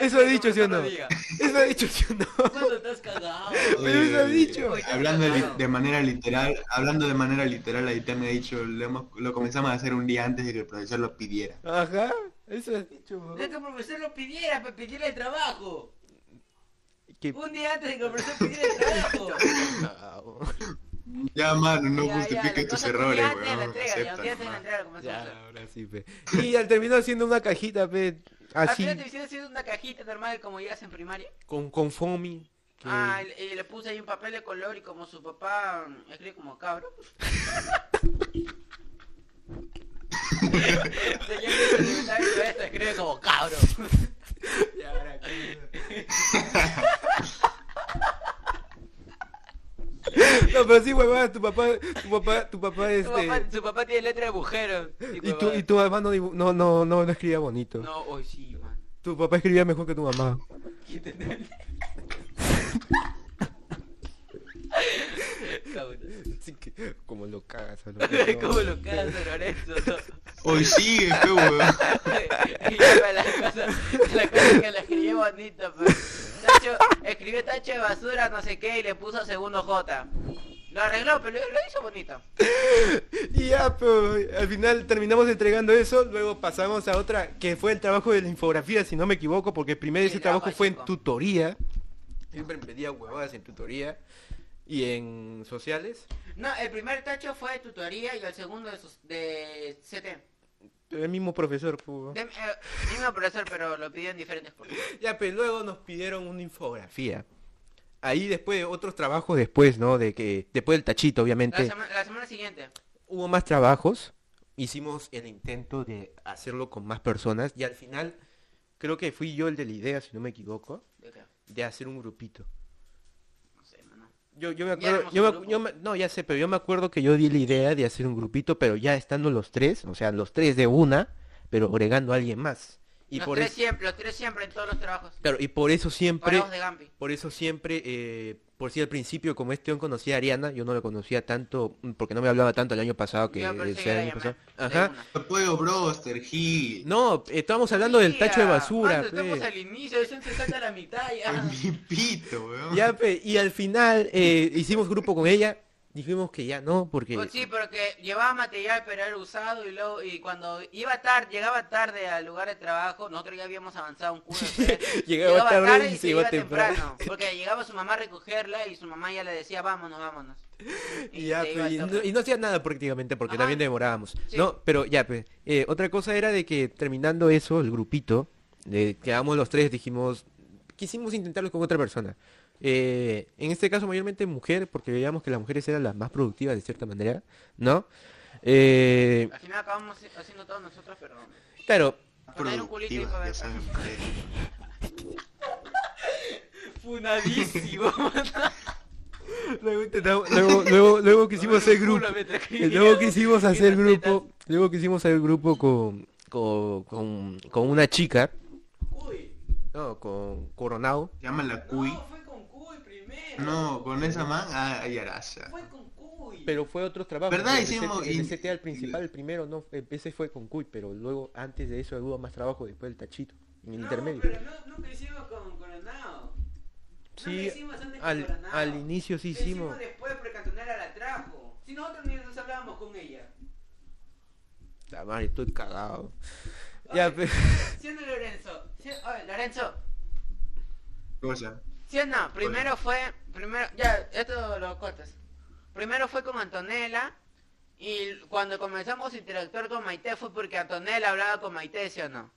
Speaker 1: eso he dicho, ¿sí o no? Eso he dicho, ¿sí o no?
Speaker 2: ¿Cuándo estás cagado?
Speaker 1: Eso ha dicho.
Speaker 3: Hablando de, manera literal, hablando de manera literal, la Aitana ha dicho, lo, hemos- lo comenzamos a hacer un día antes de que el profesor lo pidiera.
Speaker 1: Ajá, eso has dicho.
Speaker 2: De que el profesor lo pidiera, para pidiera el trabajo. Un día antes de que el profesor pidiera el trabajo.
Speaker 3: Ya, mano, no justifiques tus errores,
Speaker 2: un día antes de la
Speaker 3: weón.
Speaker 2: entrega, ya,
Speaker 1: ahora sí, pe. Y al terminó haciendo una cajita, pe,
Speaker 2: Al
Speaker 1: así,
Speaker 2: final te hicieron haciendo una cajita normal como ya en primaria.
Speaker 1: con, con foamy. que-
Speaker 2: Ah, y, y le puse ahí un papel de color y como su papá mm, escribe como cabro. Esto escribe como cabro.
Speaker 1: Ya, ahora. No, pero sí, huevada, tu papá, tu papá, tu papá, este...
Speaker 2: papá, su papá tiene letra de agujero.
Speaker 1: Y tu, y tu mamá no, dibu- no, no, no, no escribía bonito.
Speaker 2: No, hoy sí, man.
Speaker 1: Tu papá escribía mejor que tu mamá.
Speaker 2: ¿Quién te- Cabrón.
Speaker 1: Así que, como lo cagas
Speaker 2: ¿Cómo lo cagas, Lorenzo?
Speaker 3: Hoy sigue, pe, weón.
Speaker 2: y ya me la cosa, la cosa que le escribí bonito, pues. Tacho, escribió tacho de basura, no sé qué, y le puso segundo J. Lo arregló, pero lo, hizo bonito.
Speaker 1: Y ya, pero al final terminamos entregando eso, luego pasamos a otra, que fue el trabajo de la infografía, si no me equivoco, porque primero
Speaker 2: Sí,
Speaker 1: ese
Speaker 2: el
Speaker 1: trabajo
Speaker 2: trabajo
Speaker 1: fue en tutoría. Siempre me pedía huevadas en tutoría y en sociales.
Speaker 2: No, el primer tacho fue de tutoría y el segundo de, sus- de CT.
Speaker 1: El mismo profesor, pues.
Speaker 2: De, eh, mismo profesor, pero lo pidió en diferentes cosas.
Speaker 1: Ya, pero luego nos pidieron una infografía. Ahí después, otros trabajos después, ¿no? De que, después del tachito,
Speaker 2: La,
Speaker 1: obviamente,
Speaker 2: sema- la semana siguiente.
Speaker 1: hubo más trabajos. Hicimos el intento de hacerlo con más personas y al final, creo que fui yo el de la idea, si no me equivoco,
Speaker 2: ¿De qué?
Speaker 1: de hacer un grupito. Yo, yo me acuerdo,
Speaker 2: éramos
Speaker 1: yo
Speaker 2: un
Speaker 1: me-
Speaker 2: grupo.
Speaker 1: yo me- no, ya sé, pero yo me acuerdo que yo di la idea de hacer un grupito, pero ya estando los tres, o sea, los tres de una, pero agregando a alguien más. Y
Speaker 2: los,
Speaker 1: por
Speaker 2: tres
Speaker 1: eso,
Speaker 2: siempre, los tres siempre en todos los trabajos.
Speaker 1: claro, y por eso siempre,
Speaker 2: de
Speaker 1: por eso siempre, eh, por si al principio, como este aún conocía a Ariana, yo no lo conocía tanto, mm, porque no me hablaba tanto el año pasado que
Speaker 2: la
Speaker 1: año pasado. Ajá.
Speaker 3: No puedo, broster, Gil.
Speaker 1: No, estábamos hablando del tacho de basura.
Speaker 2: mano, estamos
Speaker 1: pe.
Speaker 2: al inicio, eso se salta a la mitad ya.
Speaker 3: Mi pito, weón.
Speaker 1: Ya, pe, y al final eh, hicimos grupo con ella, dijimos que ya no, porque...
Speaker 2: Pues sí, porque llevaba material pero era usado y luego y cuando iba tarde, llegaba tarde al lugar de trabajo, nosotros ya habíamos avanzado un culo. pues.
Speaker 1: Llegaba tarde y se iba temprano.
Speaker 2: Porque llegaba su mamá a recogerla y su mamá ya le decía, vámonos, vámonos.
Speaker 1: Y, ya, pe,
Speaker 2: iba
Speaker 1: y, no,
Speaker 2: toque.
Speaker 1: y no hacía nada prácticamente porque
Speaker 2: Ajá.
Speaker 1: también demorábamos.
Speaker 2: Sí.
Speaker 1: No, pero ya, pues, eh, otra cosa era de que terminando eso, el grupito, de, quedamos los tres, dijimos, quisimos intentarlo con otra persona. Eh, en este caso mayormente mujer, porque veíamos que las mujeres eran las más productivas de cierta manera, ¿no? Eh,
Speaker 2: Al final acabamos haciendo todo nosotros, pero...
Speaker 1: claro,
Speaker 3: Productivas.
Speaker 2: Funadísimo.
Speaker 1: luego, luego, luego, luego quisimos hacer grupo. Luego quisimos hacer grupo, luego quisimos hacer grupo con, con, con, con una chica, no, con Coronado.
Speaker 3: Se llama la Cuy.
Speaker 4: No, fue con Cuy primero.
Speaker 3: No, con esa man, ah, ay, Arasa.
Speaker 4: Fue con Cuy.
Speaker 1: Pero fue otros trabajos.
Speaker 3: ¿Verdad?
Speaker 1: El
Speaker 3: Hicimos-
Speaker 1: CT el
Speaker 3: y-
Speaker 1: CTA el principal, el primero, no, ese fue con Cuy, pero luego antes de eso hubo más trabajo después del tachito, en el
Speaker 4: no,
Speaker 1: intermedio.
Speaker 4: pero no, nunca hicimos con Coronado.
Speaker 1: Sí,
Speaker 4: Nunca hicimos antes con
Speaker 1: al,
Speaker 4: Coronado.
Speaker 1: al inicio sí
Speaker 4: hicimos
Speaker 1: hicimos.
Speaker 4: después porque Cantonera la trajo. Si nosotros ni nos hablábamos con ella.
Speaker 1: La madre, estoy cagado. Ya,
Speaker 4: Oye,
Speaker 1: pe-
Speaker 4: ¿Sí o no, Lorenzo?
Speaker 2: Sí, oye, Lorenzo,
Speaker 3: Cosa.
Speaker 2: ¿Sí o no? Primero fue, primero, ya, esto lo cortas. Primero fue con Antonella y cuando comenzamos a interactuar con Maite fue porque Antonella hablaba con Maite, ¿sí o no?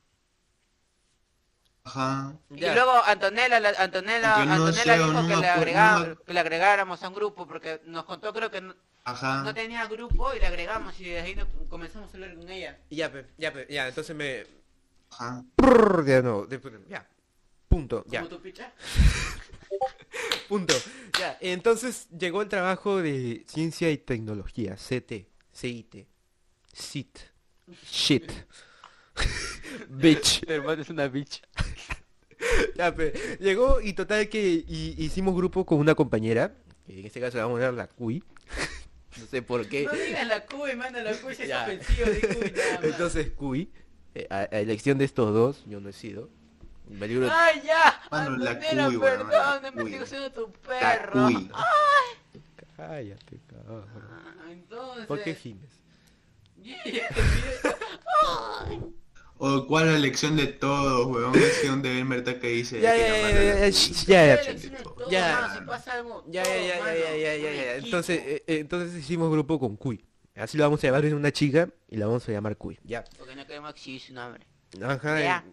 Speaker 3: Ajá.
Speaker 1: Ya.
Speaker 2: Y luego Antonella, la- Antonella,
Speaker 3: no
Speaker 2: Antonella
Speaker 3: sé,
Speaker 2: dijo
Speaker 3: no
Speaker 2: que, le agregaba-
Speaker 3: no me-
Speaker 2: que le agregáramos a un grupo porque nos contó creo que no,
Speaker 3: Ajá.
Speaker 2: no tenía grupo y le agregamos y de ahí no- comenzamos a hablar con ella.
Speaker 1: ya, pe, ya, pe, ya, entonces me...
Speaker 3: Ajá.
Speaker 1: Ya, no, ya. Punto, ya.
Speaker 2: ¿Como tu picha?
Speaker 1: Punto. Ya, entonces llegó el trabajo de ciencia y tecnología, CT, CIT, SIT, shit, bitch.
Speaker 2: hermano es una bitch.
Speaker 1: Ya, llegó y total que hi- hicimos grupo con una compañera, que en este caso le vamos a dar la CUI, no sé por qué.
Speaker 2: No digas la cuy, mano, la cuy es ofensivo de cuy nada más.
Speaker 1: Entonces CUI, eh, a, a elección de estos dos, yo no he sido.
Speaker 2: ¡Ay, ya!
Speaker 3: Mano, la
Speaker 2: Antonella,
Speaker 3: cuy, weón,
Speaker 2: perdón,
Speaker 3: la
Speaker 2: estoy siendo tu
Speaker 3: La
Speaker 2: perro.
Speaker 3: Cuy.
Speaker 1: Cállate, cabrón.
Speaker 2: Ah, Entonces...
Speaker 1: ¿Por qué gimes?
Speaker 3: O cuál es la elección de todos, weón. Es donde el verdad que dice.
Speaker 1: Ya,
Speaker 3: que
Speaker 1: ya,
Speaker 3: la
Speaker 1: ya, ya, ya, ya, ya.
Speaker 2: De
Speaker 1: Ya.
Speaker 2: un.
Speaker 1: Entonces, eh, eh, entonces hicimos grupo con Cuy. Así lo vamos a llamar, es una chica y la vamos a llamar Cuy. Ya.
Speaker 2: Porque no queremos exhibir su nombre.
Speaker 1: Ajá.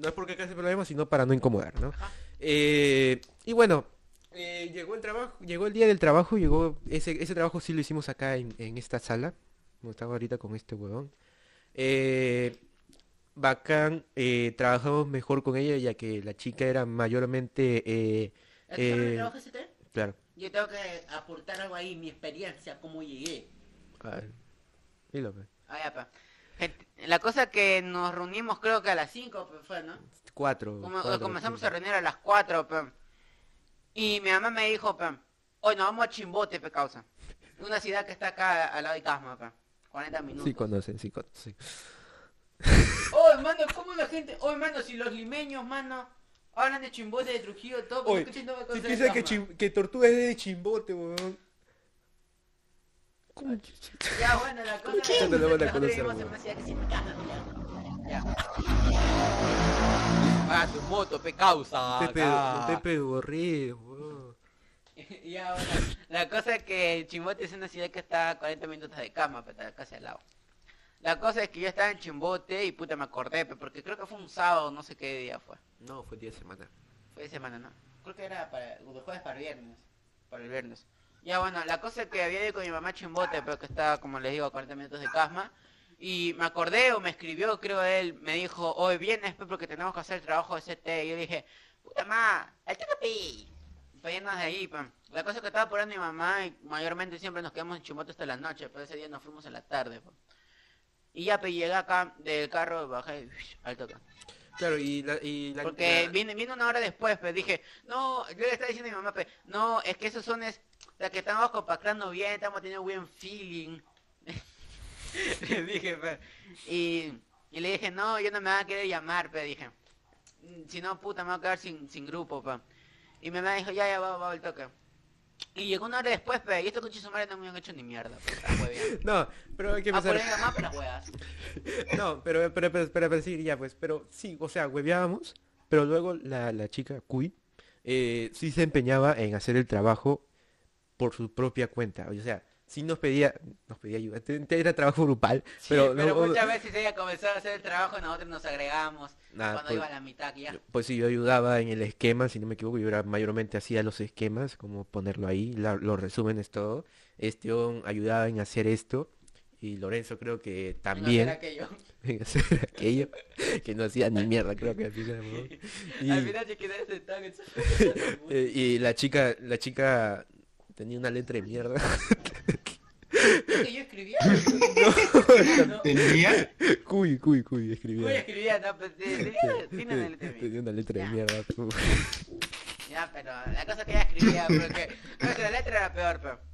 Speaker 1: No es porque cause problemas, sino para no incomodar, ¿no? Eh, y bueno, eh, llegó el trabajo, llegó el día del trabajo, llegó ese, ese trabajo sí lo hicimos acá en, en esta sala. Como estaba ahorita con este huevón. Eh, bacán, eh, trabajamos mejor con ella ya que la chica era mayormente, eh,
Speaker 2: ¿A ti también
Speaker 1: eh,
Speaker 2: trabajas este?
Speaker 1: claro.
Speaker 2: Yo tengo que aportar algo ahí, mi experiencia, cómo llegué.
Speaker 1: a ver, dilo, pues.
Speaker 2: Ah, ya, pa. La cosa que nos reunimos creo que a las 5 fue, ¿no?
Speaker 1: Cuatro.
Speaker 2: Como-
Speaker 1: cuatro,
Speaker 2: comenzamos
Speaker 1: sí.
Speaker 2: a reunir a las 4, pe. Y mi mamá me dijo, hoy nos vamos a Chimbote, pe, causa. Una ciudad que está acá al lado de Casma, pe. 40 minutos.
Speaker 1: Sí conocen, sí conocen.
Speaker 2: Oh, hermano, ¿cómo la gente? Oh, hermano, si los limeños, mano, hablan de Chimbote, de Trujillo, todo, ¿por
Speaker 1: Oye,
Speaker 2: qué no me
Speaker 1: Si piensa que, que Tortuga es de chimbote, weón.
Speaker 2: Ya, bueno, la cosa es
Speaker 1: a
Speaker 2: nosotros vivimos en una ciudad que se me casa, ya. Ya. Ah, tu
Speaker 4: moto, pe causa.
Speaker 1: Te pe-
Speaker 4: acá.
Speaker 1: te pedorreo, weón.
Speaker 2: Y ahora, la cosa es que Chimbote es una ciudad que está a 40 minutos de cama, pero está casi al lado. La cosa es que yo estaba en Chimbote y puta me acordé, pe, porque creo que fue un sábado, no sé qué día fue.
Speaker 1: No, fue 10 semanas.
Speaker 2: Fue de semana, ¿no? Creo que era para, de jueves para viernes. Para el viernes. Ya bueno, la cosa es que había ido con mi mamá Chimbote, pero que estaba, como les digo, a 40 minutos de Casma. Y me acordé o me escribió, creo él, me dijo, hoy vienes pe, porque tenemos que hacer el trabajo de CT. Y yo dije, puta ma, al pi. Para irnos de ahí, pa. La cosa es que estaba apurando mi mamá y mayormente siempre nos quedamos en Chimbote hasta la noche, pero ese día nos fuimos en la tarde, pa. Y ya pues llegué acá del carro, bajé al toque.
Speaker 1: Claro, y la... Y la
Speaker 2: Porque
Speaker 1: la-
Speaker 2: vine, vine una hora después, pero dije, no, yo le estaba diciendo a mi mamá, pe, no, es que esos son es, la que estamos compactando bien, estamos teniendo buen feeling. le dije, pe, y, y le dije, no, yo no me van a querer llamar, pero dije, "Mm, si no, puta, me voy a quedar sin, sin grupo, pa. Y mi mamá dijo, ya, ya, va, va, el toque. Y llegó una hora después, pe, y estos coches sumares no me han hecho ni mierda, hueveando.
Speaker 1: No, pero hay que
Speaker 2: Ah, por
Speaker 1: pensar...
Speaker 2: pero.
Speaker 1: No, pero, pero, pero, pero, pero sí, ya pues, pero sí, o sea, hueveábamos, pero luego la, la chica, Cui, eh, sí se empeñaba en hacer el trabajo por su propia cuenta, o sea, sí nos pedía, nos pedía ayuda, era trabajo grupal,
Speaker 2: Sí,
Speaker 1: pero,
Speaker 2: pero,
Speaker 1: no-
Speaker 2: muchas veces ella comenzaba a hacer el trabajo y nosotros nos agregamos
Speaker 1: Nada,
Speaker 2: cuando
Speaker 1: pues-
Speaker 2: iba a la mitad ya.
Speaker 1: Pues sí, yo ayudaba en el esquema, si no me equivoco, yo era mayormente hacía los esquemas, como ponerlo ahí, la- los resúmenes, todo. Esteban ayudaba en hacer esto, y Lorenzo creo que
Speaker 2: en hacer
Speaker 1: también
Speaker 2: aquello.
Speaker 1: en hacer aquello, que no hacía ni mierda, creo que era, ¿no? Y-
Speaker 2: Al final sentado en
Speaker 1: y la chica, la chica tenía una letra de mierda.
Speaker 2: Lo que yo escribía. no,
Speaker 3: Tenía.
Speaker 1: cuy, cuy, cuy, escribía.
Speaker 2: escribía, no, pues, te- tenía- una letra bien.
Speaker 1: Tenía una letra de mierda. pu.
Speaker 2: Ya, pero la cosa que ella escribía, porque nuestra letra era peor, pero...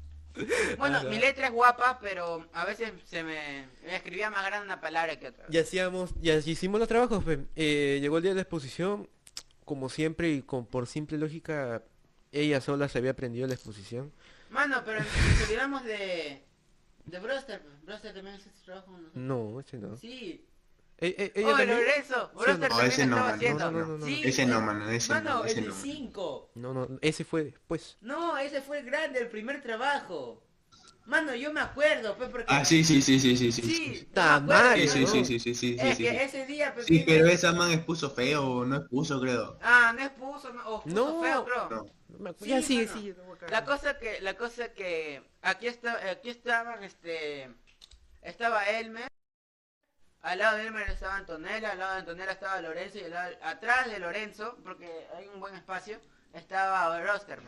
Speaker 2: Bueno,
Speaker 1: no.
Speaker 2: mi letra es guapa, pero a veces se me, me escribía más grande una palabra que otra.
Speaker 1: Y hacíamos, y así hicimos los trabajos. pues. Eh, llegó el día de la exposición, como siempre y con por simple lógica, ella sola se había aprendido la exposición.
Speaker 2: Mano, pero si olvidamos de... De Broster, pues. Broster también hace este trabajo con nosotros.
Speaker 1: No, ese no.
Speaker 2: Sí.
Speaker 1: Eh, eh, ella
Speaker 2: Oh,
Speaker 1: también-
Speaker 2: Lorenzo,
Speaker 1: Sí,
Speaker 2: Broster
Speaker 1: no.
Speaker 3: No,
Speaker 2: también
Speaker 3: ese no,
Speaker 2: estaba
Speaker 3: mano.
Speaker 2: haciendo.
Speaker 1: No, no, no, no,
Speaker 2: Sí,
Speaker 3: Ese no, mano, ese
Speaker 4: Mano,
Speaker 3: no,
Speaker 4: el
Speaker 3: ese
Speaker 4: de
Speaker 3: no.
Speaker 4: 5.
Speaker 1: No, no, ese fue después.
Speaker 4: No, ese fue el grande, el primer trabajo. Mano, yo me acuerdo, pues, porque...
Speaker 3: Ah, sí, sí, sí, sí, sí, sí.
Speaker 4: Sí,
Speaker 1: madre,
Speaker 3: Sí, sí, sí, sí, sí, sí, sí,
Speaker 4: Es
Speaker 3: sí,
Speaker 4: que
Speaker 3: sí.
Speaker 4: ese día, pues,
Speaker 3: Sí, pero esa man expuso feo, o no expuso, creo.
Speaker 2: Ah, no expuso, no, o expuso
Speaker 1: No.
Speaker 2: feo, creo.
Speaker 3: No.
Speaker 1: Me
Speaker 2: Sí,
Speaker 1: ya sigue, sigue.
Speaker 2: La cosa que, la cosa que aquí está, aquí estaban, este, estaba Elmer, al lado de Elmer estaba Antonella, al lado de Antonella estaba Lorenzo y al lado- atrás de Lorenzo, porque hay un buen espacio, estaba Roster.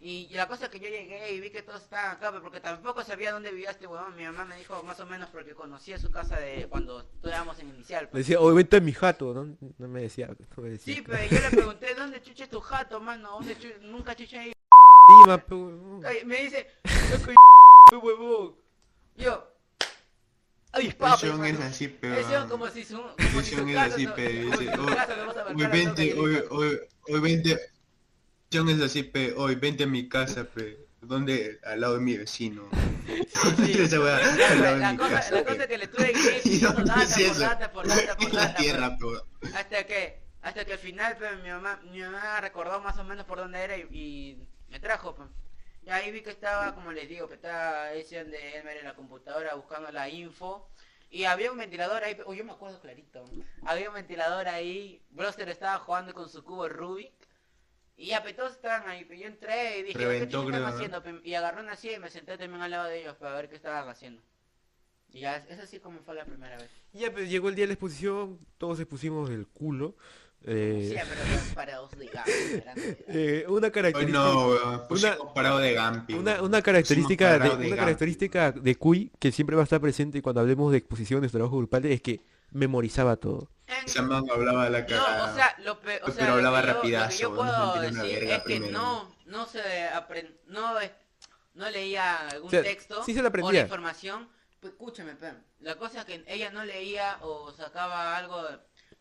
Speaker 2: Y la cosa que yo llegué y vi que todos estaban acá, pues, porque tampoco sabía dónde vivía este huevón, mi mamá me dijo más o menos porque conocía su casa de cuando estábamos en inicial.
Speaker 1: Me
Speaker 2: pues.
Speaker 1: decía, hoy vente a mi jato, ¿no? No me decía, no me decía.
Speaker 2: Sí, pero yo le pregunté, ¿dónde chucha es tu jato, mano? ¿Dónde Nunca chucha ahí me dice, loco, huevón. Yo, ay, papi,
Speaker 3: es así, pero...
Speaker 2: Presión como si su, como si su
Speaker 3: Presión es así, dice, Hoy hoy es así, pe. Hoy vente a mi casa, pe. ¿Dónde? Al lado de mi vecino. Esa weá,
Speaker 2: Ya,
Speaker 3: al lado de
Speaker 2: la,
Speaker 3: mi
Speaker 2: cosa,
Speaker 3: casa,
Speaker 2: la
Speaker 3: pe.
Speaker 2: cosa que le tuve que ir
Speaker 3: ¿Y
Speaker 2: diciendo
Speaker 3: dónde
Speaker 2: data
Speaker 3: es
Speaker 2: por data por data por
Speaker 3: la
Speaker 2: data, por-
Speaker 3: tierra, pe.
Speaker 2: hasta que hasta que al final pues, mi mamá mi mamá recordó más o menos por dónde era y, y me trajo pues. y ahí vi que estaba como les digo que estaba ese de Elmer en la computadora buscando la info y había un ventilador ahí oh, yo me acuerdo clarito había un ventilador ahí Broster estaba jugando con su cubo Rubik y ya pues, todos estaban ahí pues, yo entré y dije
Speaker 3: Reventó,
Speaker 2: ¿qué están haciendo? Pe? y agarré una silla y me senté también al lado de ellos para ver qué estaban haciendo y ya es así como fue la primera vez
Speaker 1: Y Ya, pues llegó el día de la exposición, todos expusimos del culo. Eh,
Speaker 2: siempre de
Speaker 1: eh, una característica,
Speaker 3: no, de Gampi.
Speaker 1: una, una característica, de,
Speaker 3: parado
Speaker 1: una
Speaker 3: Gampi.
Speaker 1: característica de Cuy que siempre va a estar presente cuando hablemos de exposiciones, trabajos grupales, es que memorizaba todo.
Speaker 3: Esa man hablaba a la
Speaker 2: No,
Speaker 3: cagada.
Speaker 2: o sea, lo, pe- o
Speaker 3: Pero
Speaker 2: sea,
Speaker 3: hablaba
Speaker 2: yo- lo que
Speaker 3: rapidazo,
Speaker 2: yo
Speaker 3: no
Speaker 2: puedo
Speaker 3: una
Speaker 2: decir es que
Speaker 3: primero.
Speaker 2: no, no se aprend, no, es- no leía algún
Speaker 1: O sea,
Speaker 2: texto
Speaker 1: sí se
Speaker 2: o la
Speaker 1: aprendía.
Speaker 2: información. Pues, escúchame, pe, la cosa es que ella no leía o sacaba algo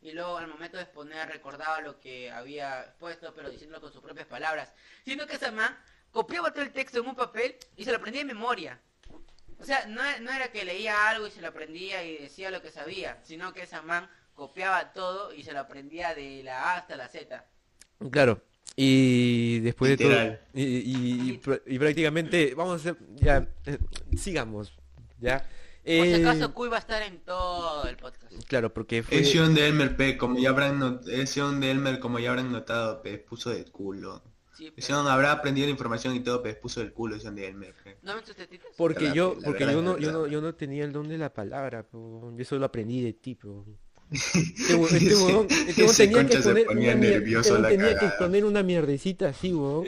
Speaker 2: y luego al momento de exponer recordaba lo que había expuesto, pero diciéndolo con sus propias palabras. Sino que esa man copiaba todo el texto en un papel y se lo aprendía de memoria. O sea, no, no era que leía algo y se lo aprendía y decía lo que sabía, sino que esa man copiaba todo y se lo aprendía de la A hasta la Z.
Speaker 1: Claro. Y después de todo,
Speaker 3: Literal.
Speaker 1: y, y- y pr- y prácticamente, vamos a hacer, ya, eh, sigamos, ya.
Speaker 2: Por si
Speaker 1: Eh,
Speaker 2: acaso, Cuy va a estar en todo el podcast.
Speaker 1: claro, porque fue,
Speaker 3: Ese on de Elmer P, como ya habrán not- on de Elmer, como ya habrán notado, P, puso de culo.
Speaker 2: Sí,
Speaker 3: Ese on habrá aprendido la información y todo, P, puso del culo ese on de P.
Speaker 2: ¿No tetitas?
Speaker 1: porque
Speaker 3: la-
Speaker 1: yo,
Speaker 3: la
Speaker 1: porque yo no, yo no, yo no tenía el don de la palabra, yo solo aprendí de ti, po. Este, hue- este huevón, este huevón
Speaker 3: Ese
Speaker 1: tenía que poner
Speaker 3: ponía
Speaker 1: una
Speaker 3: nervioso
Speaker 1: este huevón
Speaker 3: la
Speaker 1: tenía que poner una mierdecita así, huevón.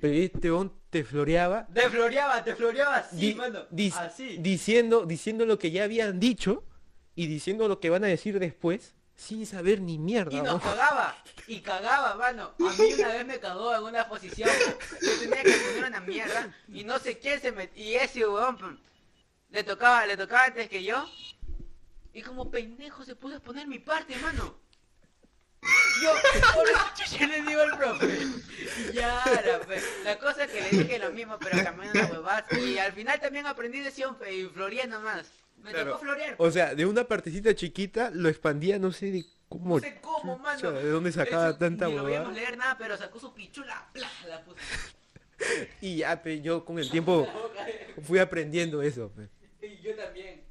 Speaker 1: Pero este huevón te floreaba
Speaker 4: Te floreaba, te floreaba así,
Speaker 1: di-
Speaker 4: mano. Así.
Speaker 1: diciendo, diciendo lo que ya habían dicho y diciendo lo que van a decir después sin saber ni mierda.
Speaker 2: Y nos cagaba, y cagaba, mano. A mí una vez me cagó en una posición que tenía que poner una mierda y no sé quién se metió. Y ese huevón pum, le tocaba, le tocaba antes que yo. Y como pendejo se puso a poner mi parte, mano. Yo, por eso chucha le digo al profe. Ya, pe. la cosa es que le dije lo mismo, pero cambiando una huevada. Y al final también aprendí de siempre y floreé nomás. Me
Speaker 1: Claro.
Speaker 2: tocó florear.
Speaker 1: O sea, de una partecita chiquita lo expandía no sé de cómo.
Speaker 2: No sé cómo, mano.
Speaker 1: chucha, ¿De dónde sacaba
Speaker 2: Eso,
Speaker 1: tanta huevada?
Speaker 2: veíamos leer nada, pero sacó su pichula, ¡pla! la puso.
Speaker 1: Y ya, pe, yo con el tiempo fui aprendiendo eso. pe.
Speaker 4: Y yo también.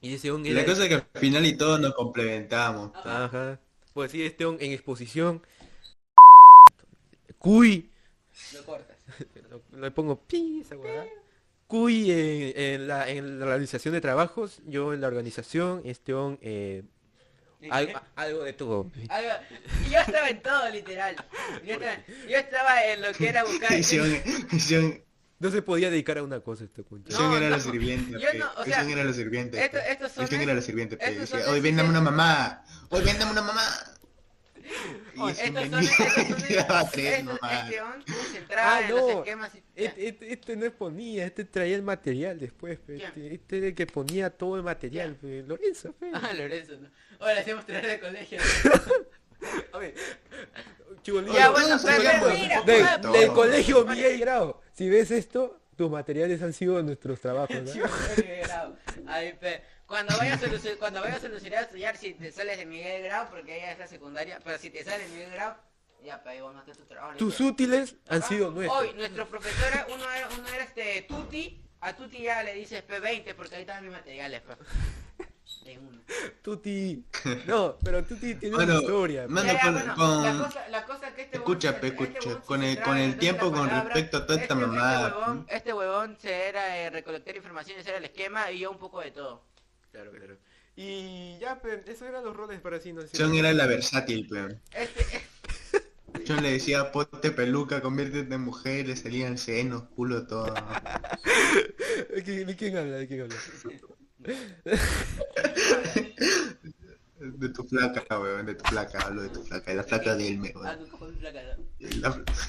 Speaker 1: Y ese on
Speaker 3: Y la
Speaker 1: era-
Speaker 3: cosa es que al final y todo nos complementamos.
Speaker 1: Ajá. Pues sí, este on en exposición. Cuy.
Speaker 2: Lo cortas.
Speaker 1: Lo- Le pongo pi, esa huevada. Cuy en, en la, en la realización de trabajos, yo en la organización, este on eh, algo, algo de todo.
Speaker 2: Algo- yo estaba en todo, literal. Yo estaba, yo estaba en lo que era buscar.
Speaker 1: No se podía dedicar a una cosa este concha.
Speaker 2: No,
Speaker 3: era
Speaker 2: no.
Speaker 3: la sirviente.
Speaker 2: Yo no, o sea,
Speaker 3: era la sirviente.
Speaker 2: esto- estos son de-
Speaker 3: era la
Speaker 2: estos
Speaker 3: hoy véndame una
Speaker 2: sistema".
Speaker 3: mamá. Hoy véndame una mamá. Eso
Speaker 2: estos son, este
Speaker 1: Ah, no. Este, este, este exponía, este traía el material después, pe.
Speaker 2: ¿Quién?
Speaker 1: Este, este era el que ponía todo el material, pe. Lorenzo, pe.
Speaker 2: Ah, Lorenzo, ¿no? Ahora hacemos traer de colegio.
Speaker 1: A ver,
Speaker 2: Ya, bueno, mira,
Speaker 1: del,
Speaker 3: de
Speaker 1: del
Speaker 3: todo.
Speaker 1: colegio Miguel Grau. Si ves esto, tus materiales han sido nuestros trabajos, ¿no?
Speaker 2: Miguel Grau. Ay, pe. Cuando vayas a cuando vayas a solucionar a estudiar, si te sales de Miguel Grau, porque ella es la secundaria, pero si te sales de Miguel Grau, ya, pe, ahí a hacer tu trabajo.
Speaker 1: Tus útiles han
Speaker 2: Ah,
Speaker 1: sido nuestros.
Speaker 2: Hoy, nuestro profesor, uno era, uno era este Tuti, a Tuti ya le dices P20 porque ahí están mis materiales. De uno.
Speaker 1: Tuti. No, pero Tuti tiene
Speaker 3: Bueno,
Speaker 1: una historia.
Speaker 3: Mano, con-
Speaker 2: bueno,
Speaker 3: con-
Speaker 2: la cosa, la cosa que este
Speaker 3: Escucha,
Speaker 2: huevón este
Speaker 3: con el- con tiempo, con
Speaker 2: palabra,
Speaker 3: respecto a toda esta
Speaker 2: este,
Speaker 3: mamada,
Speaker 2: Este huevón, este huevón se era eh, recolectar información, ese era el esquema y yo un poco de todo.
Speaker 1: Claro, claro. Y ya, pe, esos eran los roles para sí, no sé.
Speaker 3: John era la versátil, pe.
Speaker 2: Este,
Speaker 3: John le decía, ponte peluca, conviértete en mujer, le salían senos, culo, todo.
Speaker 1: ¿De quién, de quién habla? ¿De quién habla?
Speaker 3: De tu flaca, weón, de tu flaca, hablo de tu flaca, la flaca de Elmer, weón.
Speaker 2: no.
Speaker 3: La,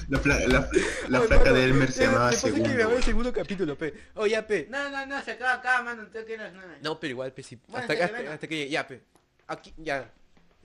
Speaker 3: la, la, la
Speaker 1: Oye,
Speaker 3: flaca
Speaker 1: mano,
Speaker 3: de Elmer se llamaba
Speaker 1: que
Speaker 3: Segundo.
Speaker 1: grabé el segundo capítulo, pe. Oh, ya, pe.
Speaker 2: No, no, no, se acaba acá, mano, tengo que.
Speaker 1: No, pero igual, pe, si-
Speaker 2: Bueno,
Speaker 1: hasta, hasta,
Speaker 2: ¿no?
Speaker 1: hasta que llegue. Ya, pe. Aquí, ya.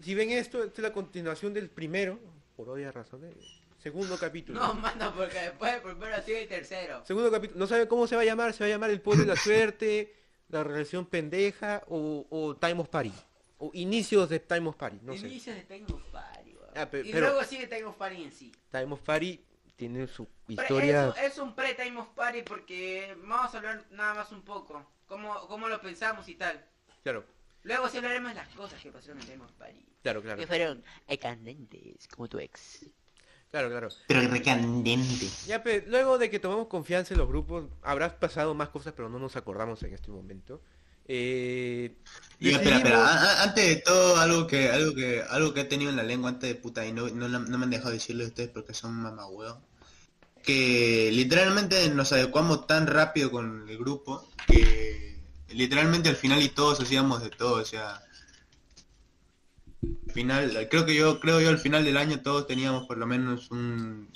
Speaker 1: Si ven esto, esta es la continuación del primero, por obvias razones. Segundo capítulo.
Speaker 2: No, mano, porque después el primero sigue el tercero.
Speaker 1: Segundo capítulo. No sabe cómo se va a llamar. Se va a llamar El Pueblo de la Suerte, La Relación Pendeja o, o Time of Party. O Inicios de Time of Party. No sé.
Speaker 2: Inicios de Time of Party.
Speaker 1: Ah,
Speaker 2: Y
Speaker 1: pero-
Speaker 2: luego sigue Time of Party en sí.
Speaker 1: Time of Party tiene su
Speaker 2: Pre-
Speaker 1: historia.
Speaker 2: Es, un- es un pre-Time of Party porque vamos a hablar nada más un poco. Cómo, cómo lo pensamos y tal.
Speaker 1: Claro,
Speaker 2: Luego sí hablaremos de las cosas que pasaron en Time of Party.
Speaker 1: claro, claro.
Speaker 2: Que fueron candentes, como tu ex.
Speaker 1: Claro, claro.
Speaker 3: Pero recandente.
Speaker 1: Ya, pe, luego de que tomamos confianza en los grupos, habrás pasado más cosas, pero no nos acordamos en este momento. Eh,
Speaker 3: Y espera, espera, antes de todo, algo que, algo que, algo que he tenido en la lengua antes de puta y no, no, no me han dejado decirle a ustedes porque son mamagüeos. Que literalmente nos adecuamos tan rápido con el grupo que literalmente al final y todos hacíamos de todo, o sea. Al final, creo que yo, creo yo al final del año todos teníamos por lo menos un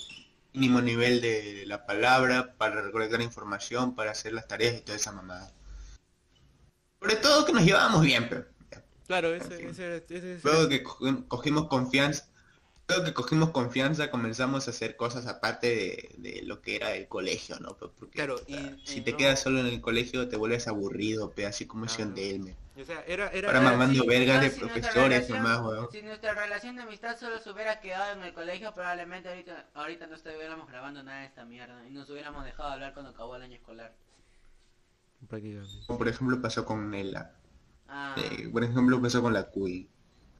Speaker 3: mínimo nivel de la palabra para recolectar información, para hacer las tareas y toda esa mamada. Sobre todo que nos llevábamos bien, pero
Speaker 1: Claro, ese, ese, ese- ese-
Speaker 3: luego que co- cogimos confianza, Creo que cogimos confianza, comenzamos a hacer cosas aparte de, de lo que era el colegio, ¿no? Porque
Speaker 1: Claro, y-
Speaker 3: si
Speaker 1: y
Speaker 3: te
Speaker 1: no-
Speaker 3: quedas solo en el colegio te vuelves aburrido, pe, así como hicieron
Speaker 1: Ah.
Speaker 3: de Elmer.
Speaker 1: O sea, era, era,
Speaker 3: Ahora
Speaker 1: era-
Speaker 3: mamando
Speaker 2: sí,
Speaker 3: vergas de
Speaker 2: si
Speaker 3: profesores
Speaker 2: relación-
Speaker 3: nomás, weón.
Speaker 2: Si nuestra relación de amistad solo se hubiera quedado en el colegio, probablemente ahorita, ahorita no estuviéramos grabando nada de esta mierda y nos hubiéramos dejado de hablar cuando acabó el año escolar.
Speaker 1: Prácticamente.
Speaker 3: Como por ejemplo pasó con Nela.
Speaker 2: Ah,
Speaker 3: Eh, por ejemplo pasó con la Cui.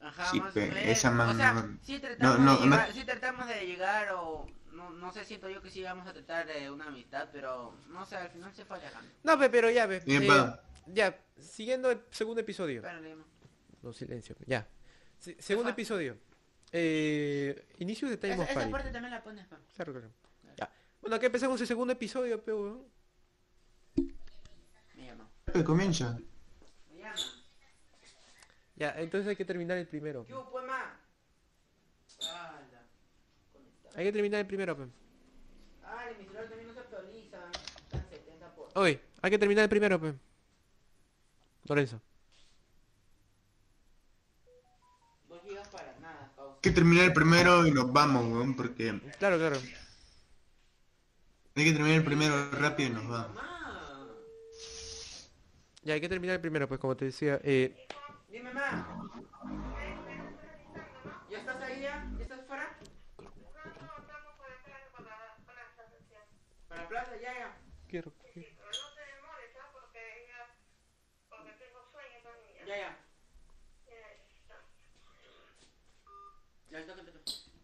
Speaker 2: ajá,
Speaker 3: sí,
Speaker 2: más
Speaker 3: pe, esa man
Speaker 2: o sea,
Speaker 3: no-
Speaker 2: sí tratamos,
Speaker 3: no,
Speaker 2: de
Speaker 3: no,
Speaker 2: llegar,
Speaker 3: no-
Speaker 2: sí tratamos de llegar o no, no sé, siento yo que sí vamos a tratar de una amistad, pero no sé, al final se fue alejando.
Speaker 1: No, pe, pero ya, ve.
Speaker 3: Bien,
Speaker 1: eh, ya, siguiendo el segundo episodio.
Speaker 2: Espérale, no.
Speaker 1: Silencio. pe, Ya. Se- segundo
Speaker 2: Ajá.
Speaker 1: episodio. Eh, inicio de Time
Speaker 2: Esa,
Speaker 1: of
Speaker 2: esa
Speaker 1: Party.
Speaker 2: parte también la pones, pa.
Speaker 1: Claro, claro. Ya. Bueno, acá empezamos el segundo episodio, pero weón.
Speaker 2: Me llama.
Speaker 3: Pe, Comienza.
Speaker 1: Ya, entonces hay que terminar el primero.
Speaker 2: ¿Qué hubo, pues.
Speaker 1: Hay que terminar el primero, pe.
Speaker 2: Ay, mi celular también no se actualiza. Están 70 por...
Speaker 1: Oye, hay que terminar el primero, pe. Lorenzo.
Speaker 2: Dos gigas para nada, causa.
Speaker 3: Hay que terminar el primero y nos vamos, weón, porque hay
Speaker 1: Claro, claro.
Speaker 3: que terminar el primero rápido y nos vamos.
Speaker 2: Mamá.
Speaker 1: Ya, hay que terminar el primero, pues como te decía. Eh,
Speaker 2: Dime, ma. ¿Ya estás ahí ya? ¿Ya estás fuera? Para la plaza, ya, ya.
Speaker 1: quiero-
Speaker 2: Ya, ya. Ya, toca, toca.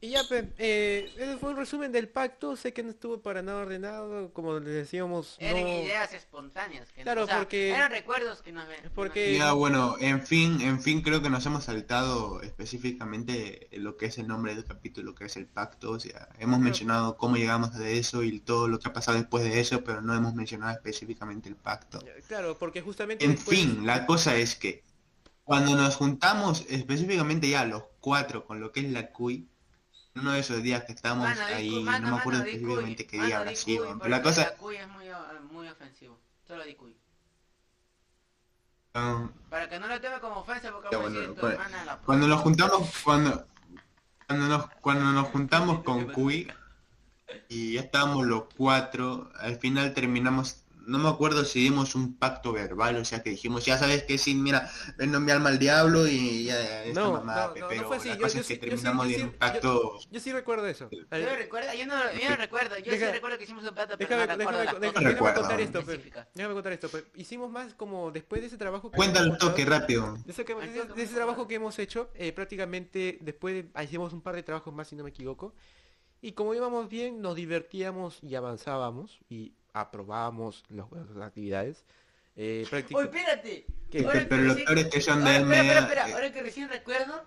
Speaker 1: Y ya, pe, eh, ese fue un resumen del pacto. Sé que no estuvo para nada ordenado. Como les decíamos,
Speaker 2: Eran
Speaker 1: no...
Speaker 2: ideas espontáneas. Que
Speaker 1: Claro,
Speaker 2: o sea,
Speaker 1: porque-
Speaker 2: Eran recuerdos que nos ven.
Speaker 1: Porque-
Speaker 3: Ya, bueno, en fin, en fin, creo que nos hemos saltado específicamente lo que es el nombre del capítulo, que es el pacto. O sea, hemos mencionado cómo llegamos a eso y todo lo que ha pasado después de eso, pero no hemos mencionado específicamente el pacto.
Speaker 1: Claro, porque justamente...
Speaker 3: En
Speaker 1: después-
Speaker 3: fin, la cosa es que cuando nos juntamos específicamente ya los cuatro con lo que es la CUI, uno de esos días que estamos
Speaker 2: Mano,
Speaker 3: ahí,
Speaker 2: cuy,
Speaker 3: no
Speaker 2: mano,
Speaker 3: me
Speaker 2: mano,
Speaker 3: acuerdo
Speaker 2: cuy.
Speaker 3: específicamente qué
Speaker 2: Mano,
Speaker 3: día habrá sido,
Speaker 2: cuy,
Speaker 3: pero la cosa...
Speaker 2: La cuy es muy, muy ofensivo. Solo di cuy.
Speaker 3: ah,
Speaker 2: Para que no lo tome como ofensa porque vamos a
Speaker 3: bueno,
Speaker 2: decir
Speaker 3: pues,
Speaker 2: hermana la
Speaker 3: Cuando nos juntamos, cuando, cuando nos, cuando nos juntamos con Cui y ya estábamos los cuatro, al final terminamos, no me acuerdo si dimos un pacto verbal, o sea que dijimos, ya sabes que sí, mira, vendo mi alma al diablo y ya esta
Speaker 1: No,
Speaker 3: mamada,
Speaker 1: no, no, no
Speaker 3: pero
Speaker 1: fue así,
Speaker 3: la
Speaker 1: yo-
Speaker 3: cosa
Speaker 1: yo
Speaker 3: es que
Speaker 1: sí- yo
Speaker 3: terminamos
Speaker 1: yo
Speaker 3: un pacto
Speaker 1: Yo sí recuerdo eso.
Speaker 2: ¿Yo lo recuerdo? Yo no, yo no recuerdo. Yo
Speaker 1: Deja-
Speaker 2: sí recuerdo que hicimos un plato, pero
Speaker 1: Déjame,
Speaker 2: no
Speaker 1: déjame, déjame-
Speaker 3: No
Speaker 1: déjame
Speaker 3: recuerdo.
Speaker 1: contar esto, pe.
Speaker 2: específicas.
Speaker 1: Déjame contar esto, pe. Hicimos más como después de ese trabajo que
Speaker 3: Cuenta
Speaker 1: hemos
Speaker 3: el toque rápido.
Speaker 1: de ese, que- de de ese trabajo que hemos hecho, eh, prácticamente después de- hicimos un par de trabajos más, si no me equivoco. Y como íbamos bien, nos divertíamos y avanzábamos y aprobábamos los- las actividades. Eh, práctic-
Speaker 2: Oye, espérate.
Speaker 1: ¿Qué?
Speaker 2: Ahora que
Speaker 3: Pero lo
Speaker 2: recién-
Speaker 3: peor es que son
Speaker 2: Ahora,
Speaker 3: de
Speaker 2: espera, espera, espera. Ahora que recién recuerdo,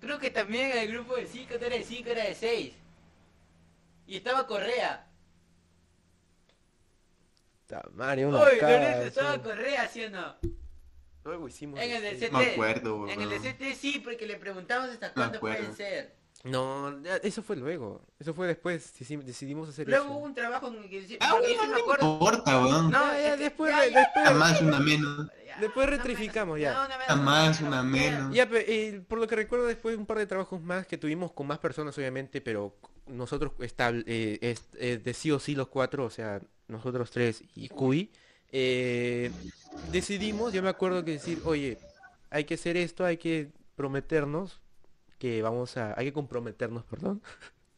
Speaker 2: creo que también el grupo de 5 no era de 5, era de 6. Y estaba Correa.
Speaker 1: Ta madre, una.
Speaker 2: Lorenzo, estaba Correa, ¿sí o no?
Speaker 1: Luego hicimos
Speaker 2: En el
Speaker 1: este-
Speaker 2: CT.
Speaker 3: No me acuerdo,
Speaker 2: En el de
Speaker 3: weón.
Speaker 2: CT sí, porque le preguntamos hasta cuándo pueden ser.
Speaker 1: No, eso fue luego. Eso fue después. decidimos- Decidimos hacer
Speaker 2: Luego
Speaker 1: eso.
Speaker 2: hubo un trabajo en el que
Speaker 3: Ah, bueno,
Speaker 2: sí me
Speaker 3: no
Speaker 2: acuerdo.
Speaker 3: importa, weón.
Speaker 2: No,
Speaker 1: Ya, después,
Speaker 2: ya, ya,
Speaker 1: después,
Speaker 3: Una más, una menos.
Speaker 2: ya,
Speaker 1: Después
Speaker 2: menos,
Speaker 1: ya.
Speaker 2: Una
Speaker 3: más,
Speaker 2: una
Speaker 3: menos.
Speaker 1: Ya, pe- eh, por lo que recuerdo después un par de trabajos más que tuvimos con más personas obviamente, pero nosotros estab- eh, es- eh, de sí o sí los cuatro, o sea, nosotros tres y Cui, eh, decidimos, yo me acuerdo que decir, oye, hay que hacer esto, hay que prometernos que vamos a, hay que comprometernos, perdón,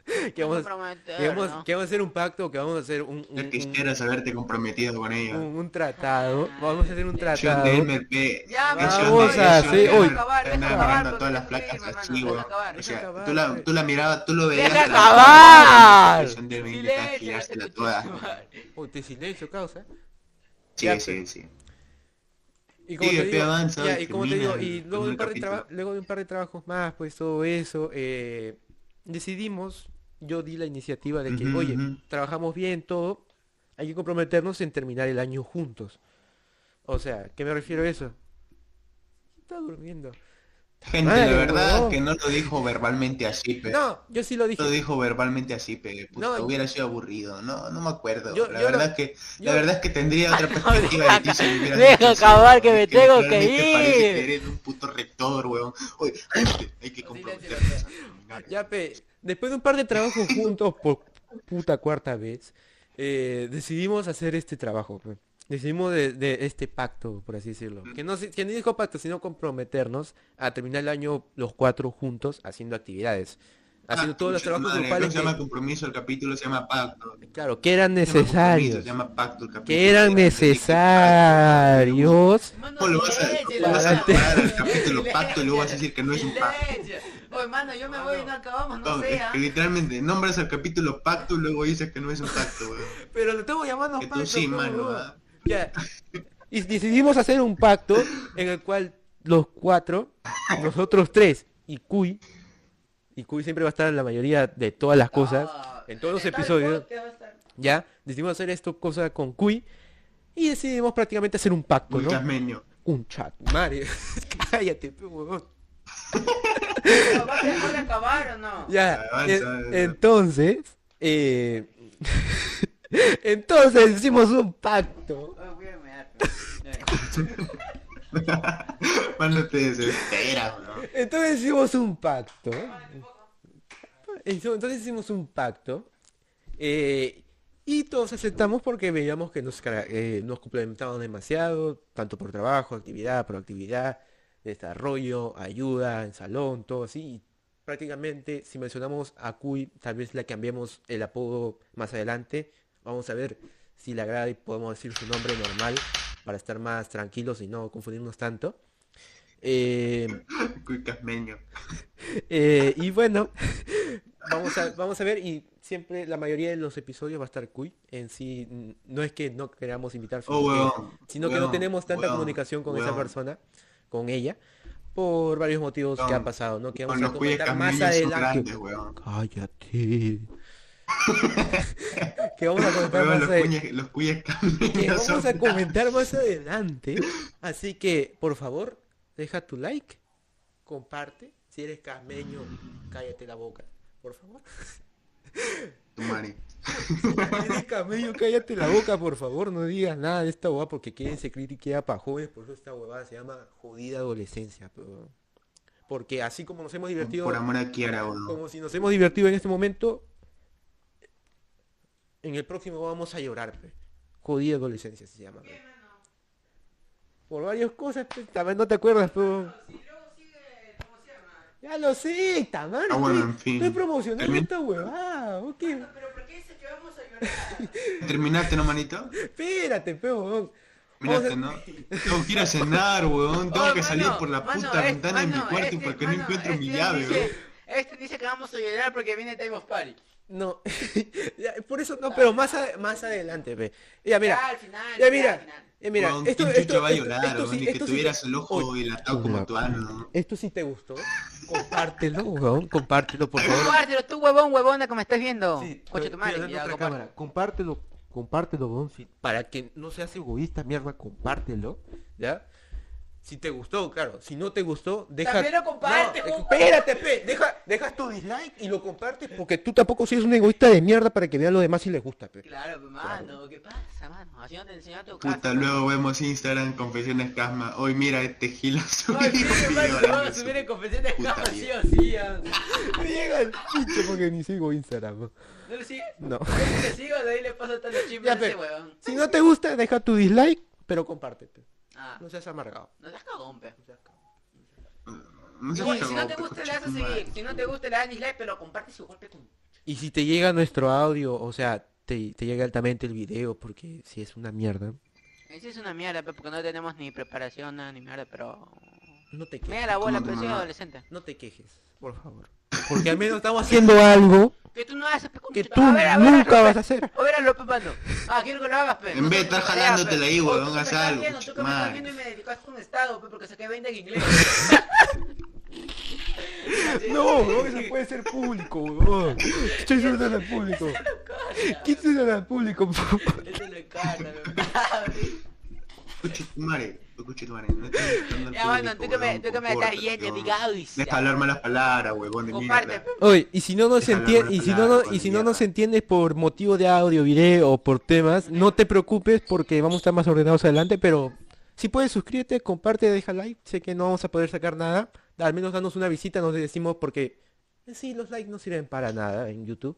Speaker 1: que vamos, que vamos,
Speaker 2: ¿no?
Speaker 1: que vamos a hacer un pacto, que vamos a hacer un, un,
Speaker 3: Ya
Speaker 1: un-
Speaker 3: quisieras haberte comprometido con ella.
Speaker 1: un- un tratado, vamos a hacer un tratado.
Speaker 3: de MRP.
Speaker 2: Ya,
Speaker 1: vamos
Speaker 3: de-
Speaker 1: a hacer-
Speaker 2: porque
Speaker 3: todas las placas así, O sea, tú la, tú la mirabas, tú lo veías.
Speaker 2: ¡Deja acabar!
Speaker 3: Mención de 20
Speaker 2: Silencio.
Speaker 1: Uy, te silencio, causa.
Speaker 3: Sí, sí, sí.
Speaker 1: Y como te digo,
Speaker 3: avanza,
Speaker 1: ya, y como te digo,
Speaker 3: termina
Speaker 1: y
Speaker 3: el
Speaker 1: luego de, un par de
Speaker 3: capítulo.
Speaker 1: traba- luego de un par de trabajos más, pues todo eso, eh, decidimos, yo di la iniciativa de que, oye, trabajamos bien, todo, hay que comprometernos en terminar el año juntos. O sea, ¿qué me refiero a eso? Está durmiendo.
Speaker 3: Gente,
Speaker 1: Madre,
Speaker 3: la verdad
Speaker 1: huevón.
Speaker 3: que no lo dijo verbalmente así, pe.
Speaker 1: No, yo sí lo dije.
Speaker 3: Lo dijo verbalmente así, pe. Puta,
Speaker 1: No,
Speaker 3: hubiera sido aburrido. No, no me acuerdo.
Speaker 1: Yo-
Speaker 3: la
Speaker 1: yo
Speaker 3: verdad es que,
Speaker 1: yo-
Speaker 3: la verdad es que tendría otra perspectiva de ti si
Speaker 2: deja acabar, que me tengo que ir.
Speaker 3: que eres un puto rector, weón. Oye, gente, hay que
Speaker 2: Silencio,
Speaker 3: comprometernos.
Speaker 1: Ya, pe, después de un par de trabajos juntos por puta cuarta vez, eh, decidimos hacer este trabajo. pe. Decidimos de, de este pacto, por así decirlo. Que no, se- que ni dijo pacto, sino comprometernos a terminar el año los cuatro juntos haciendo actividades. Haciendo
Speaker 3: Ah,
Speaker 1: todos los trabajos
Speaker 3: madre,
Speaker 1: grupales
Speaker 3: No se llama
Speaker 1: que,
Speaker 3: compromiso, el capítulo se llama pacto.
Speaker 1: claro, que eran
Speaker 3: Se llama compromiso,
Speaker 1: necesarios.
Speaker 3: Se llama pacto el capítulo.
Speaker 1: Que eran necesarios.
Speaker 2: Mano,
Speaker 3: ¿Cómo lo vas a,
Speaker 2: léchelo,
Speaker 3: cómo vas a
Speaker 2: mano.
Speaker 3: comparar el capítulo pacto y luego vas a decir que no es un pacto?
Speaker 2: Oye, mano, yo me voy y no acabamos, no
Speaker 3: No,
Speaker 2: sé,
Speaker 3: es
Speaker 2: ¿ah?
Speaker 3: que literalmente nombras el capítulo pacto y luego dices que no es un pacto, weón.
Speaker 1: Pero lo estamos llamando
Speaker 3: Que tú
Speaker 1: pacto.
Speaker 3: sí,
Speaker 1: pues,
Speaker 3: mano.
Speaker 1: Ya. Y decidimos hacer un pacto en el cual los cuatro, nosotros tres y Cuy, y Cuy siempre va a estar en la mayoría de todas las cosas,
Speaker 2: Ah,
Speaker 1: en todos los episodios, ya, decidimos hacer esto cosa con Cuy y decidimos prácticamente hacer un pacto, ¿no?
Speaker 3: casmeño.
Speaker 1: Un chat, madre. Cállate, huevón.
Speaker 2: Pero, ¿Vas a dejar de acabar o no?
Speaker 1: Ya,
Speaker 3: Avanza, avanza.
Speaker 1: entonces, eh, entonces hicimos un pacto.
Speaker 2: Voy a mear,
Speaker 3: te.
Speaker 1: Entonces hicimos un pacto. Entonces hicimos un pacto. eh, y todos aceptamos porque veíamos que nos, eh, nos complementaban demasiado, tanto por trabajo, actividad, proactividad, desarrollo, ayuda, en salón, todo así. Y prácticamente, si mencionamos a Cuy, tal vez le cambiemos el apodo más adelante. Vamos a ver si le agrada y podemos decir su nombre normal para estar más tranquilos y no confundirnos tanto. Eh, eh, y bueno, vamos a, vamos a ver y siempre la mayoría de los episodios va a estar Cuy. En sí, no es que no queramos invitar, sino,
Speaker 3: Oh,
Speaker 1: que, sino que no tenemos tanta comunicación con esa persona, con ella, por varios motivos que han pasado, ¿no? Que vamos a comentar más adelante. Cállate. que vamos a comentar más
Speaker 3: los,
Speaker 1: que
Speaker 3: son
Speaker 1: vamos a comentar más adelante. Así que, por favor, deja tu like, comparte. Si eres cameño, cállate la boca, por favor.
Speaker 3: Tu mari.
Speaker 1: Si eres cameño, cállate la boca, por favor. No digas nada de esta huevada porque quieren se critica para jóvenes. Por eso esta huevada se llama jodida adolescencia. pero- Porque así como nos hemos divertido,
Speaker 3: Por amor a Kiara,
Speaker 1: como si nos hemos divertido en este momento, en el próximo vamos a llorar. pe. Jodida adolescencia se llama. pe. Por varias cosas, pe, también no te acuerdas, pero... Ya lo sé, tamán.
Speaker 3: Ah, bueno,
Speaker 1: estoy,
Speaker 3: en fin.
Speaker 1: estoy promocionando
Speaker 3: Termin-
Speaker 1: esta huevada.
Speaker 2: Pero ¿por qué dices que vamos a llorar?
Speaker 3: ¿Terminaste, no, manito?
Speaker 1: Espérate, pe, huevón.
Speaker 3: Terminaste,
Speaker 1: Vamos
Speaker 3: ¿no? Tengo que ir a cenar, weón. Tengo
Speaker 2: Oh,
Speaker 3: que salir por la
Speaker 2: mano,
Speaker 3: puta
Speaker 2: es-
Speaker 3: ventana de mi cuarto
Speaker 2: este-
Speaker 3: porque no encuentro mi
Speaker 2: este
Speaker 3: llave,
Speaker 2: dice-
Speaker 3: weón.
Speaker 2: Este dice que vamos a llorar porque viene Time of Party.
Speaker 1: No, ya, por eso no, pero más, a- más adelante, pe. Ya, mira.
Speaker 2: Ya, al final.
Speaker 1: Ya,
Speaker 2: ya,
Speaker 1: mira.
Speaker 2: al final.
Speaker 1: Eh, mira,
Speaker 3: Weón,
Speaker 1: esto,
Speaker 3: ¿quién
Speaker 1: esto,
Speaker 3: chucha va a
Speaker 1: esto-
Speaker 3: llorar,
Speaker 1: esto
Speaker 3: weón?
Speaker 1: sí-
Speaker 3: Ni que
Speaker 1: esto sí-
Speaker 3: tuvieras el ojo
Speaker 1: Oye,
Speaker 3: dilatado como tu ano.
Speaker 1: Esto sí te gustó. Compártelo, weón. Compártelo, por favor.
Speaker 2: Compártelo, tú huevón, huevona, como estás viendo.
Speaker 1: Sí,
Speaker 2: Coche tu madre, ya,
Speaker 1: cámara. Compártelo, compártelo, weón. sí, para que no seas egoísta, mierda, compártelo. ¿Ya? Si te gustó, claro. Si no te gustó, deja...
Speaker 2: También lo
Speaker 1: No, espérate, pe. Deja, dejas tu dislike y lo compartes porque tú tampoco eres un egoísta de mierda para que vean lo demás si les gusta, pe.
Speaker 2: Claro, pues, mano, ¿qué pasa, mano? Así no te enseñó tu casa.
Speaker 3: Puta, luego vemos Instagram, Confesiones Casma. Hoy mira este gilo subió
Speaker 2: Ay, sí, a
Speaker 3: su
Speaker 2: subir en confesiones camas, sí o sí.
Speaker 1: Llega el pinche porque ni sigo Instagram. ¿no?
Speaker 2: ¿No lo sigues?
Speaker 1: No.
Speaker 2: Si le sigo, de ahí le paso chismes
Speaker 1: Ya,
Speaker 2: a ese huevón.
Speaker 1: Si no te gusta, deja tu dislike, pero compártete.
Speaker 2: Ah,
Speaker 1: No seas amargado.
Speaker 2: no seas cagón, pe.
Speaker 3: No sé
Speaker 2: Oye,
Speaker 3: qué
Speaker 2: si no te gusta le das a seguir, si no te gusta le das dislike, pero comparte su golpe con...
Speaker 1: Y si te llega nuestro audio, o sea, te, te llega altamente el video, porque si es una mierda,
Speaker 2: Eso es una mierda, pe, porque no tenemos ni preparación, nada, ni mierda, pero...
Speaker 1: no te quejes.
Speaker 2: la bola,
Speaker 3: ¿Cómo
Speaker 2: pero soy adolescente.
Speaker 1: No te quejes, por favor. Porque al menos estamos haciendo algo
Speaker 2: Que tú no haces, pe, con
Speaker 1: que tú
Speaker 2: A ver, a ver,
Speaker 1: nunca
Speaker 2: hazlo,
Speaker 1: vas
Speaker 2: pe.
Speaker 1: a hacer.
Speaker 2: López Mando. Ah, quiero que lo hagas, pe.
Speaker 3: En vez de estar jalándotela ahí,
Speaker 2: me
Speaker 3: haz
Speaker 2: estás
Speaker 3: algo,
Speaker 2: viendo, Tú que me
Speaker 3: madre.
Speaker 2: estás viendo y me dedicaste un estado, pe, porque saqué 20 en inglés.
Speaker 1: No, no, eso puede ser público, weón. Estoy suelto al público. ¿Quién suelta al público?
Speaker 2: Eso.
Speaker 3: Escuche tu madre,
Speaker 2: Ya, bueno, tú que me, tú que me estás.
Speaker 3: Deja hablar malas palabras, huevón de mierda.
Speaker 1: Oye, y si no nos
Speaker 3: Déjalo
Speaker 1: entiende,
Speaker 3: hablar
Speaker 1: y si no, no- y si no nos entiendes por motivo de audio, video o por temas, no te preocupes porque vamos a estar más ordenados adelante, pero si puedes suscríbete, comparte, deja like, sé que no vamos a poder sacar nada, al menos danos una visita, nos decimos porque En sí, los likes no sirven para nada en YouTube.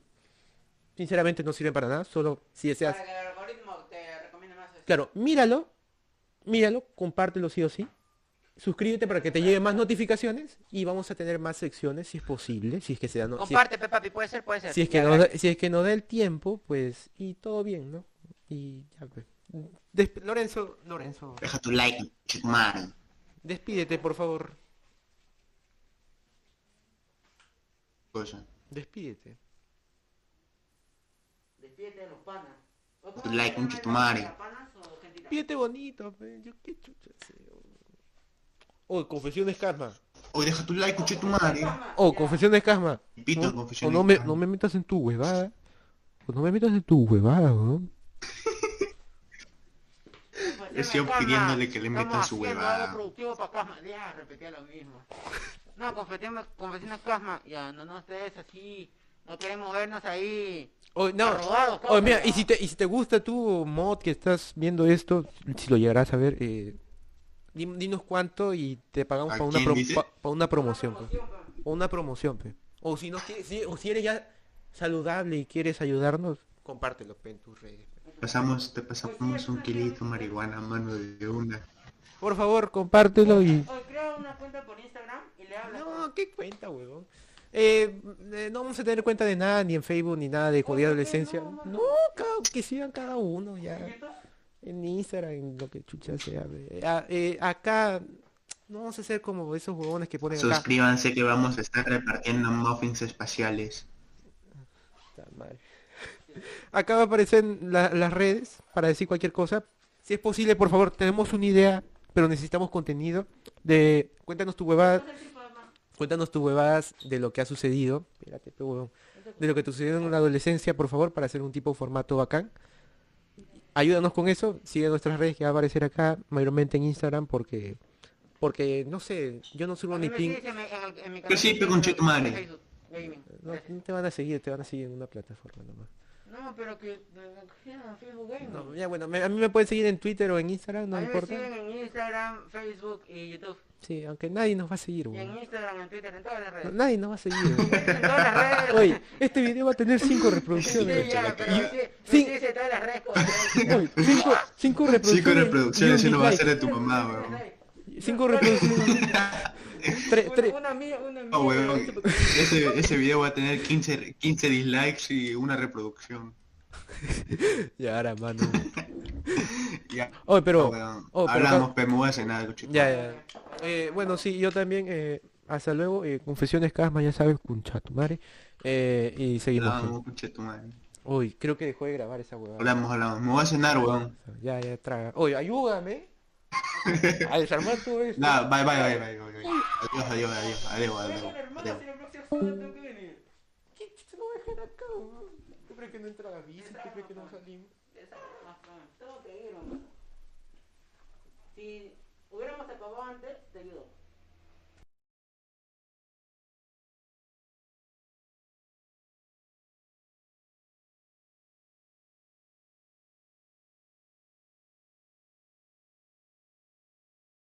Speaker 1: Sinceramente no sirven para nada, solo si deseas...
Speaker 2: Para que el algoritmo te recomiende más eso.
Speaker 1: Claro, míralo, míralo, compártelo sí o sí. Suscríbete para que te lleguen más notificaciones y vamos a tener más secciones si es posible, si es que se da, no, si,
Speaker 2: Comparte, pe, papi, puede ser, puede ser.
Speaker 1: si es que
Speaker 2: Ya,
Speaker 1: no si es que no da el tiempo, pues y todo bien, ¿no? Y ya pues. Desp- Lorenzo, Lorenzo,
Speaker 3: Deja tu like, chitumare.
Speaker 1: despídete por favor,
Speaker 3: Cosa.
Speaker 1: despídete.
Speaker 2: Despídete de los panas. ¿O
Speaker 3: Tu like, un chitumare.
Speaker 1: Despídete bonito, pe, yo qué chucha sé. Oh, confesiones Casma.
Speaker 3: Oye, deja tu like, chitumare.
Speaker 1: Oh, confesiones Casma.
Speaker 3: Pito,
Speaker 1: O-
Speaker 3: confesiones
Speaker 1: o no me,
Speaker 3: Casma.
Speaker 1: no me metas en tu huevada. O no me metas en tu huevada, weón.
Speaker 3: Sigo
Speaker 2: Casma,
Speaker 3: pidiéndole que le metan su huevada.
Speaker 2: algo productivo para Casma. Ya, repetía lo mismo. No, confesiones, confesiones Casma. Ya, no nos des así. No queremos vernos ahí.
Speaker 1: Oh, no.
Speaker 2: arrogados,
Speaker 1: Oh, mira, y si te, y si te gusta tu mod que estás viendo esto, si lo llegarás a ver, eh, di- dinos cuánto y te pagamos
Speaker 3: ¿A
Speaker 1: para una, pro- pa- pa una promoción, pe.
Speaker 2: Pe.
Speaker 1: O una promoción, pe. O si no quieres, si, o si eres ya saludable y quieres ayudarnos, compártelo pe, en tus redes.
Speaker 3: Pasamos, te pasamos un kilito de marihuana a mano de una.
Speaker 1: Por favor, compártelo y...
Speaker 2: Crea una cuenta por Instagram y le hablas.
Speaker 1: No, ¿qué cuenta, huevón? Eh, eh, no vamos a tener cuenta de nada, ni en Facebook, ni nada de jodida adolescencia. No, que sigan cada uno ya. En Instagram, en lo que chucha sea. Ah, eh, acá no vamos a ser como esos huevones que ponen acá.
Speaker 3: Suscríbanse que vamos a estar repartiendo muffins espaciales.
Speaker 1: Puta madre. Acá va a aparecer la- las redes para decir cualquier cosa. Si es posible, por favor, tenemos una idea, pero necesitamos contenido. De cuéntanos tu huevada, cuéntanos tus huevadas de lo que ha sucedido. Espérate, huevón. De lo que te sucedió en la adolescencia, por favor, para hacer un tipo de formato bacán. Ayúdanos con eso, sigue nuestras redes que va a aparecer acá, mayormente en Instagram, porque porque no sé, yo no subo ni ping.
Speaker 2: canal
Speaker 3: sí,
Speaker 2: de
Speaker 3: pe, con
Speaker 2: gaming.
Speaker 1: No, no te van a seguir, te van a seguir en una plataforma nomás.
Speaker 2: No, pero que Facebook Gaming.
Speaker 1: No, ya bueno, me- a mí me pueden seguir en Twitter o en Instagram, no
Speaker 2: a mí me
Speaker 1: importa.
Speaker 2: siguen en Instagram, Facebook y YouTube.
Speaker 1: Sí, aunque nadie nos va a seguir,
Speaker 2: Y en. Instagram, en Twitter, en todas las
Speaker 1: No,
Speaker 2: redes.
Speaker 1: Nadie nos va a seguir, weón.
Speaker 2: En todas las redes.
Speaker 1: Oye, este video va a tener cinco
Speaker 2: Sí,
Speaker 1: reproducciones.
Speaker 2: ya, pero
Speaker 1: Y-
Speaker 2: sí,
Speaker 1: sí.
Speaker 2: sí, en todas las redes. como ustedes.
Speaker 1: Oye, cinco, cinco reproducciones.
Speaker 3: Cinco reproducciones
Speaker 1: y
Speaker 3: y no va a ser de tu mamá, weón.
Speaker 1: Cinco reproducciones. Tres,
Speaker 2: Una-
Speaker 1: tres.
Speaker 2: Una mía, una mía.
Speaker 3: No, weón. Ese, ese video va a tener 15, 15 dislikes y una reproducción.
Speaker 1: Ya, ahora, mano.
Speaker 3: Ya.
Speaker 1: Oye, pero. Oh,
Speaker 3: Hablamos, pero me voy a cenar, cochito.
Speaker 1: Ya, ya. Eh, bueno, sí, yo también. Eh, hasta luego. Eh, confesiones Casma, ya sabes, con madre. Eh, y seguimos.
Speaker 3: Hablamos.
Speaker 1: Uy, creo que dejó de grabar esa huevada.
Speaker 3: Hablamos, hablamos. Me voy a cenar, weón.
Speaker 1: Ya, ya, traga. Oye, ayúdame. A desarmar todo esto.
Speaker 3: Nada, bye, bye, bye, bye, bye, bye. Adiós, adiós, adiós, adiós, adiós.
Speaker 1: ¿Qué crees que no entra la visa? ¿Tú crees que no salimos?
Speaker 2: Si hubiéramos acabado antes, te ayudo.